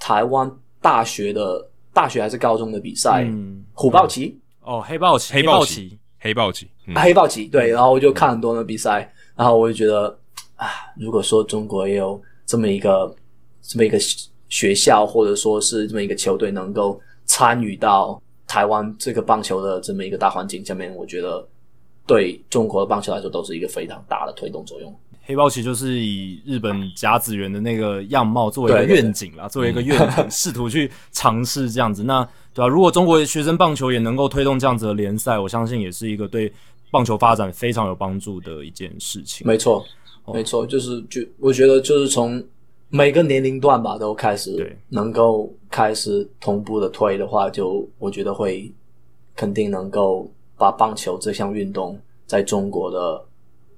台湾大学的。大学还是高中的比赛，嗯，虎豹旗。哦，黑豹旗，黑豹旗，黑豹旗，嗯，黑豹旗，对，然后我就看很多的比赛，然后我就觉得啊，如果说中国也有这么一个这么一个学校，或者说是这么一个球队，能够参与到台湾这个棒球的这么一个大环境下面，我觉得对中国的棒球来说都是一个非常大的推动作用。黑豹旗就是以日本甲子园的那个样貌作为一个愿景啦，作为一个愿景，试图去尝试这样子。那对吧、啊？如果中国学生棒球也能够推动这样子的联赛，我相信也是一个对棒球发展非常有帮助的一件事情。没错，没错，就是就我觉得就是从每个年龄段吧都开始，对，能够开始同步的推的话，就我觉得会肯定能够把棒球这项运动在中国的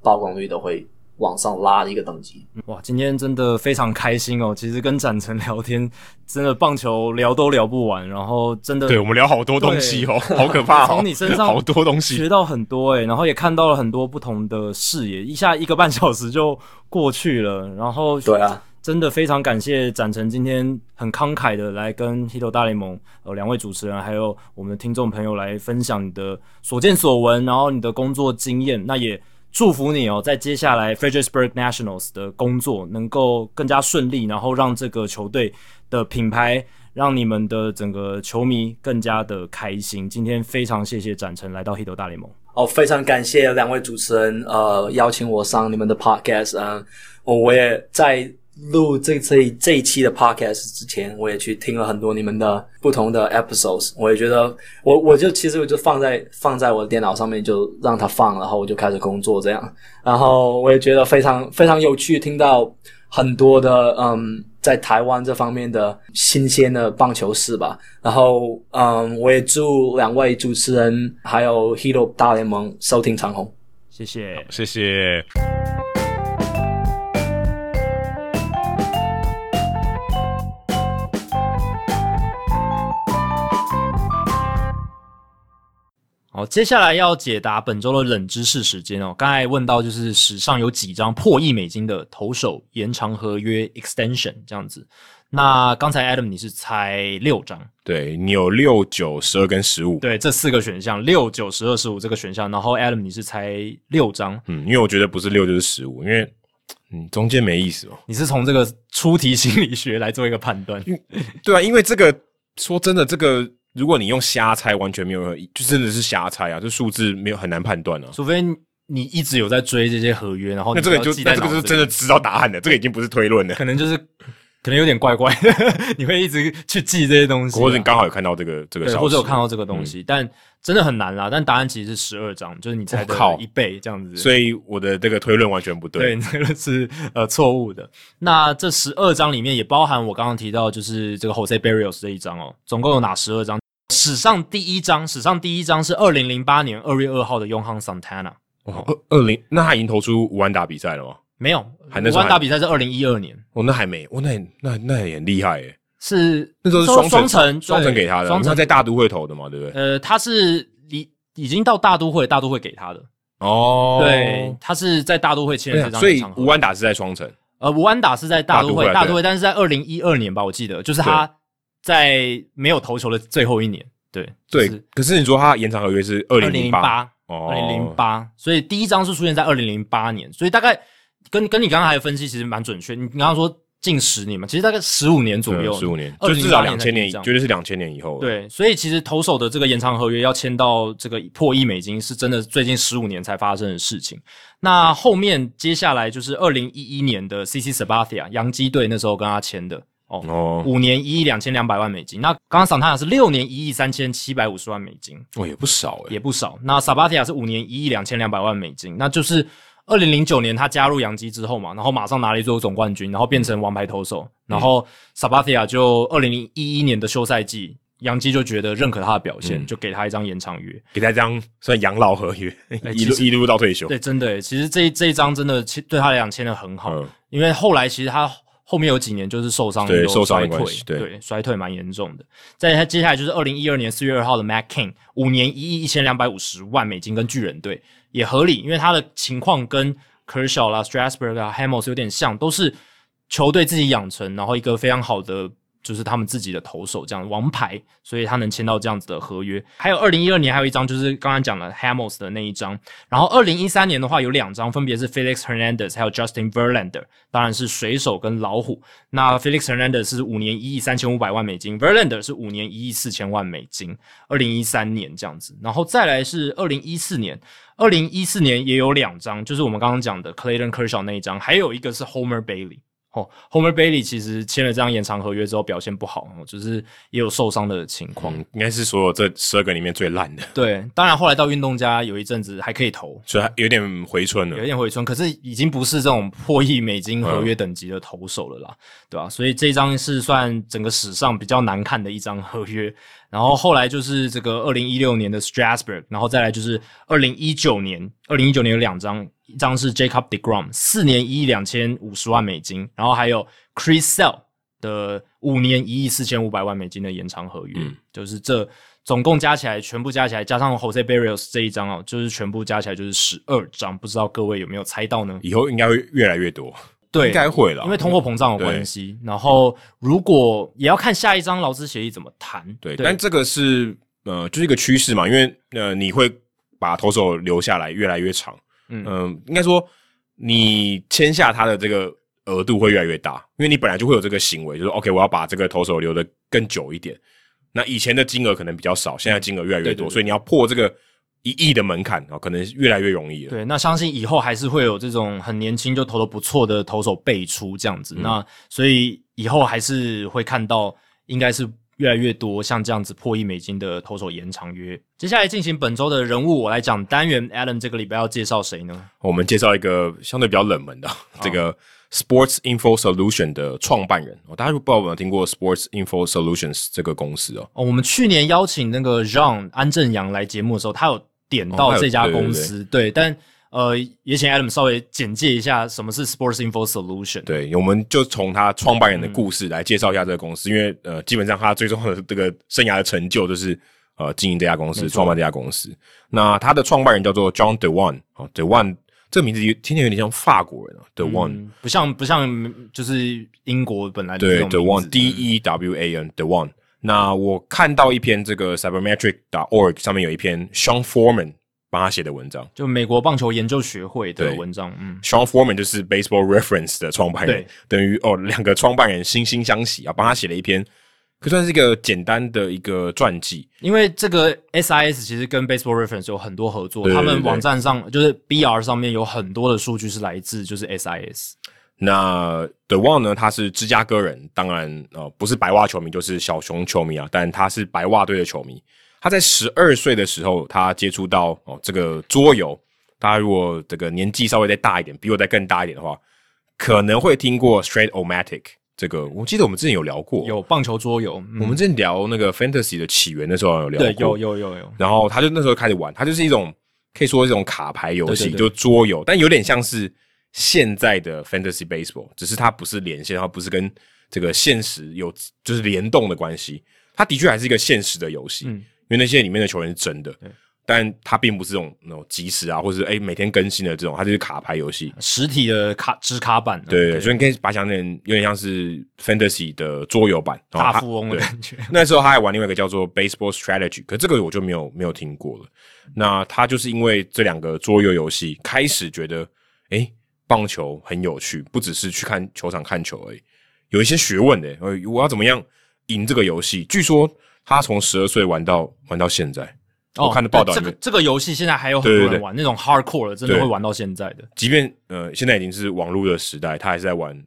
曝光率都会。往上拉的一个等级，哇！今天真的非常开心哦。其实跟展成聊天，真的棒球聊都聊不完，然后真的，对，我们聊好多东西哦，好可怕哦。从你身上好多东西学到很多诶，然后也看到了很多不同的视野，一下一个半小时就过去了。然后对啊，真的非常感谢展成今天很慷慨的来跟 Hito 大联盟呃两位主持人还有我们的听众朋友来分享你的所见所闻，然后你的工作经验，那也。祝福你哦，在接下来 Fredericksburg Nationals 的工作能够更加顺利，然后让这个球队的品牌，让你们的整个球迷更加的开心。今天非常谢谢展成来到 Hito 大联盟。哦，非常感谢两位主持人，呃，邀请我上你们的 Podcast 嗯，我我也在。录这这这一期的 podcast 之前，我也去听了很多你们的不同的 episodes，我也觉得我我就其实我就放在放在我的电脑上面就让它放，然后我就开始工作这样，然后我也觉得非常非常有趣，听到很多的嗯在台湾这方面的新鲜的棒球事吧，然后嗯我也祝两位主持人还有 Hero 大联盟收听长虹，谢谢，谢谢。好，接下来要解答本周的冷知识时间哦。刚才问到就是史上有几张破亿美金的投手延长合约 extension 这样子。那刚才 Adam 你是猜六张，对，你有六九十二跟十五，对，这四个选项六九十二十五这个选项。然后 Adam 你是猜六张，嗯，因为我觉得不是六就是十五，因为嗯中间没意思哦。你是从这个出题心理学来做一个判断，对啊，因为这个说真的这个。如果你用瞎猜，完全没有任何，就真的是瞎猜啊！这数字没有很难判断啊，除非你一直有在追这些合约，然后那这个就那这个是真的知道答案的，这个已经不是推论了，可能就是可能有点怪怪的，你会一直去记这些东西，或者你刚好有看到这个这个或者有看到这个东西，嗯、但真的很难啦。但答案其实是十二张，就是你猜的一倍这样子，所以我的这个推论完全不对，对，这个是呃错误的。那这十二张里面也包含我刚刚提到，就是这个 Jose Berrios 这一张哦，总共有哪十二张？史上第一张，史上第一张是二零零八年二月二号的 Yohan Santana。哦，二二零，那他已经投出五万打比赛了吗？没有，五万打比赛是二零一二年。哦，那还没，哦，那那那也很厉害诶。是那时候是双双城双城给他的，双城在大都会投的嘛，对不对？呃，他是已已经到大都会，大都会给他的。哦，对，他是在大都会签的这张，所以五万打是在双城。呃，无安打是在大都会，大都会，但是在二零一二年吧，我记得就是他在没有投球的最后一年。对对，可是你说他延长合约是二零零八，二零零八，所以第一张是出现在二零零八年，所以大概跟跟你刚刚还有分析其实蛮准确。你刚刚说近十年嘛，其实大概十五年左右，十五年，就至少两千年，绝对是两千年以后。对，所以其实投手的这个延长合约要签到这个破亿美金，是真的最近十五年才发生的事情。那后面接下来就是二零一一年的 CC Sabathia，洋基队那时候跟他签的。哦，五年一亿两千两百万美金。那刚刚桑塔纳是六年一亿三千七百五十万美金，哦，也不少诶，也不少。那萨巴提亚是五年一亿两千两百万美金，那就是二零零九年他加入洋基之后嘛，然后马上拿了一座总冠军，然后变成王牌投手。嗯、然后萨巴提亚就二零一一年的休赛季，洋基就觉得认可他的表现，嗯、就给他一张延长约，给他一张算养老合约，欸、一路一路到退休。对，真的，其实这这一张真的对他来讲签的很好，嗯、因为后来其实他。后面有几年就是受伤，对，受伤的关系，对，对，衰退蛮严重的。再他接下来就是二零一二年四月二号的 Matt Cain，五年一亿一千两百五十万美金跟巨人队也合理，因为他的情况跟 Kershaw 啦、Strasburg 啦、Hamels 有点像，都是球队自己养成，然后一个非常好的。就是他们自己的投手这样王牌，所以他能签到这样子的合约。还有二零一二年还有一张，就是刚刚讲了 Hamels 的那一张。然后二零一三年的话有两张，分别是 Felix Hernandez 还有 Justin Verlander，当然是水手跟老虎。那 Felix Hernandez 是五年一亿三千五百万美金，Verlander 是五年一亿四千万美金。二零一三年这样子，然后再来是二零一四年，二零一四年也有两张，就是我们刚刚讲的 Clayton Kershaw 那一张，还有一个是 Homer Bailey。哦，Homer Bailey 其实签了这张延长合约之后表现不好，就是也有受伤的情况，嗯，应该是所有这十二个里面最烂的。对，当然后来到运动家有一阵子还可以投，所以有点回春了，有点回春，可是已经不是这种破亿美金合约等级的投手了啦，嗯、对吧、啊？所以这张是算整个史上比较难看的一张合约。然后后来就是这个二零一六年的 Strasburg，然后再来就是二零一九年，二零一九年有两张。一张是 Jacob deGrom 四年一亿两千五十万美金，然后还有 Chris Sale 的五年一亿四千五百万美金的延长合约，嗯、就是这总共加起来，全部加起来加上 Jose Berrios 这一张哦，就是全部加起来就是十二张，不知道各位有没有猜到呢？以后应该会越来越多，对，应该会了，因为通货膨胀的关系。然后如果也要看下一张劳资协议怎么谈，对，对但这个是呃就是一个趋势嘛，因为呃你会把投手留下来越来越长。嗯，应该说你签下他的这个额度会越来越大，因为你本来就会有这个行为，就是 OK，我要把这个投手留的更久一点。那以前的金额可能比较少，现在金额越来越多，所以你要破这个一亿的门槛啊，可能越来越容易了。对，那相信以后还是会有这种很年轻就投的不错的投手辈出这样子。嗯、那所以以后还是会看到，应该是。越来越多像这样子破亿美金的投手延长约。接下来进行本周的人物，我来讲单元。Adam 这个礼拜要介绍谁呢？我们介绍一个相对比较冷门的，好这个 Sports Info Solution 的创办人。大家不知道有没有听过 Sports Info Solutions 这个公司哦？哦，我们去年邀请那个 John 安正阳来节目的时候，他有点到这家公司，哦、对，对，对，对，但。呃，也请 Adam 稍微简介一下什么是 Sports Info Solution。对，我们就从他创办人的故事来介绍一下这个公司，嗯、因为呃，基本上他最重要的这个生涯的成就就是呃经营这家公司，创办这家公司。那他的创办人叫做 John DeWan 哦，DeWan 这个名字听起来有点像法国人啊，DeWan、嗯、不像不像就是英国本来的对 DeWan D E W A N DeWan。那我看到一篇这个 Cybermetric.org 上面有一篇 Sean Foreman。帮他写的文章，就美国棒球研究学会的文章。嗯，Sean Foreman 就是 Baseball Reference 的创办人，等于哦两个创办人惺惺相惜啊，帮他写了一篇可算是一个简单的一个传记。因为这个 SIS 其实跟 Baseball Reference 有很多合作，他们网站上就是 BR 上面有很多的数据是来自就是 SIS。那 DeJuan 呢？他是芝加哥人，当然呃不是白袜球迷，就是小熊球迷啊。但他是白袜队的球迷。他在十二岁的时候，他接触到哦这个桌游。大家如果这个年纪稍微再大一点，比我再更大一点的话，可能会听过 Straight-O-Matic 这个。我记得我们之前有聊过，有棒球桌游。嗯、我们之前聊那个 Fantasy 的起源的时候有聊过，对，有有有有。然后他就那时候开始玩，他就是一种可以说一种卡牌游戏，就桌游，但有点像是。现在的 Fantasy Baseball 只是它不是连线，它不是跟这个现实有就是联动的关系。它的确还是一个现实的游戏，嗯，因为那些里面的球员是真的，但他并不是这种那种即时啊，或者是诶、欸、每天更新的这种，它就是卡牌游戏，实体的卡纸卡版。对，所以你可以把它想成有点像是 Fantasy 的桌游版，大富翁的感觉。那时候他还玩另外一个叫做 Baseball Strategy，可这个我就没有没有听过了。那他就是因为这两个桌游游戏开始觉得，诶、欸棒球很有趣，不只是去看球场看球而已，有一些学问的。我要怎么样赢这个游戏？据说他从十二岁玩到玩到现在。哦、我看的报道，这个这个游戏现在还有很多人玩，对对对，那种 hardcore 的，真的会玩到现在的。即便呃，现在已经是网络的时代，他还是在玩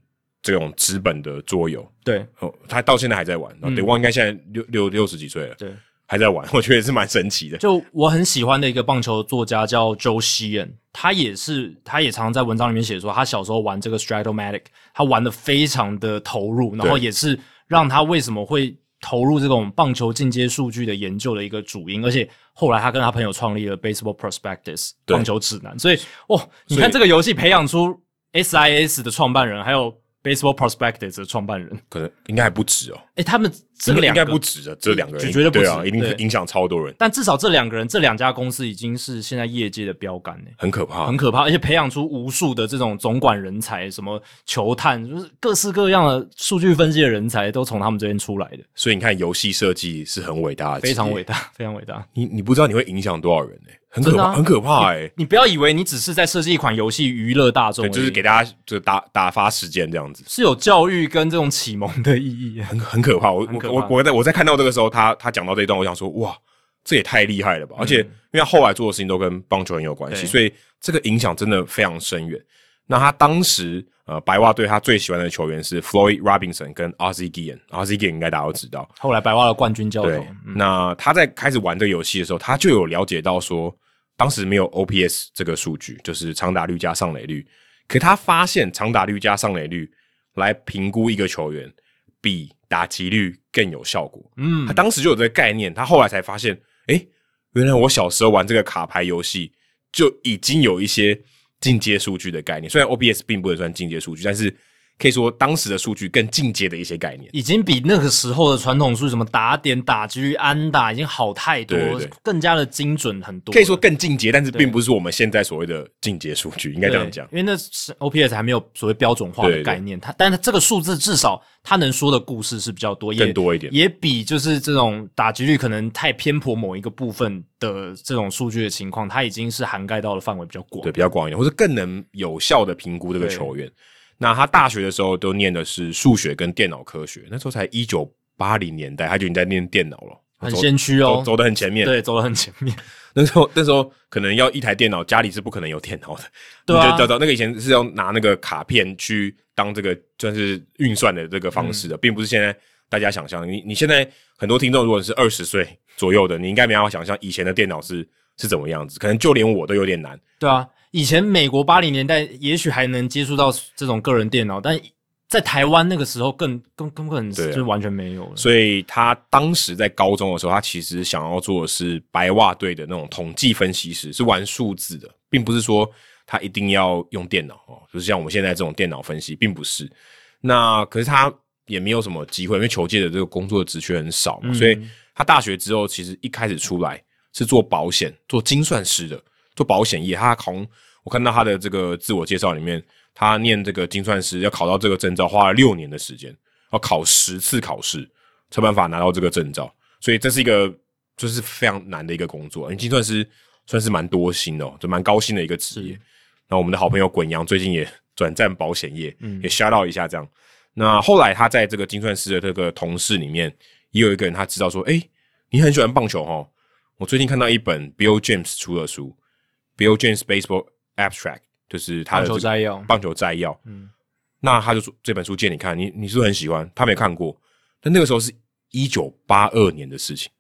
这种纸本的桌游。对，哦，他到现在还在玩。对，我应该现在六六六十几岁了。对。还在玩，我觉得也是蛮神奇的。就我很喜欢的一个棒球作家叫 Joe Sheehan，他也是，他也常常在文章里面写说，他小时候玩这个 Strat-O-Matic，他玩的非常的投入，然后也是让他为什么会投入这种棒球进阶数据的研究的一个主因。而且后来他跟他朋友创立了 Baseball Prospectus 棒球指南，所以哦，你看这个游戏培养出 SIS 的创办人，还有。Baseball Prospectus 的创办人可能应该还不止哦。诶、欸，他们这两个应该不止的，这两个人绝对不止，啊，一定影响超多人。但至少这两个人，这两家公司已经是现在业界的标杆呢，很可怕，很可怕，而且培养出无数的这种总管人才，什么球探，就是各式各样的数据分析的人才，都从他们这边出来的。所以你看，游戏设计是很伟大的，非常伟大，非常伟大。你你不知道你会影响多少人呢？很可怕，啊、很可怕哎、欸！你不要以为你只是在设计一款游戏娱乐大众，就是给大家就打打发时间这样子，是有教育跟这种启蒙的意义，很很可怕。我我我我在我在看到这个时候，他他讲到这一段，我想说哇，这也太厉害了吧！嗯、而且因为他后来做的事情都跟棒球很有关系，所以这个影响真的非常深远。那他当时呃白袜队他最喜欢的球员是 Floyd Robinson 跟 Guillen，Ozzie Guillen 应该大家都知道。后来白袜的冠军教头。对，嗯、那他在开始玩这个游戏的时候，他就有了解到说。当时没有 OPS 这个数据，就是长打率加上垒率。可他发现长打率加上垒率来评估一个球员，比打击率更有效果。嗯，他当时就有这个概念。他后来才发现，诶，原来我小时候玩这个卡牌游戏就已经有一些进阶数据的概念。虽然 OBS 并不能算进阶数据，但是。可以说，当时的数据更进阶的一些概念，已经比那个时候的传统数据，什么打点、打击率、安打，已经好太多，对对。对，更加的精准很多。可以说更进阶，但是并不是我们现在所谓的进阶数据，应该这样讲。因为那是 OPS 还没有所谓标准化的概念，它，但是这个数字至少它能说的故事是比较多，更多一点，也比就是这种打击率可能太偏颇某一个部分的这种数据的情况，它已经是涵盖到的范围比较广，对，比较广一点，或者更能有效的评估这个球员。那他大学的时候都念的是数学跟电脑科学，那时候才一九八零年代，他就已经在念电脑了，很先驱哦，走得很前面，对，走得很前面。那时候那时候可能要一台电脑，家里是不可能有电脑的，对啊，就找到那个以前是要拿那个卡片去当这个算是运算的这个方式的，嗯、并不是现在大家想象。你你现在很多听众如果是二十岁左右的，你应该没办法想象以前的电脑是是怎么样子，可能就连我都有点难。对啊。以前美国八零年代也许还能接触到这种个人电脑，但在台湾那个时候更更根本就完全没有了。所以他当时在高中的时候，他其实想要做的是白袜队的那种统计分析师，是玩数字的，并不是说他一定要用电脑哦，就是像我们现在这种电脑分析，并不是。那可是他也没有什么机会，因为球界的这个工作职缺很少嘛，嗯，所以他大学之后其实一开始出来是做保险、做精算师的。做保险业，他从我看到他的这个自我介绍里面，他念这个精算师要考到这个证照，花了六年的时间，要考十次考试，才办法拿到这个证照。所以这是一个就是非常难的一个工作，因为精算师算是蛮多薪的，就蛮高薪的一个职业。那我们的好朋友滚阳最近也转战保险业，嗯，也 shout out 一下这样。那后来他在这个精算师的这个同事里面，也有一个人他知道说，哎、欸，你很喜欢棒球哦。我最近看到一本 Bill James 出的书，Bill James Baseball Abstract，就是他的棒球摘要。棒球摘要，嗯，那他就说这本书借你看，你你是不是很喜欢？他没看过，但那个时候是一九八二年的事情，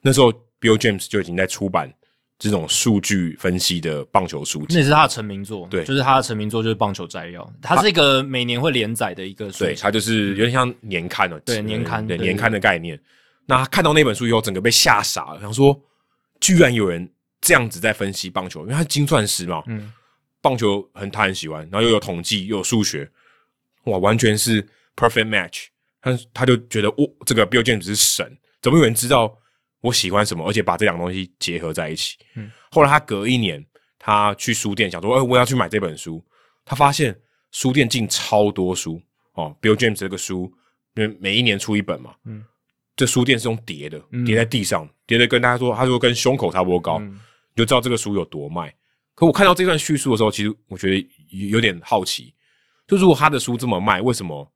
那时候 Bill James 就已经在出版。这种数据分析的棒球书籍，那也是他的成名作。对，就是他的成名作，就是《棒球摘要》。它是一个每年会连载的一个书。对，它就是有点像年刊哦。对，年刊。对，年刊的概念。那他看到那本书以后，整个被吓傻了，想说，居然有人这样子在分析棒球，因为他是精算师嘛。嗯。棒球很他很喜欢，然后又有统计又有数学，哇，完全是 perfect match。他他就觉得，哦，这个 Bill James 是神，怎么有人知道？我喜欢什么，而且把这两个东西结合在一起。嗯，后来他隔一年，他去书店想说：“哎、欸，我要去买这本书。”他发现书店进超多书哦，Bill James 这个书，因为每一年出一本嘛。嗯，这书店是用叠的，叠在地上，叠的跟大家说，他说跟胸口差不多高，嗯、就知道这个书有多卖。可我看到这段叙述的时候，其实我觉得有点好奇，就如果他的书这么卖，为什么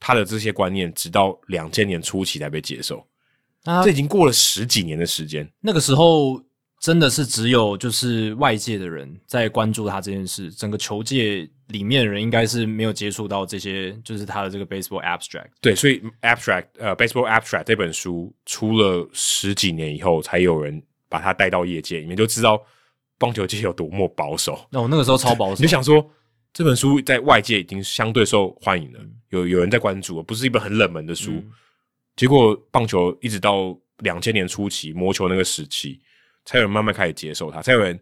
他的这些观念直到两千年初期才被接受？啊，这已经过了十几年的时间。那个时候真的是只有就是外界的人在关注他这件事，整个球界里面的人应该是没有接触到这些，就是他的这个 Baseball Abstract。对，所以 Abstract 呃 Baseball Abstract 这本书出了十几年以后，才有人把他带到业界里面，就知道棒球界有多么保守。那我那个时候超保守，你就想说这本书在外界已经相对受欢迎了，嗯、有有人在关注，不是一本很冷门的书。嗯结果棒球一直到两千年初期，魔球那个时期，才有人慢慢开始接受它，才有人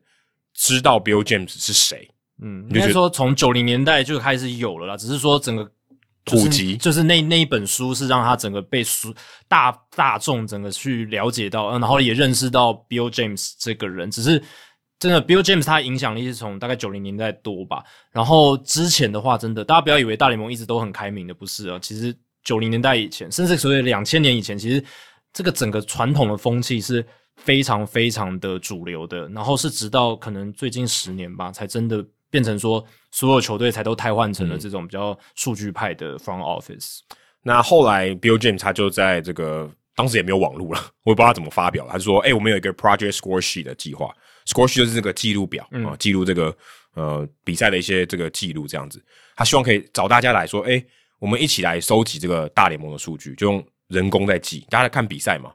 知道 Bill James 是谁。嗯，应该说从九零年代就开始有了啦，只是说整个普及，就是那那一本书是让他整个被书大大众整个去了解到，然后也认识到 Bill James 这个人。只是真的 Bill James 他影响力是从大概九零年代多吧，然后之前的话，真的大家不要以为大联盟一直都很开明的，不是啊，其实。九零年代以前，甚至所谓两千年以前，其实这个整个传统的风气是非常非常的主流的。然后是直到可能最近十年吧，才真的变成说所有球队才都汰换成了这种比较数据派的 front office。嗯、那后来 Bill James 他就在这个当时也没有网络了，我也不知道他怎么发表。他就说：“哎、欸，我们有一个 Project Score Sheet 的计划，Score Sheet 就是这个记录表、嗯、啊，记录这个呃比赛的一些这个记录这样子。他希望可以找大家来说，哎、欸。”我们一起来收集这个大联盟的数据，就用人工在记。大家来看比赛嘛，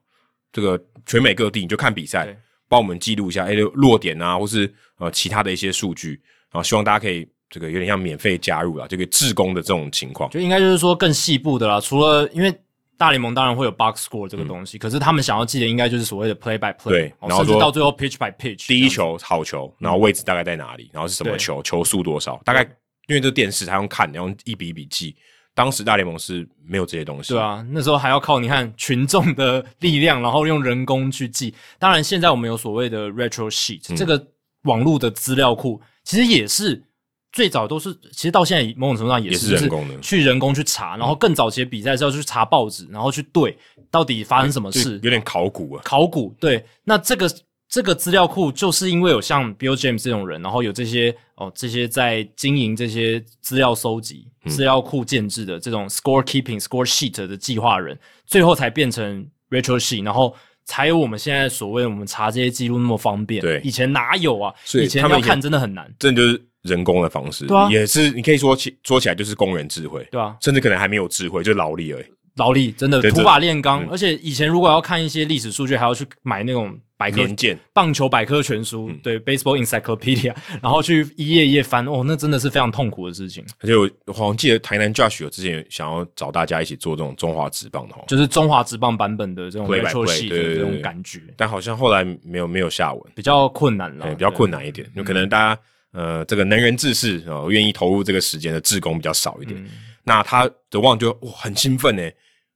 这个全美各地你就看比赛，帮我们记录一下，哎，落点啊，或是呃其他的一些数据，然后希望大家可以这个有点像免费加入啦，这个志工的这种情况，就应该就是说更细部的啦。除了因为大联盟当然会有 box score 这个东西，嗯、可是他们想要记的应该就是所谓的 play by play，对，然后甚至到最后 pitch by pitch，第一球好球，然后位置大概在哪里，然后是什么球，球速多少，大概因为这电视它用看，然后一笔一笔记。当时大联盟是没有这些东西，对啊，那时候还要靠你看群众的力量，然后用人工去记。当然，现在我们有所谓的 retro sheet，、嗯、这个网络的资料库，其实也是最早都是，其实到现在某种程度上也是，也是人工的，去人工去查。然后更早期的比赛是要去查报纸，然后去对到底发生什么事，有点考古啊，考古。对，那这个。这个资料库就是因为有像 Bill James 这种人，然后有这些哦，这些在经营这些资料搜集、资料库建制的这种 score keeping、score sheet 的计划人，最后才变成 Rachel sheet，然后才有我们现在所谓我们查这些记录那么方便。对，以前哪有啊？所以以前要看真的很难。这就是人工的方式，对啊，也是你可以说起说起来就是工人智慧，对啊，甚至可能还没有智慧，就是劳力而已。劳力真的土法炼钢，而且以前如果要看一些历史数据，还要去买那种百科件棒球百科全书，嗯、对 Baseball Encyclopedia，然后去一页一页翻，哦，那真的是非常痛苦的事情。而且我好像记得台南 Josh 有之前想要找大家一起做这种中华职棒的，就是中华职棒版本的这种 retro sheet 的这种感觉，但好像后来没有没有下文，比较困难了，对，比较困难一点，有可能大家呃这个能人志士啊，愿意投入这个时间的志工比较少一点，嗯、那他的望就哇很兴奋呢。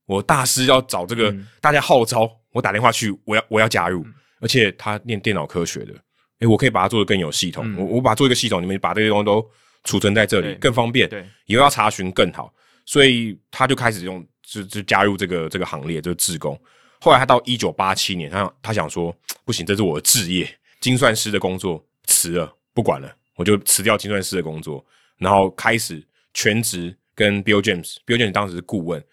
我大师要找这个，嗯、大家号召我打电话去，我要我要加入，嗯、而且他念电脑科学的，诶、欸，我可以把它做得更有系统，嗯、我我把它做一个系统，你们把这些东西都储存在这里，更方便，对，以后要查询更好，所以他就开始用就就加入这个这个行列，就是志工。后来他到一九八七年，他他想说不行，这是我的志业，精算师的工作辞了，不管了，我就辞掉精算师的工作，然后开始全职跟 Bill James，Bill James 当时是顾问。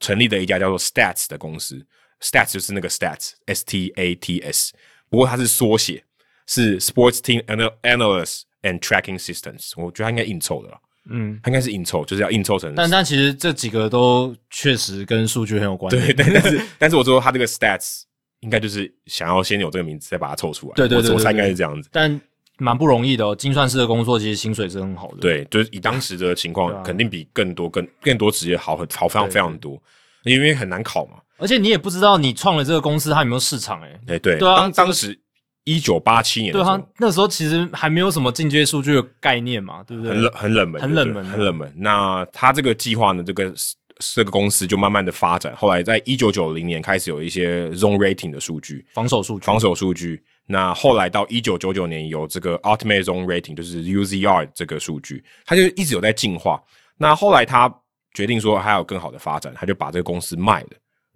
成立的一家叫做 Stats 的公司，Stats 就是那个 Stats，S T A T S，不过它是缩写，是 Sports Team Analysts and Tracking Systems，我觉得它应该硬凑的啦。嗯，它应该是硬凑，就是要硬凑成。但但其实这几个都确实跟数据很有关系。对，但 是但是我说它这个 Stats 应该就是想要先有这个名字，再把它凑出来。对对对，对，我猜应该是这样子。但蛮不容易的哦，精算师的工作其实薪水是很好的。对，就是以当时的情况，肯定比更多、更更多职业好很好非常非常多，因为很难考嘛。而且你也不知道你创了这个公司它有没有市场哎。哎对，对啊，当当时一九八七年，对啊，那时候其实还没有什么进阶数据的概念嘛，对不对？很冷很冷门，很冷门，很冷门。那他这个计划呢，这个这个公司就慢慢的发展，后来在一九九零年开始有一些 zone rating 的数据，防守数据，防守数据。那后来到一九九九年有这个 Ultimate Zone Rating，就是 UZR 这个数据，他就一直有在进化。那后来他决定说还有更好的发展，他就把这个公司卖了。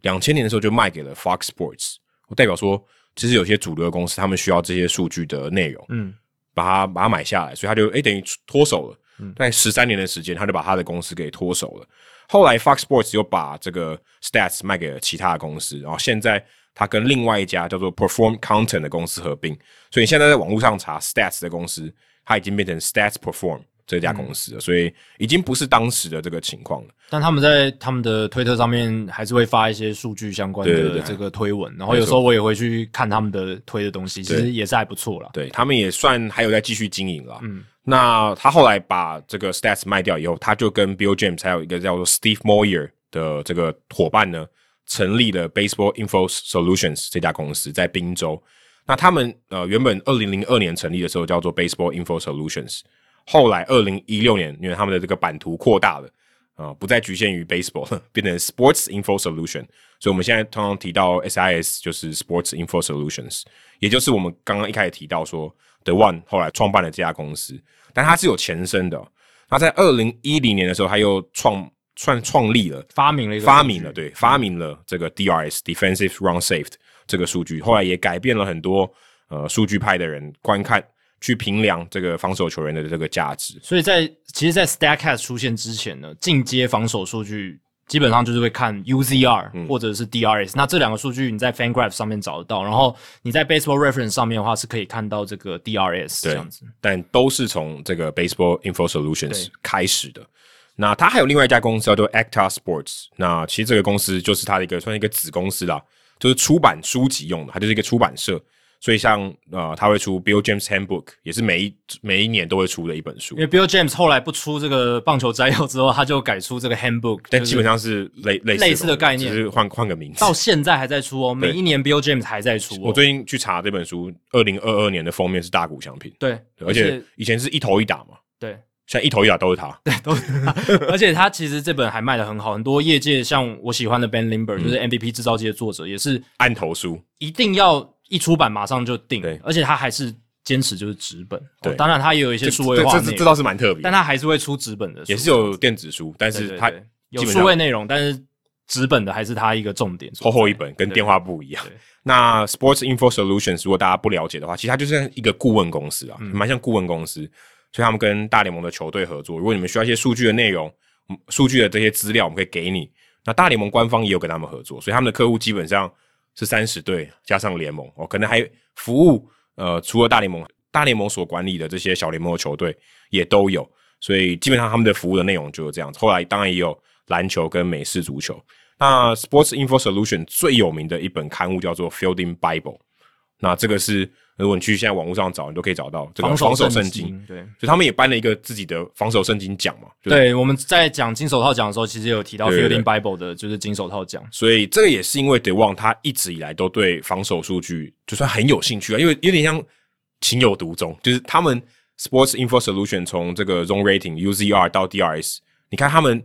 两千年的时候就卖给了 Fox Sports，我代表说其实有些主流的公司他们需要这些数据的内容，嗯，把它把它买下来，所以他就诶、欸、等于脱手了。嗯，在十三年的时间，他就把他的公司给脱手了。后来 Fox Sports 又把这个 Stats 卖给了其他的公司，然后现在。他跟另外一家叫做 Perform Content 的公司合并，所以你现在在网络上查 Stats 的公司，它已经变成 Stats Perform 这家公司了，嗯、所以已经不是当时的这个情况了。但他们在他们的推特上面还是会发一些数据相关的这个推文，然后有时候我也会去看他们的推的东西，其实也是还不错了。对，他们也算还有在继续经营了。嗯，那他后来把这个 Stats 卖掉以后，他就跟 Bill James 还有一个叫做 Steve Moyer 的这个伙伴呢。成立了 Baseball Info Solutions 这家公司，在宾州。那他们呃原本二零零二年成立的时候叫做 Baseball Info Solutions，后来二零一六年因为他们的这个版图扩大了啊、呃，不再局限于 Baseball，变成 Sports Info Solution。所以我们现在通常提到 SIS 就是 Sports Info Solutions，也就是我们刚刚一开始提到说 The One 后来创办了这家公司，但它是有前身的。那在二零一零年的时候，他又创。算创立了，发明了一个，发明了，对，发明了这个 DRS Defensive Run Saved 这个数据，后来也改变了很多呃数据派的人观看去评量这个防守球员的这个价值。所以在其实，在 Statcast 出现之前呢，进阶防守数据基本上就是会看 UZR 或者是 DRS，嗯。那这两个数据你在 FanGraph 上面找得到，然后你在 Baseball Reference 上面的话是可以看到这个 DRS 这样子，但都是从这个 Baseball Info Solutions 开始的。那他还有另外一家公司叫做 Acta Sports，那其实这个公司就是他的一个算是一个子公司啦，就是出版书籍用的，它就是一个出版社，所以像呃他会出 Bill James Handbook，也是每一每一年都会出的一本书。因为 Bill James 后来不出这个棒球摘要之后，他就改出这个 Handbook，但基本上是类类似类似的概念，只是换换个名字。到现在还在出哦，每一年 Bill James 还在出哦。我最近去查这本书，二零二二年的封面是大谷翔平，对，而且以前是一头一打嘛，对。像一头一打都是他，对，都是他。而且他其实这本还卖的很好，很多业界像我喜欢的 Ben Lindbergh，嗯、就是 MVP 制造机的作者，也是按头书，一定要一出版马上就订。对，而且他还是坚持就是纸本。对、哦，当然他也有一些数位化内容，这倒是蛮特别。但他还是会出纸本的，也是有电子书，但是他有数位内容，但是纸本的还是他一个重点。厚厚一本，跟电话簿一样。那 Sports Info Solutions 如果大家不了解的话，其实它就是一个顾问公司啊，蛮、嗯、像顾问公司。所以他们跟大联盟的球队合作，如果你们需要一些数据的内容，数据的这些资料，我们可以给你。那大联盟官方也有跟他们合作，所以他们的客户基本上是三十队加上联盟哦，可能还服务呃，除了大联盟，大联盟所管理的这些小联盟的球队也都有。所以基本上他们的服务的内容就是这样子。后来当然也有篮球跟美式足球。那 Sports Info Solution 最有名的一本刊物叫做 Fielding Bible，那这个是。如果你去现在网络上找，你都可以找到这个防守圣经。对，所以他们也颁了一个自己的防守圣经奖嘛。对，我们在讲金手套奖的时候，其实有提到 Fielding Bible 的就是金手套奖。所以这个也是因为 DeJuan 他一直以来都对防守数据就算很有兴趣啊，因为有点像情有独钟。就是他们 Sports Info Solution 从这个 Zone Rating UZR 到 DRS，你看他们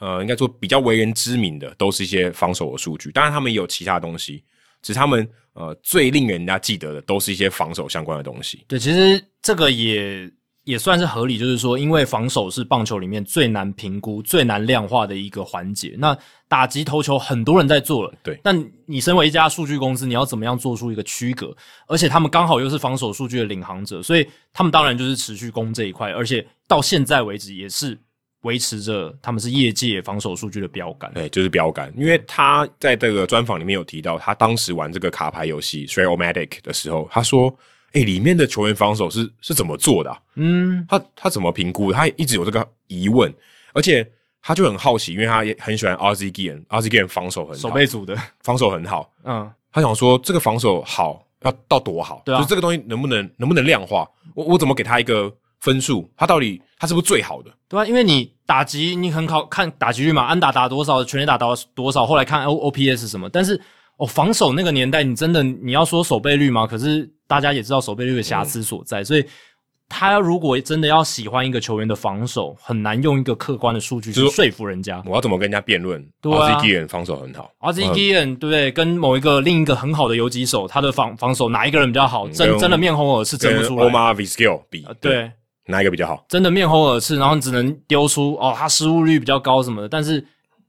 呃，应该说比较为人知名的都是一些防守的数据，当然他们也有其他东西，只是他们。呃，最令人家记得的都是一些防守相关的东西。对，其实这个也也算是合理，就是说，因为防守是棒球里面最难评估、最难量化的一个环节。那打击投球很多人在做了，对。但你身为一家数据公司，你要怎么样做出一个区隔？而且他们刚好又是防守数据的领航者，所以他们当然就是持续攻这一块，而且到现在为止也是维持着他们是业界防守数据的标杆。对，就是标杆，因为他在这个专访里面有提到，他当时玩这个卡牌游戏 Strat-O-Matic 的时候，他说：“哎、欸，里面的球员防守是是怎么做的、啊？嗯，他他怎么评估？他一直有这个疑问，而且他就很好奇，因为他也很喜欢 RZ Guillen，RZ Guillen 防守很好，守备组的防守很好。嗯，他想说这个防守好。”要到多好？对啊，就这个东西能不能能不能量化？我我怎么给他一个分数？他到底他是不是最好的？对啊，因为你打击你很好看打击率嘛，安打打多少，全垒打打多少，后来看 O O P S 什么。但是哦，防守那个年代，你真的你要说守备率吗？可是大家也知道守备率的瑕疵所在，嗯、所以。他如果真的要喜欢一个球员的防守，很难用一个客观的数据去说服人家。我要怎么跟人家辩论？对啊，RZ Guillen 防守很好，RZ Guillen 对不对？跟某一个另一个很好的游击手，他的防防守哪一个人比较好？真真的面红耳赤，争不出来。Omar Vizquel 比对哪一个比较好？真的面红耳赤，然后你只能丢出哦，他失误率比较高什么的。但是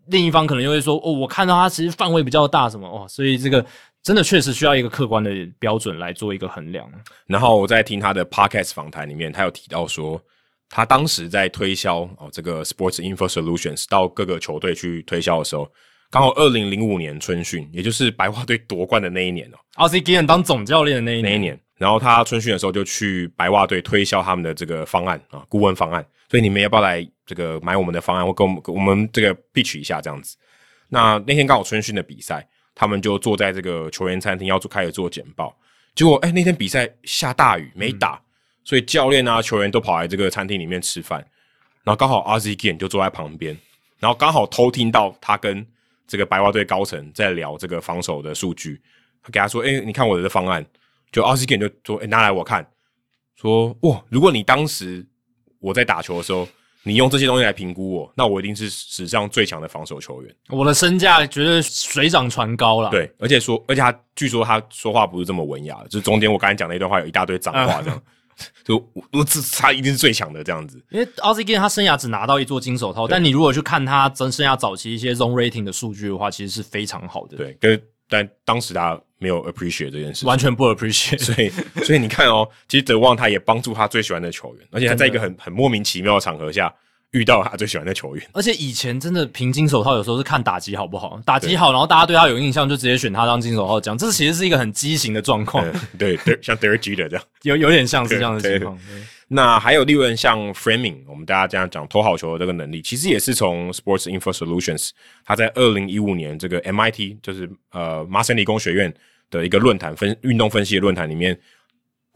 另一方可能又会说哦，我看到他其实范围比较大什么哦，所以这个。真的确实需要一个客观的标准来做一个衡量。然后我在听他的 podcast 访谈里面，他有提到说，他当时在推销哦这个 Sports Info Solutions 到各个球队去推销的时候，刚好二零零五年春训，也就是白话队夺冠的那一年哦。RZ Guillen 当总教练的那一年，那一年，然后他春训的时候就去白袜队推销他们的这个方案啊，顾问方案。所以你们要不要来这个买我们的方案，或跟我们我们这个 pitch 一下这样子？那那天刚好春训的比赛。他们就坐在这个球员餐厅，要做开始做简报。结果，哎、欸，那天比赛下大雨，没打，嗯、所以教练啊、球员都跑来这个餐厅里面吃饭。然后刚好 RZ Guillen 就坐在旁边，然后刚好偷听到他跟这个白袜队高层在聊这个防守的数据。他给他说：“哎、欸，你看我的方案。”就 RZ Guillen 就说：“哎、欸，拿来我看。”说：“哇，如果你当时我在打球的时候。”你用这些东西来评估我，那我一定是史上最强的防守球员。我的身价绝对水涨船高了。对，而且说，而且他据说他说话不是这么文雅，就是中间我刚才讲那段话有一大堆脏话，这样，就我我这他一定是最强的这样子。因为 RZ Guillen 他生涯只拿到一座金手套，但你如果去看他真生涯早期一些 zone rating 的数据的话，其实是非常好的。对，跟但当时大家没有 appreciate 这件事，完全不 appreciate。所以，所以你看哦，其实德旺他也帮助他最喜欢的球员，而且他在一个很很莫名其妙的场合下。遇到他最喜欢的球员，而且以前真的评金手套有时候是看打击好不好，打击好，然后大家对他有印象，就直接选他当金手套奖。这其实是一个很畸形的状况，对对，像 Derek Jeter 这样，有有点像是这样的情况。那还有利润像 Framing，我们大家这样讲投好球的这个能力，其实也是从 Sports Info Solutions，他在二零一五年这个 MIT 就是呃麻省理工学院的一个论坛分运动分析的论坛里面。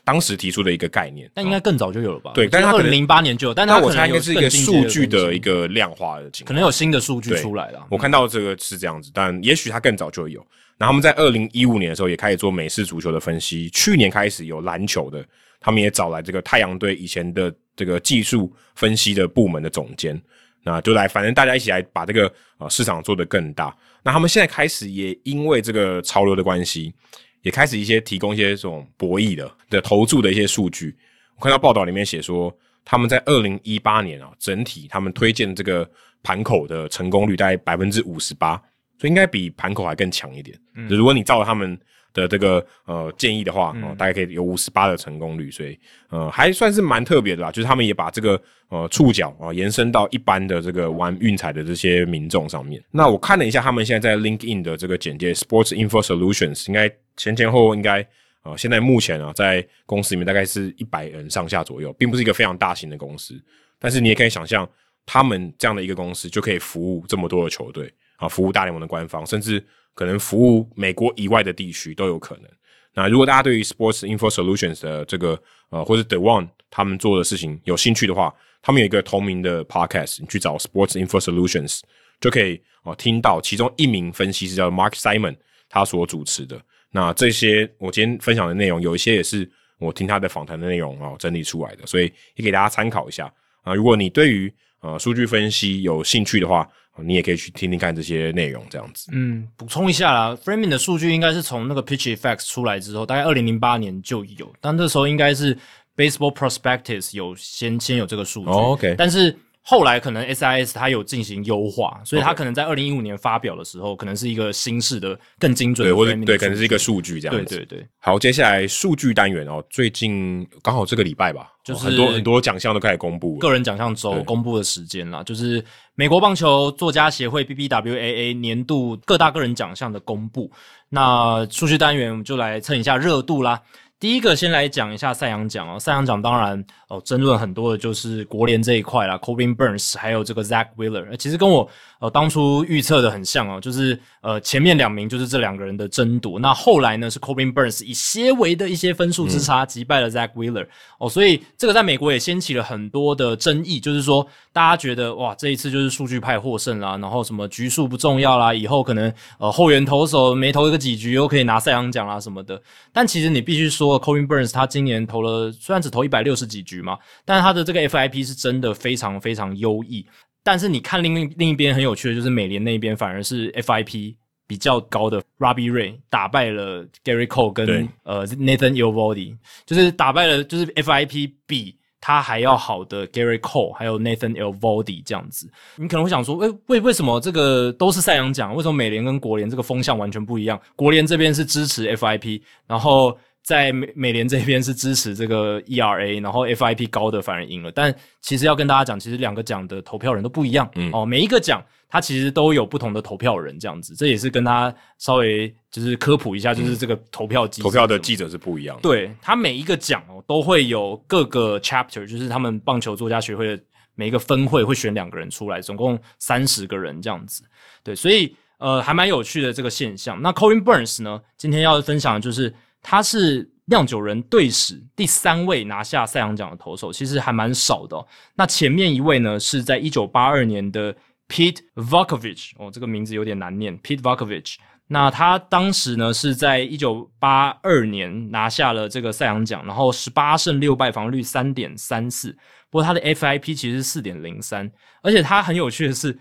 当时提出的一个概念，但应该更早就有了吧？对，但是他可能零八年就有，但他我猜应该是一个数据的一个量化的情况，可能有新的数据出来了。我看到这个是这样子，但也许他更早就有。然后他们在二零一五年的时候也开始做美式足球的分析，去年开始有篮球的，他们也找来这个太阳队以前的这个技术分析的部门的总监，那就来，反正大家一起来把这个呃市场做得更大。那他们现在开始也因为这个潮流的关系。也开始一些提供一些这种博弈的的投注的一些数据。我看到报道里面写说，他们在二零一八年啊，整体他们推荐这个盘口的成功率大概百分之五十八，所以应该比盘口还更强一点。嗯，如果你照他们的这个呃建议的话，哦，大概可以有五十八的成功率，所以呃还算是蛮特别的啦。就是他们也把这个呃触角啊延伸到一般的这个玩运彩的这些民众上面。那我看了一下他们现在在 LinkedIn 的这个简介，Sports Info Solutions 应该前前后后应该呃现在目前啊在公司里面大概是一百人上下左右，并不是一个非常大型的公司。但是你也可以想象，他们这样的一个公司就可以服务这么多的球队啊，服务大联盟的官方，甚至。可能服务美国以外的地区都有可能。那如果大家对于 Sports Info Solutions 的这个呃，或者 The One 他们做的事情有兴趣的话，他们有一个同名的 Podcast，你去找 Sports Info Solutions 就可以哦、呃、听到其中一名分析师叫 Mark Simon 他所主持的。那这些我今天分享的内容，有一些也是我听他的访谈的内容啊、呃、整理出来的，所以也给大家参考一下啊、如果你对于呃数据分析有兴趣的话，你也可以去听听看这些内容，这样子。嗯，补充一下啦，Framing 的数据应该是从那个 Pitch Effects 出来之后，大概二零零八年就有，但那时候应该是 Baseball Prospectus 有先先有这个数据。哦，OK。但是后来可能 SIS 它有进行优化，所以它可能在二零一五年发表的时候，可能是一个新式的、更精准的对，或者对，可能是一个数据这样子。对对对。好，接下来数据单元哦，最近刚好这个礼拜吧，就是很多很多奖项都开始公布，个人奖项周公布的时间啦，就是美国棒球作家协会 BBWAA 年度各大个人奖项的公布。那数据单元我们就来蹭一下热度啦。第一个先来讲一下赛扬奖哦，赛扬奖当然哦争论很多的就是国联这一块啦，Cobin Burns 还有这个 Zack Wheeler，其实跟我呃当初预测的很像哦，就是呃前面两名就是这两个人的争夺，那后来呢是 Corbin Burnes 以些微的一些分数之差击败了 Zack Wheeler 哦，所以这个在美国也掀起了很多的争议，就是说大家觉得哇这一次就是数据派获胜啦，然后什么局数不重要啦，以后可能呃后援投手没投一个几局又可以拿赛扬奖啦什么的，但其实你必须说。Corbin Burnes 他今年投了，虽然只投一百六十几局嘛，但是他的这个 FIP 是真的非常非常优异。但是你看另另一边很有趣的就是美联那边反而是 FIP 比较高的 Robbie Ray 打败了 Gary Cole 跟呃 Nathan Eovaldi，就是打败了就是 FIP 比他还要好的 Gary Cole 还有 Nathan Elvody 这样子。你可能会想说，诶，为为什么这个都是赛扬奖？为什么美联跟国联这个风向完全不一样？国联这边是支持 FIP，然后。在美美联这边是支持这个 ERA，然后 FIP 高的反而赢了。但其实要跟大家讲，其实两个奖的投票人都不一样。嗯，哦，每一个奖它其实都有不同的投票人，这样子，这也是跟他稍微就是科普一下，就是这个投票机、嗯、投票的记者是不一样的。对，他每一个奖哦都会有各个 chapter，就是他们棒球作家协会的每一个分会会选两个人出来，总共三十个人这样子。对，所以呃还蛮有趣的这个现象。那 Corbin Burnes 呢，今天要分享的就是。他是酿酒人队史第三位拿下赛扬奖的投手，其实还蛮少的哦。那前面一位呢，是在一九八二年的 Pete Vuckovich 哦，这个名字有点难念，Pete Vuckovich。那他当时呢是在一九八二年拿下了这个赛扬奖，然后十八胜六败，防率三点三四。不过他的 FIP 其实是四点零三，而且他很有趣的是。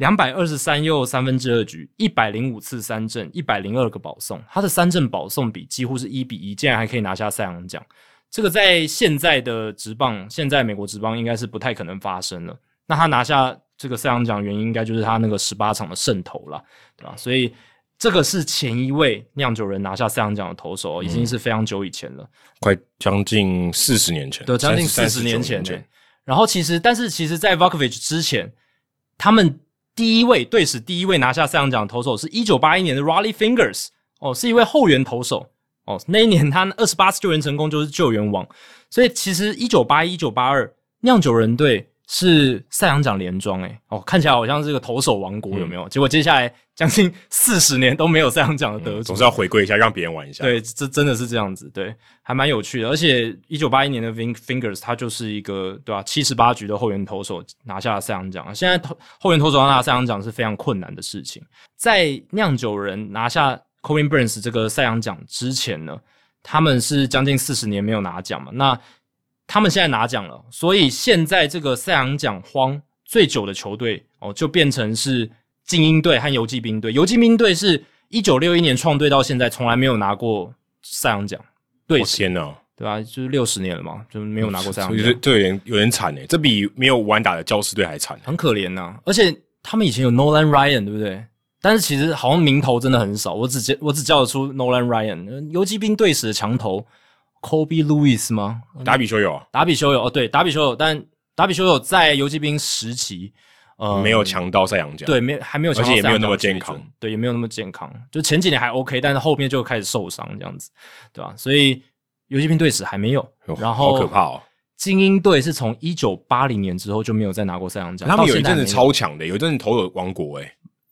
两百二十三又三分之二局，一百零五次三振，一百零二个保送，他的三振保送比几乎是一比一，竟然还可以拿下赛扬奖。这个在现在的职棒，现在美国职棒应该是不太可能发生了。那他拿下这个赛扬奖原因，应该就是他那个十八场的胜投了，对吧？所以这个是前一位酿酒人拿下赛扬奖的投手，已经是非常久以前了，嗯、快将近四十年前，对，将近四十年前。然后其实，但是其实，在 Vuckovich 之前，他们。第一位队史第一位拿下赛扬奖的投手是一九八一年的 Rollie Fingers 哦，是一位后援投手哦。那一年他二十八次救援成功，就是救援王。所以其实一九八一、一九八二酿酒人队。是赛扬奖连庄诶哦，看起来好像是个投手王国，有没有？嗯、结果接下来将近四十年都没有赛扬奖的得主，总是要回归一下，让别人玩一下。对，这真的是这样子，对，还蛮有趣的。而且一九八一年的 win Fingers，他就是一个对吧？七十八局的后援投手拿下了赛扬奖。现在投后援投手拿赛扬奖是非常困难的事情。在酿酒人拿下 Corbin Burnes 这个赛扬奖之前呢，他们是将近四十年没有拿奖嘛？那他们现在拿奖了，所以现在这个赛扬奖荒最久的球队哦，就变成是精英队和游击兵队。游击兵队是一九六一年创队到现在从来没有拿过赛扬奖，对，天呐，对吧？就是六十年了嘛，就没有拿过赛扬奖。这这有点有点惨诶，这比没有完打的教师队还惨，很可怜呐。而且他们以前有 Nolan Ryan，对不对？但是其实好像名头真的很少，我只我只叫得出 Nolan Ryan，游击兵队史的强投。Colby Lewis 吗？达比修有啊，达比修有哦，对，达比修有，但达比修有在游击兵时期，呃，没有强到赛扬奖，对，没还没有强而且也没有那么健康，对，也没有那么健康，就前几年还 OK，但是后面就开始受伤这样子，对吧？所以游击兵队史还没有，然后好可怕哦。精英队是从一九八零年之后就没有再拿过赛扬奖，他们有一阵子超强的，有一阵子投了王国诶。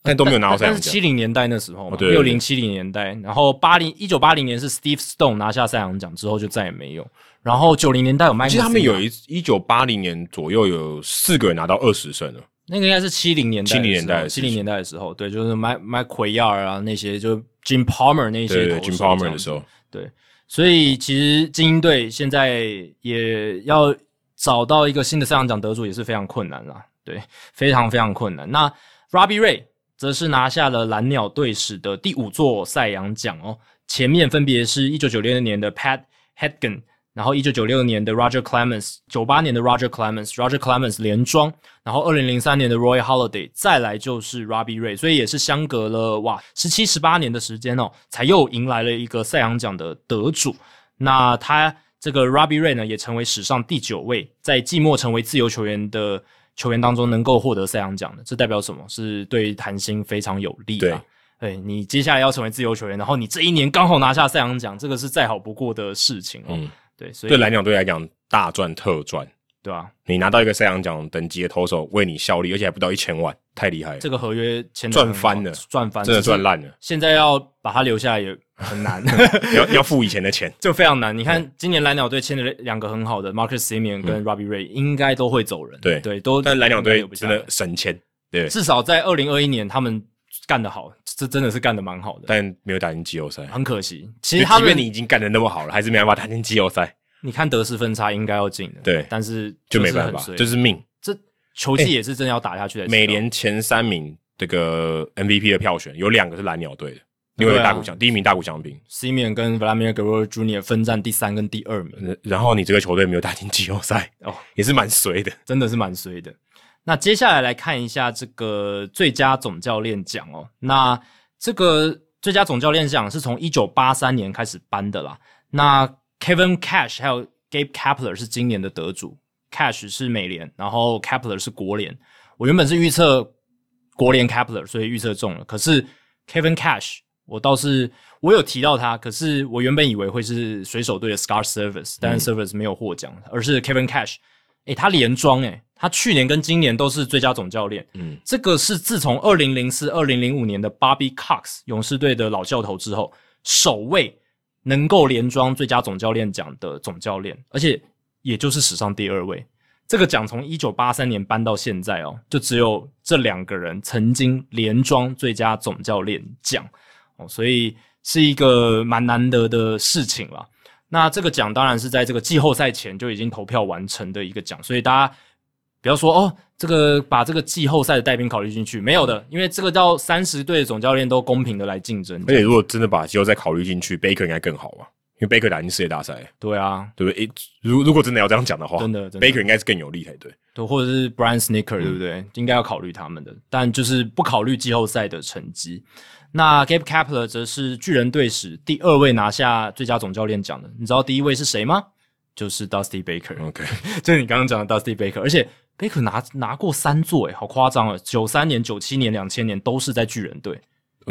但都没有拿到赛扬奖。但是七零年代那时候嘛，六零七零年代，然后八零一九八零年是 Steve Stone 拿下赛扬奖之后就再也没有。然后九零年代有 Mike，其实他们有一一九八零年左右有四个人拿到二十胜了。那个应该是七零年代，七零年代，七零年代的时候，对，就是 Mike Mike Cuellar 啊那些，就 Jim Palmer 那些对，Jim Palmer 的时候，对。所以其实精英队现在也要找到一个新的赛扬奖得主也是非常困难啦，对，非常非常困难。那 Robbie Ray。则是拿下了蓝鸟队史的第五座赛扬奖哦，前面分别是一九九六年的 Pat Haggen，然后一九九六年的 Roger Clemens，九八年的 Roger Clemens，Roger Clemens 连庄，然后二零零三年的 Roy Holiday，再来就是 Robbie Ray，所以也是相隔了哇十七十八年的时间哦，才又迎来了一个赛扬奖的得主。那他这个 Robbie Ray 呢，也成为史上第九位在季末成为自由球员的球员当中能够获得赛扬奖的。这代表什么？是对谈薪非常有利的。对，你接下来要成为自由球员，然后你这一年刚好拿下赛扬奖，这个是再好不过的事情哦。嗯，对，所以对蓝鸟队来讲，大赚特赚，对吧？你拿到一个赛扬奖等级的投手为你效力，而且还不到一千万，太厉害了。这个合约签赚翻了，赚翻了，真的赚烂了。现在要把他留下来也很难，要要付以前的钱，就非常难。你看今年蓝鸟队签了两个很好的 Marcus Semien 跟 Robbie Ray，应该都会走人。对对，都。但蓝鸟队真的神签，对，至少在二零二一年他们。干得好，这真的是干得蛮好的，但没有打进季后赛，很可惜。其实他们，即便你已经干得那么好了，还是没办法打进季后赛。你看得失分差应该要进的，对，但是就没办法，就是命。这球季也是真的要打下去的。每年前三名这个 MVP 的票选有两个是蓝鸟队的，另外一个大谷翔，第一名大谷翔平，Semien 跟 Vladimir Guerrero Jr. 分占第三跟第二名。然后你这个球队没有打进季后赛，哦，也是蛮衰的，真的是蛮衰的。那接下来来看一下这个最佳总教练奖哦。那这个最佳总教练奖是从一九八三年开始颁的啦。那 Kevin Cash 还有 Gabe Kapler 是今年的得主，Cash 是美联，然后 Kapler 是国联。我原本是预测国联 Kapler，所以预测中了。可是 Kevin Cash 我倒是我有提到他，可是我原本以为会是水手队的 Scar Service，但是 Service 没有获奖，而是 Kevin Cash。诶，他连庄诶，他去年跟今年都是最佳总教练。嗯，这个是自从二零零四、二零零五年的 Bobby Cox 勇士队的老教头之后，首位能够连庄最佳总教练奖的总教练，而且也就是史上第二位。这个奖从一九八三年颁到现在哦，就只有这两个人曾经连庄最佳总教练奖哦，所以是一个蛮难得的事情了。那这个奖当然是在这个季后赛前就已经投票完成的一个奖，所以大家不要说哦，这个把这个季后赛的带兵考虑进去，没有的，因为这个叫三十队的总教练都公平的来竞争。而且如果真的把季后赛考虑进去，Baker 应该更好啊，因为 Baker 打进世界大赛。对啊，对不对？如如果真的要这样讲的话，真的，，Baker 应该是更有利才对。对，或者是 Brian Snicker，对不对？嗯、应该要考虑他们的，但就是不考虑季后赛的成绩。那 Gabe Kapler 则是巨人队史第二位拿下最佳总教练奖的。你知道第一位是谁吗？就是 Dusty Baker。OK，就是你刚刚讲的 Dusty Baker。而且 Baker 拿拿过三座，诶，好夸张啊！九三年、九七年、两千年都是在巨人队。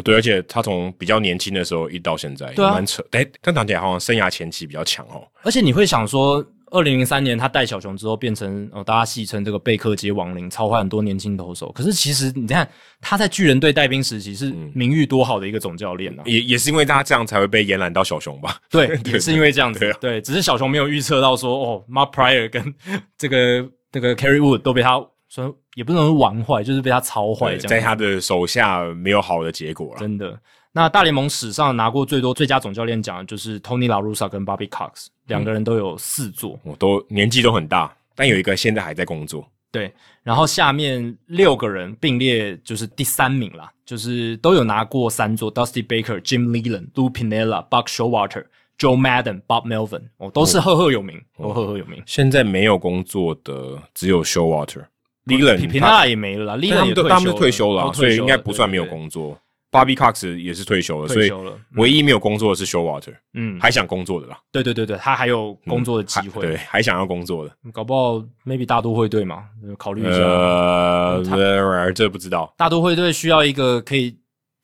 对，而且他从比较年轻的时候一到现在，对啊，蛮扯。诶，但讲起来好像生涯前期比较强哦。而且你会想说。二零零三年，他带小熊之后变成呃，大家戏称这个贝克街亡灵，超坏很多年轻投手。可是其实你看他在巨人队带兵时期是名誉多好的一个总教练呢、啊嗯，也也是因为他这样才会被延揽到小熊吧？对，也是因为这样子。对，对，只是小熊没有预测到说哦，Mark Prior 跟这个这个 Carry Wood 都被他说也不能玩坏，就是被他操坏，这样在他的手下没有好的结果了。真的。那大联盟史上拿过最多最佳总教练奖的就是 Tony La Russa 跟 Bobby Cox，两个人都有四座，我、嗯、都年纪都很大，但有一个现在还在工作。对，然后下面六个人并列就是第三名啦，就是都有拿过三座：Dusty Baker、Jim Leyland、Lou Piniella、Buck Showalter、Joe Madden、Bob Melvin，哦，都是赫赫有名，哦、都赫赫有名。现在没有工作的只有 Showalter、Leyland、Piniella 也没了啦，Leyland 他，他们都退休了，所以应该不算没有工作。Bobby Cox 也是退休了，所以唯一没有工作的是 Showalter，嗯，还想工作的啦。对对对对，他还有工作的机会，嗯，对，还想要工作的，搞不好 maybe 大都会队嘛，考虑一下。呃，这不知道。大都会队需要一个可以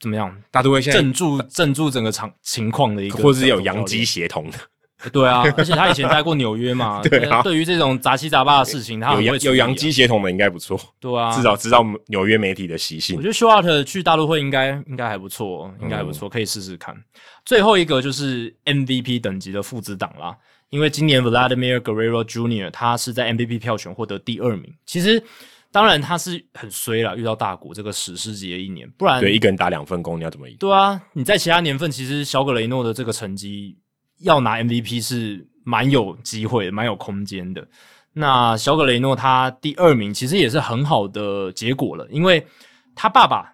怎么样？大都会现在镇住镇住整个场情况的一个，或者是有洋基协同的。对啊，而且他以前待过纽约嘛，对啊。对于这种杂七杂八的事情，他有有洋基协同的应该不错。对啊，至少知道纽约媒体的习性。我觉得 Showalter 去大都会应该应该还不错，应该还不错，可以试试看。最后一个就是 MVP 等级的父子档啦，因为今年 Vladimir Guerrero Jr. 他是在 MVP 票选获得第二名。其实当然他是很衰了，遇到大谷这个史诗级的一年，不然对一个人打两份工，你要怎么赢？对啊，你在其他年份其实小葛雷诺的这个成绩。要拿 MVP 是蛮有机会，蛮有空间的。那小葛雷诺他第二名其实也是很好的结果了，因为他爸爸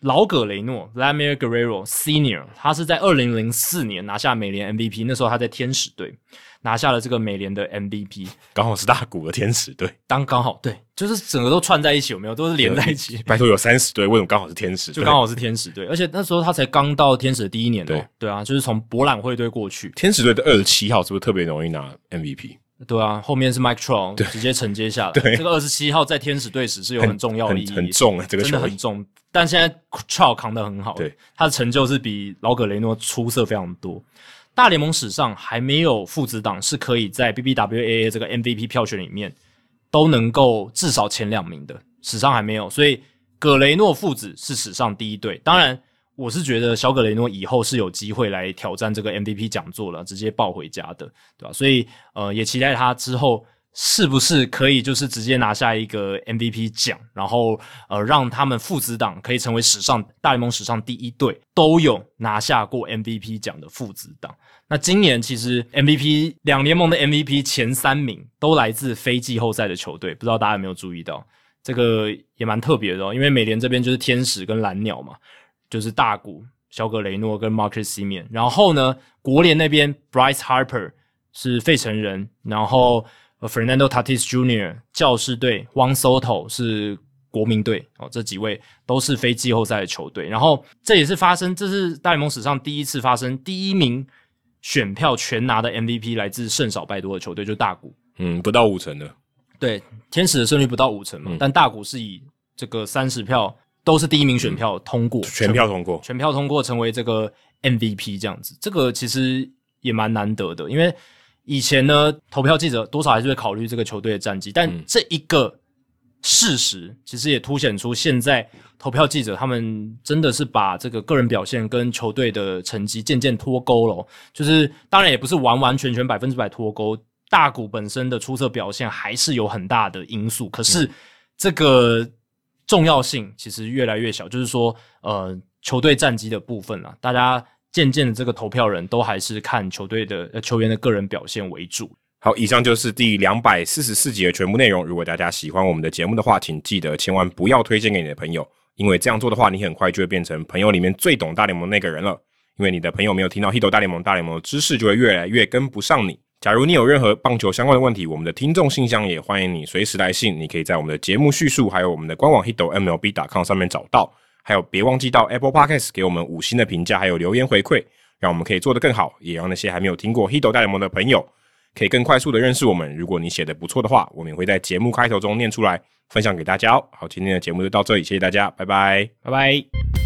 老葛雷诺 （Vladimir Guerrero Senior），他是在二零零四年拿下美联 MVP，那时候他在天使队拿下了这个美联的 MVP，刚好是大谷的天使队。当刚好对，就是整个都串在一起，有没有？都是连在一起。拜托，有三十队，为什么刚好是天使？就刚好是天使队，而且那时候他才刚到天使的第一年，对对啊，就是从博览会队过去。天使队的二十七号是不是特别容易拿 MVP？对啊，后面是 Mike Trout 直接承接下来。对，这个二十七号在天使队史是有很重要的意义，很，很重啊，这个球真的很重。但现在 Trout 扛得很好，对，他的成就是比老葛雷诺出色非常多。大联盟史上还没有父子档是可以在 BBWAA 这个 MVP 票选里面都能够至少前两名的，史上还没有。所以葛雷诺父子是史上第一对，当然。我是觉得小葛雷诺以后是有机会来挑战这个 MVP 讲座了，直接抱回家的，对吧？所以呃，也期待他之后是不是可以就是直接拿下一个 MVP 奖，然后呃，让他们父子档可以成为史上大联盟史上第一队都有拿下过 MVP 奖的父子档。那今年其实 MVP 两联盟的 MVP 前三名都来自非季后赛的球队，不知道大家有没有注意到？这个也蛮特别的哦，因为美联这边就是天使跟蓝鸟嘛。就是大谷、小葛雷诺跟 Marcus Semien，然后呢，国联那边 Bryce Harper 是费城人，然后 Fernando Tatis Jr. 教士队，Juan Soto 是国民队哦，这几位都是非季后赛的球队。然后这也是发生，这是大联盟史上第一次发生，第一名选票全拿的 MVP 来自胜少败多的球队，就是大谷。嗯，不到五成的。对，天使的胜率不到五成嘛，嗯、但大谷是以这个三十票。都是第一名选票通过，嗯、全票通过，全票通过成为这个 MVP 这样子，这个其实也蛮难得的，因为以前呢，投票记者多少还是会考虑这个球队的战绩，但这一个事实其实也凸显出现在投票记者他们真的是把这个个人表现跟球队的成绩渐渐脱钩了，就是当然也不是完完全全百分之百脱钩，大股本身的出色表现还是有很大的因素，可是这个。重要性其实越来越小，就是说，呃，球队战绩的部分啊，大家渐渐的这个投票人都还是看球队的呃球员的个人表现为主。好，以上就是第两百四十四集的全部内容。如果大家喜欢我们的节目的话，请记得千万不要推荐给你的朋友，因为这样做的话，你很快就会变成朋友里面最懂大联盟那个人了。因为你的朋友没有听到《Hito 大联盟》，大联盟的知识就会越来越跟不上你。假如你有任何棒球相关的问题，我们的听众信箱也欢迎你随时来信。你可以在我们的节目叙述，还有我们的官网 hitomlb.com 上面找到。还有，别忘记到 Apple Podcast 给我们五星的评价，还有留言回馈，让我们可以做得更好，也让那些还没有听过 h i d o 大联盟的朋友可以更快速的认识我们。如果你写的不错的话，我们也会在节目开头中念出来，分享给大家哦。好，今天的节目就到这里，谢谢大家，拜拜，拜拜。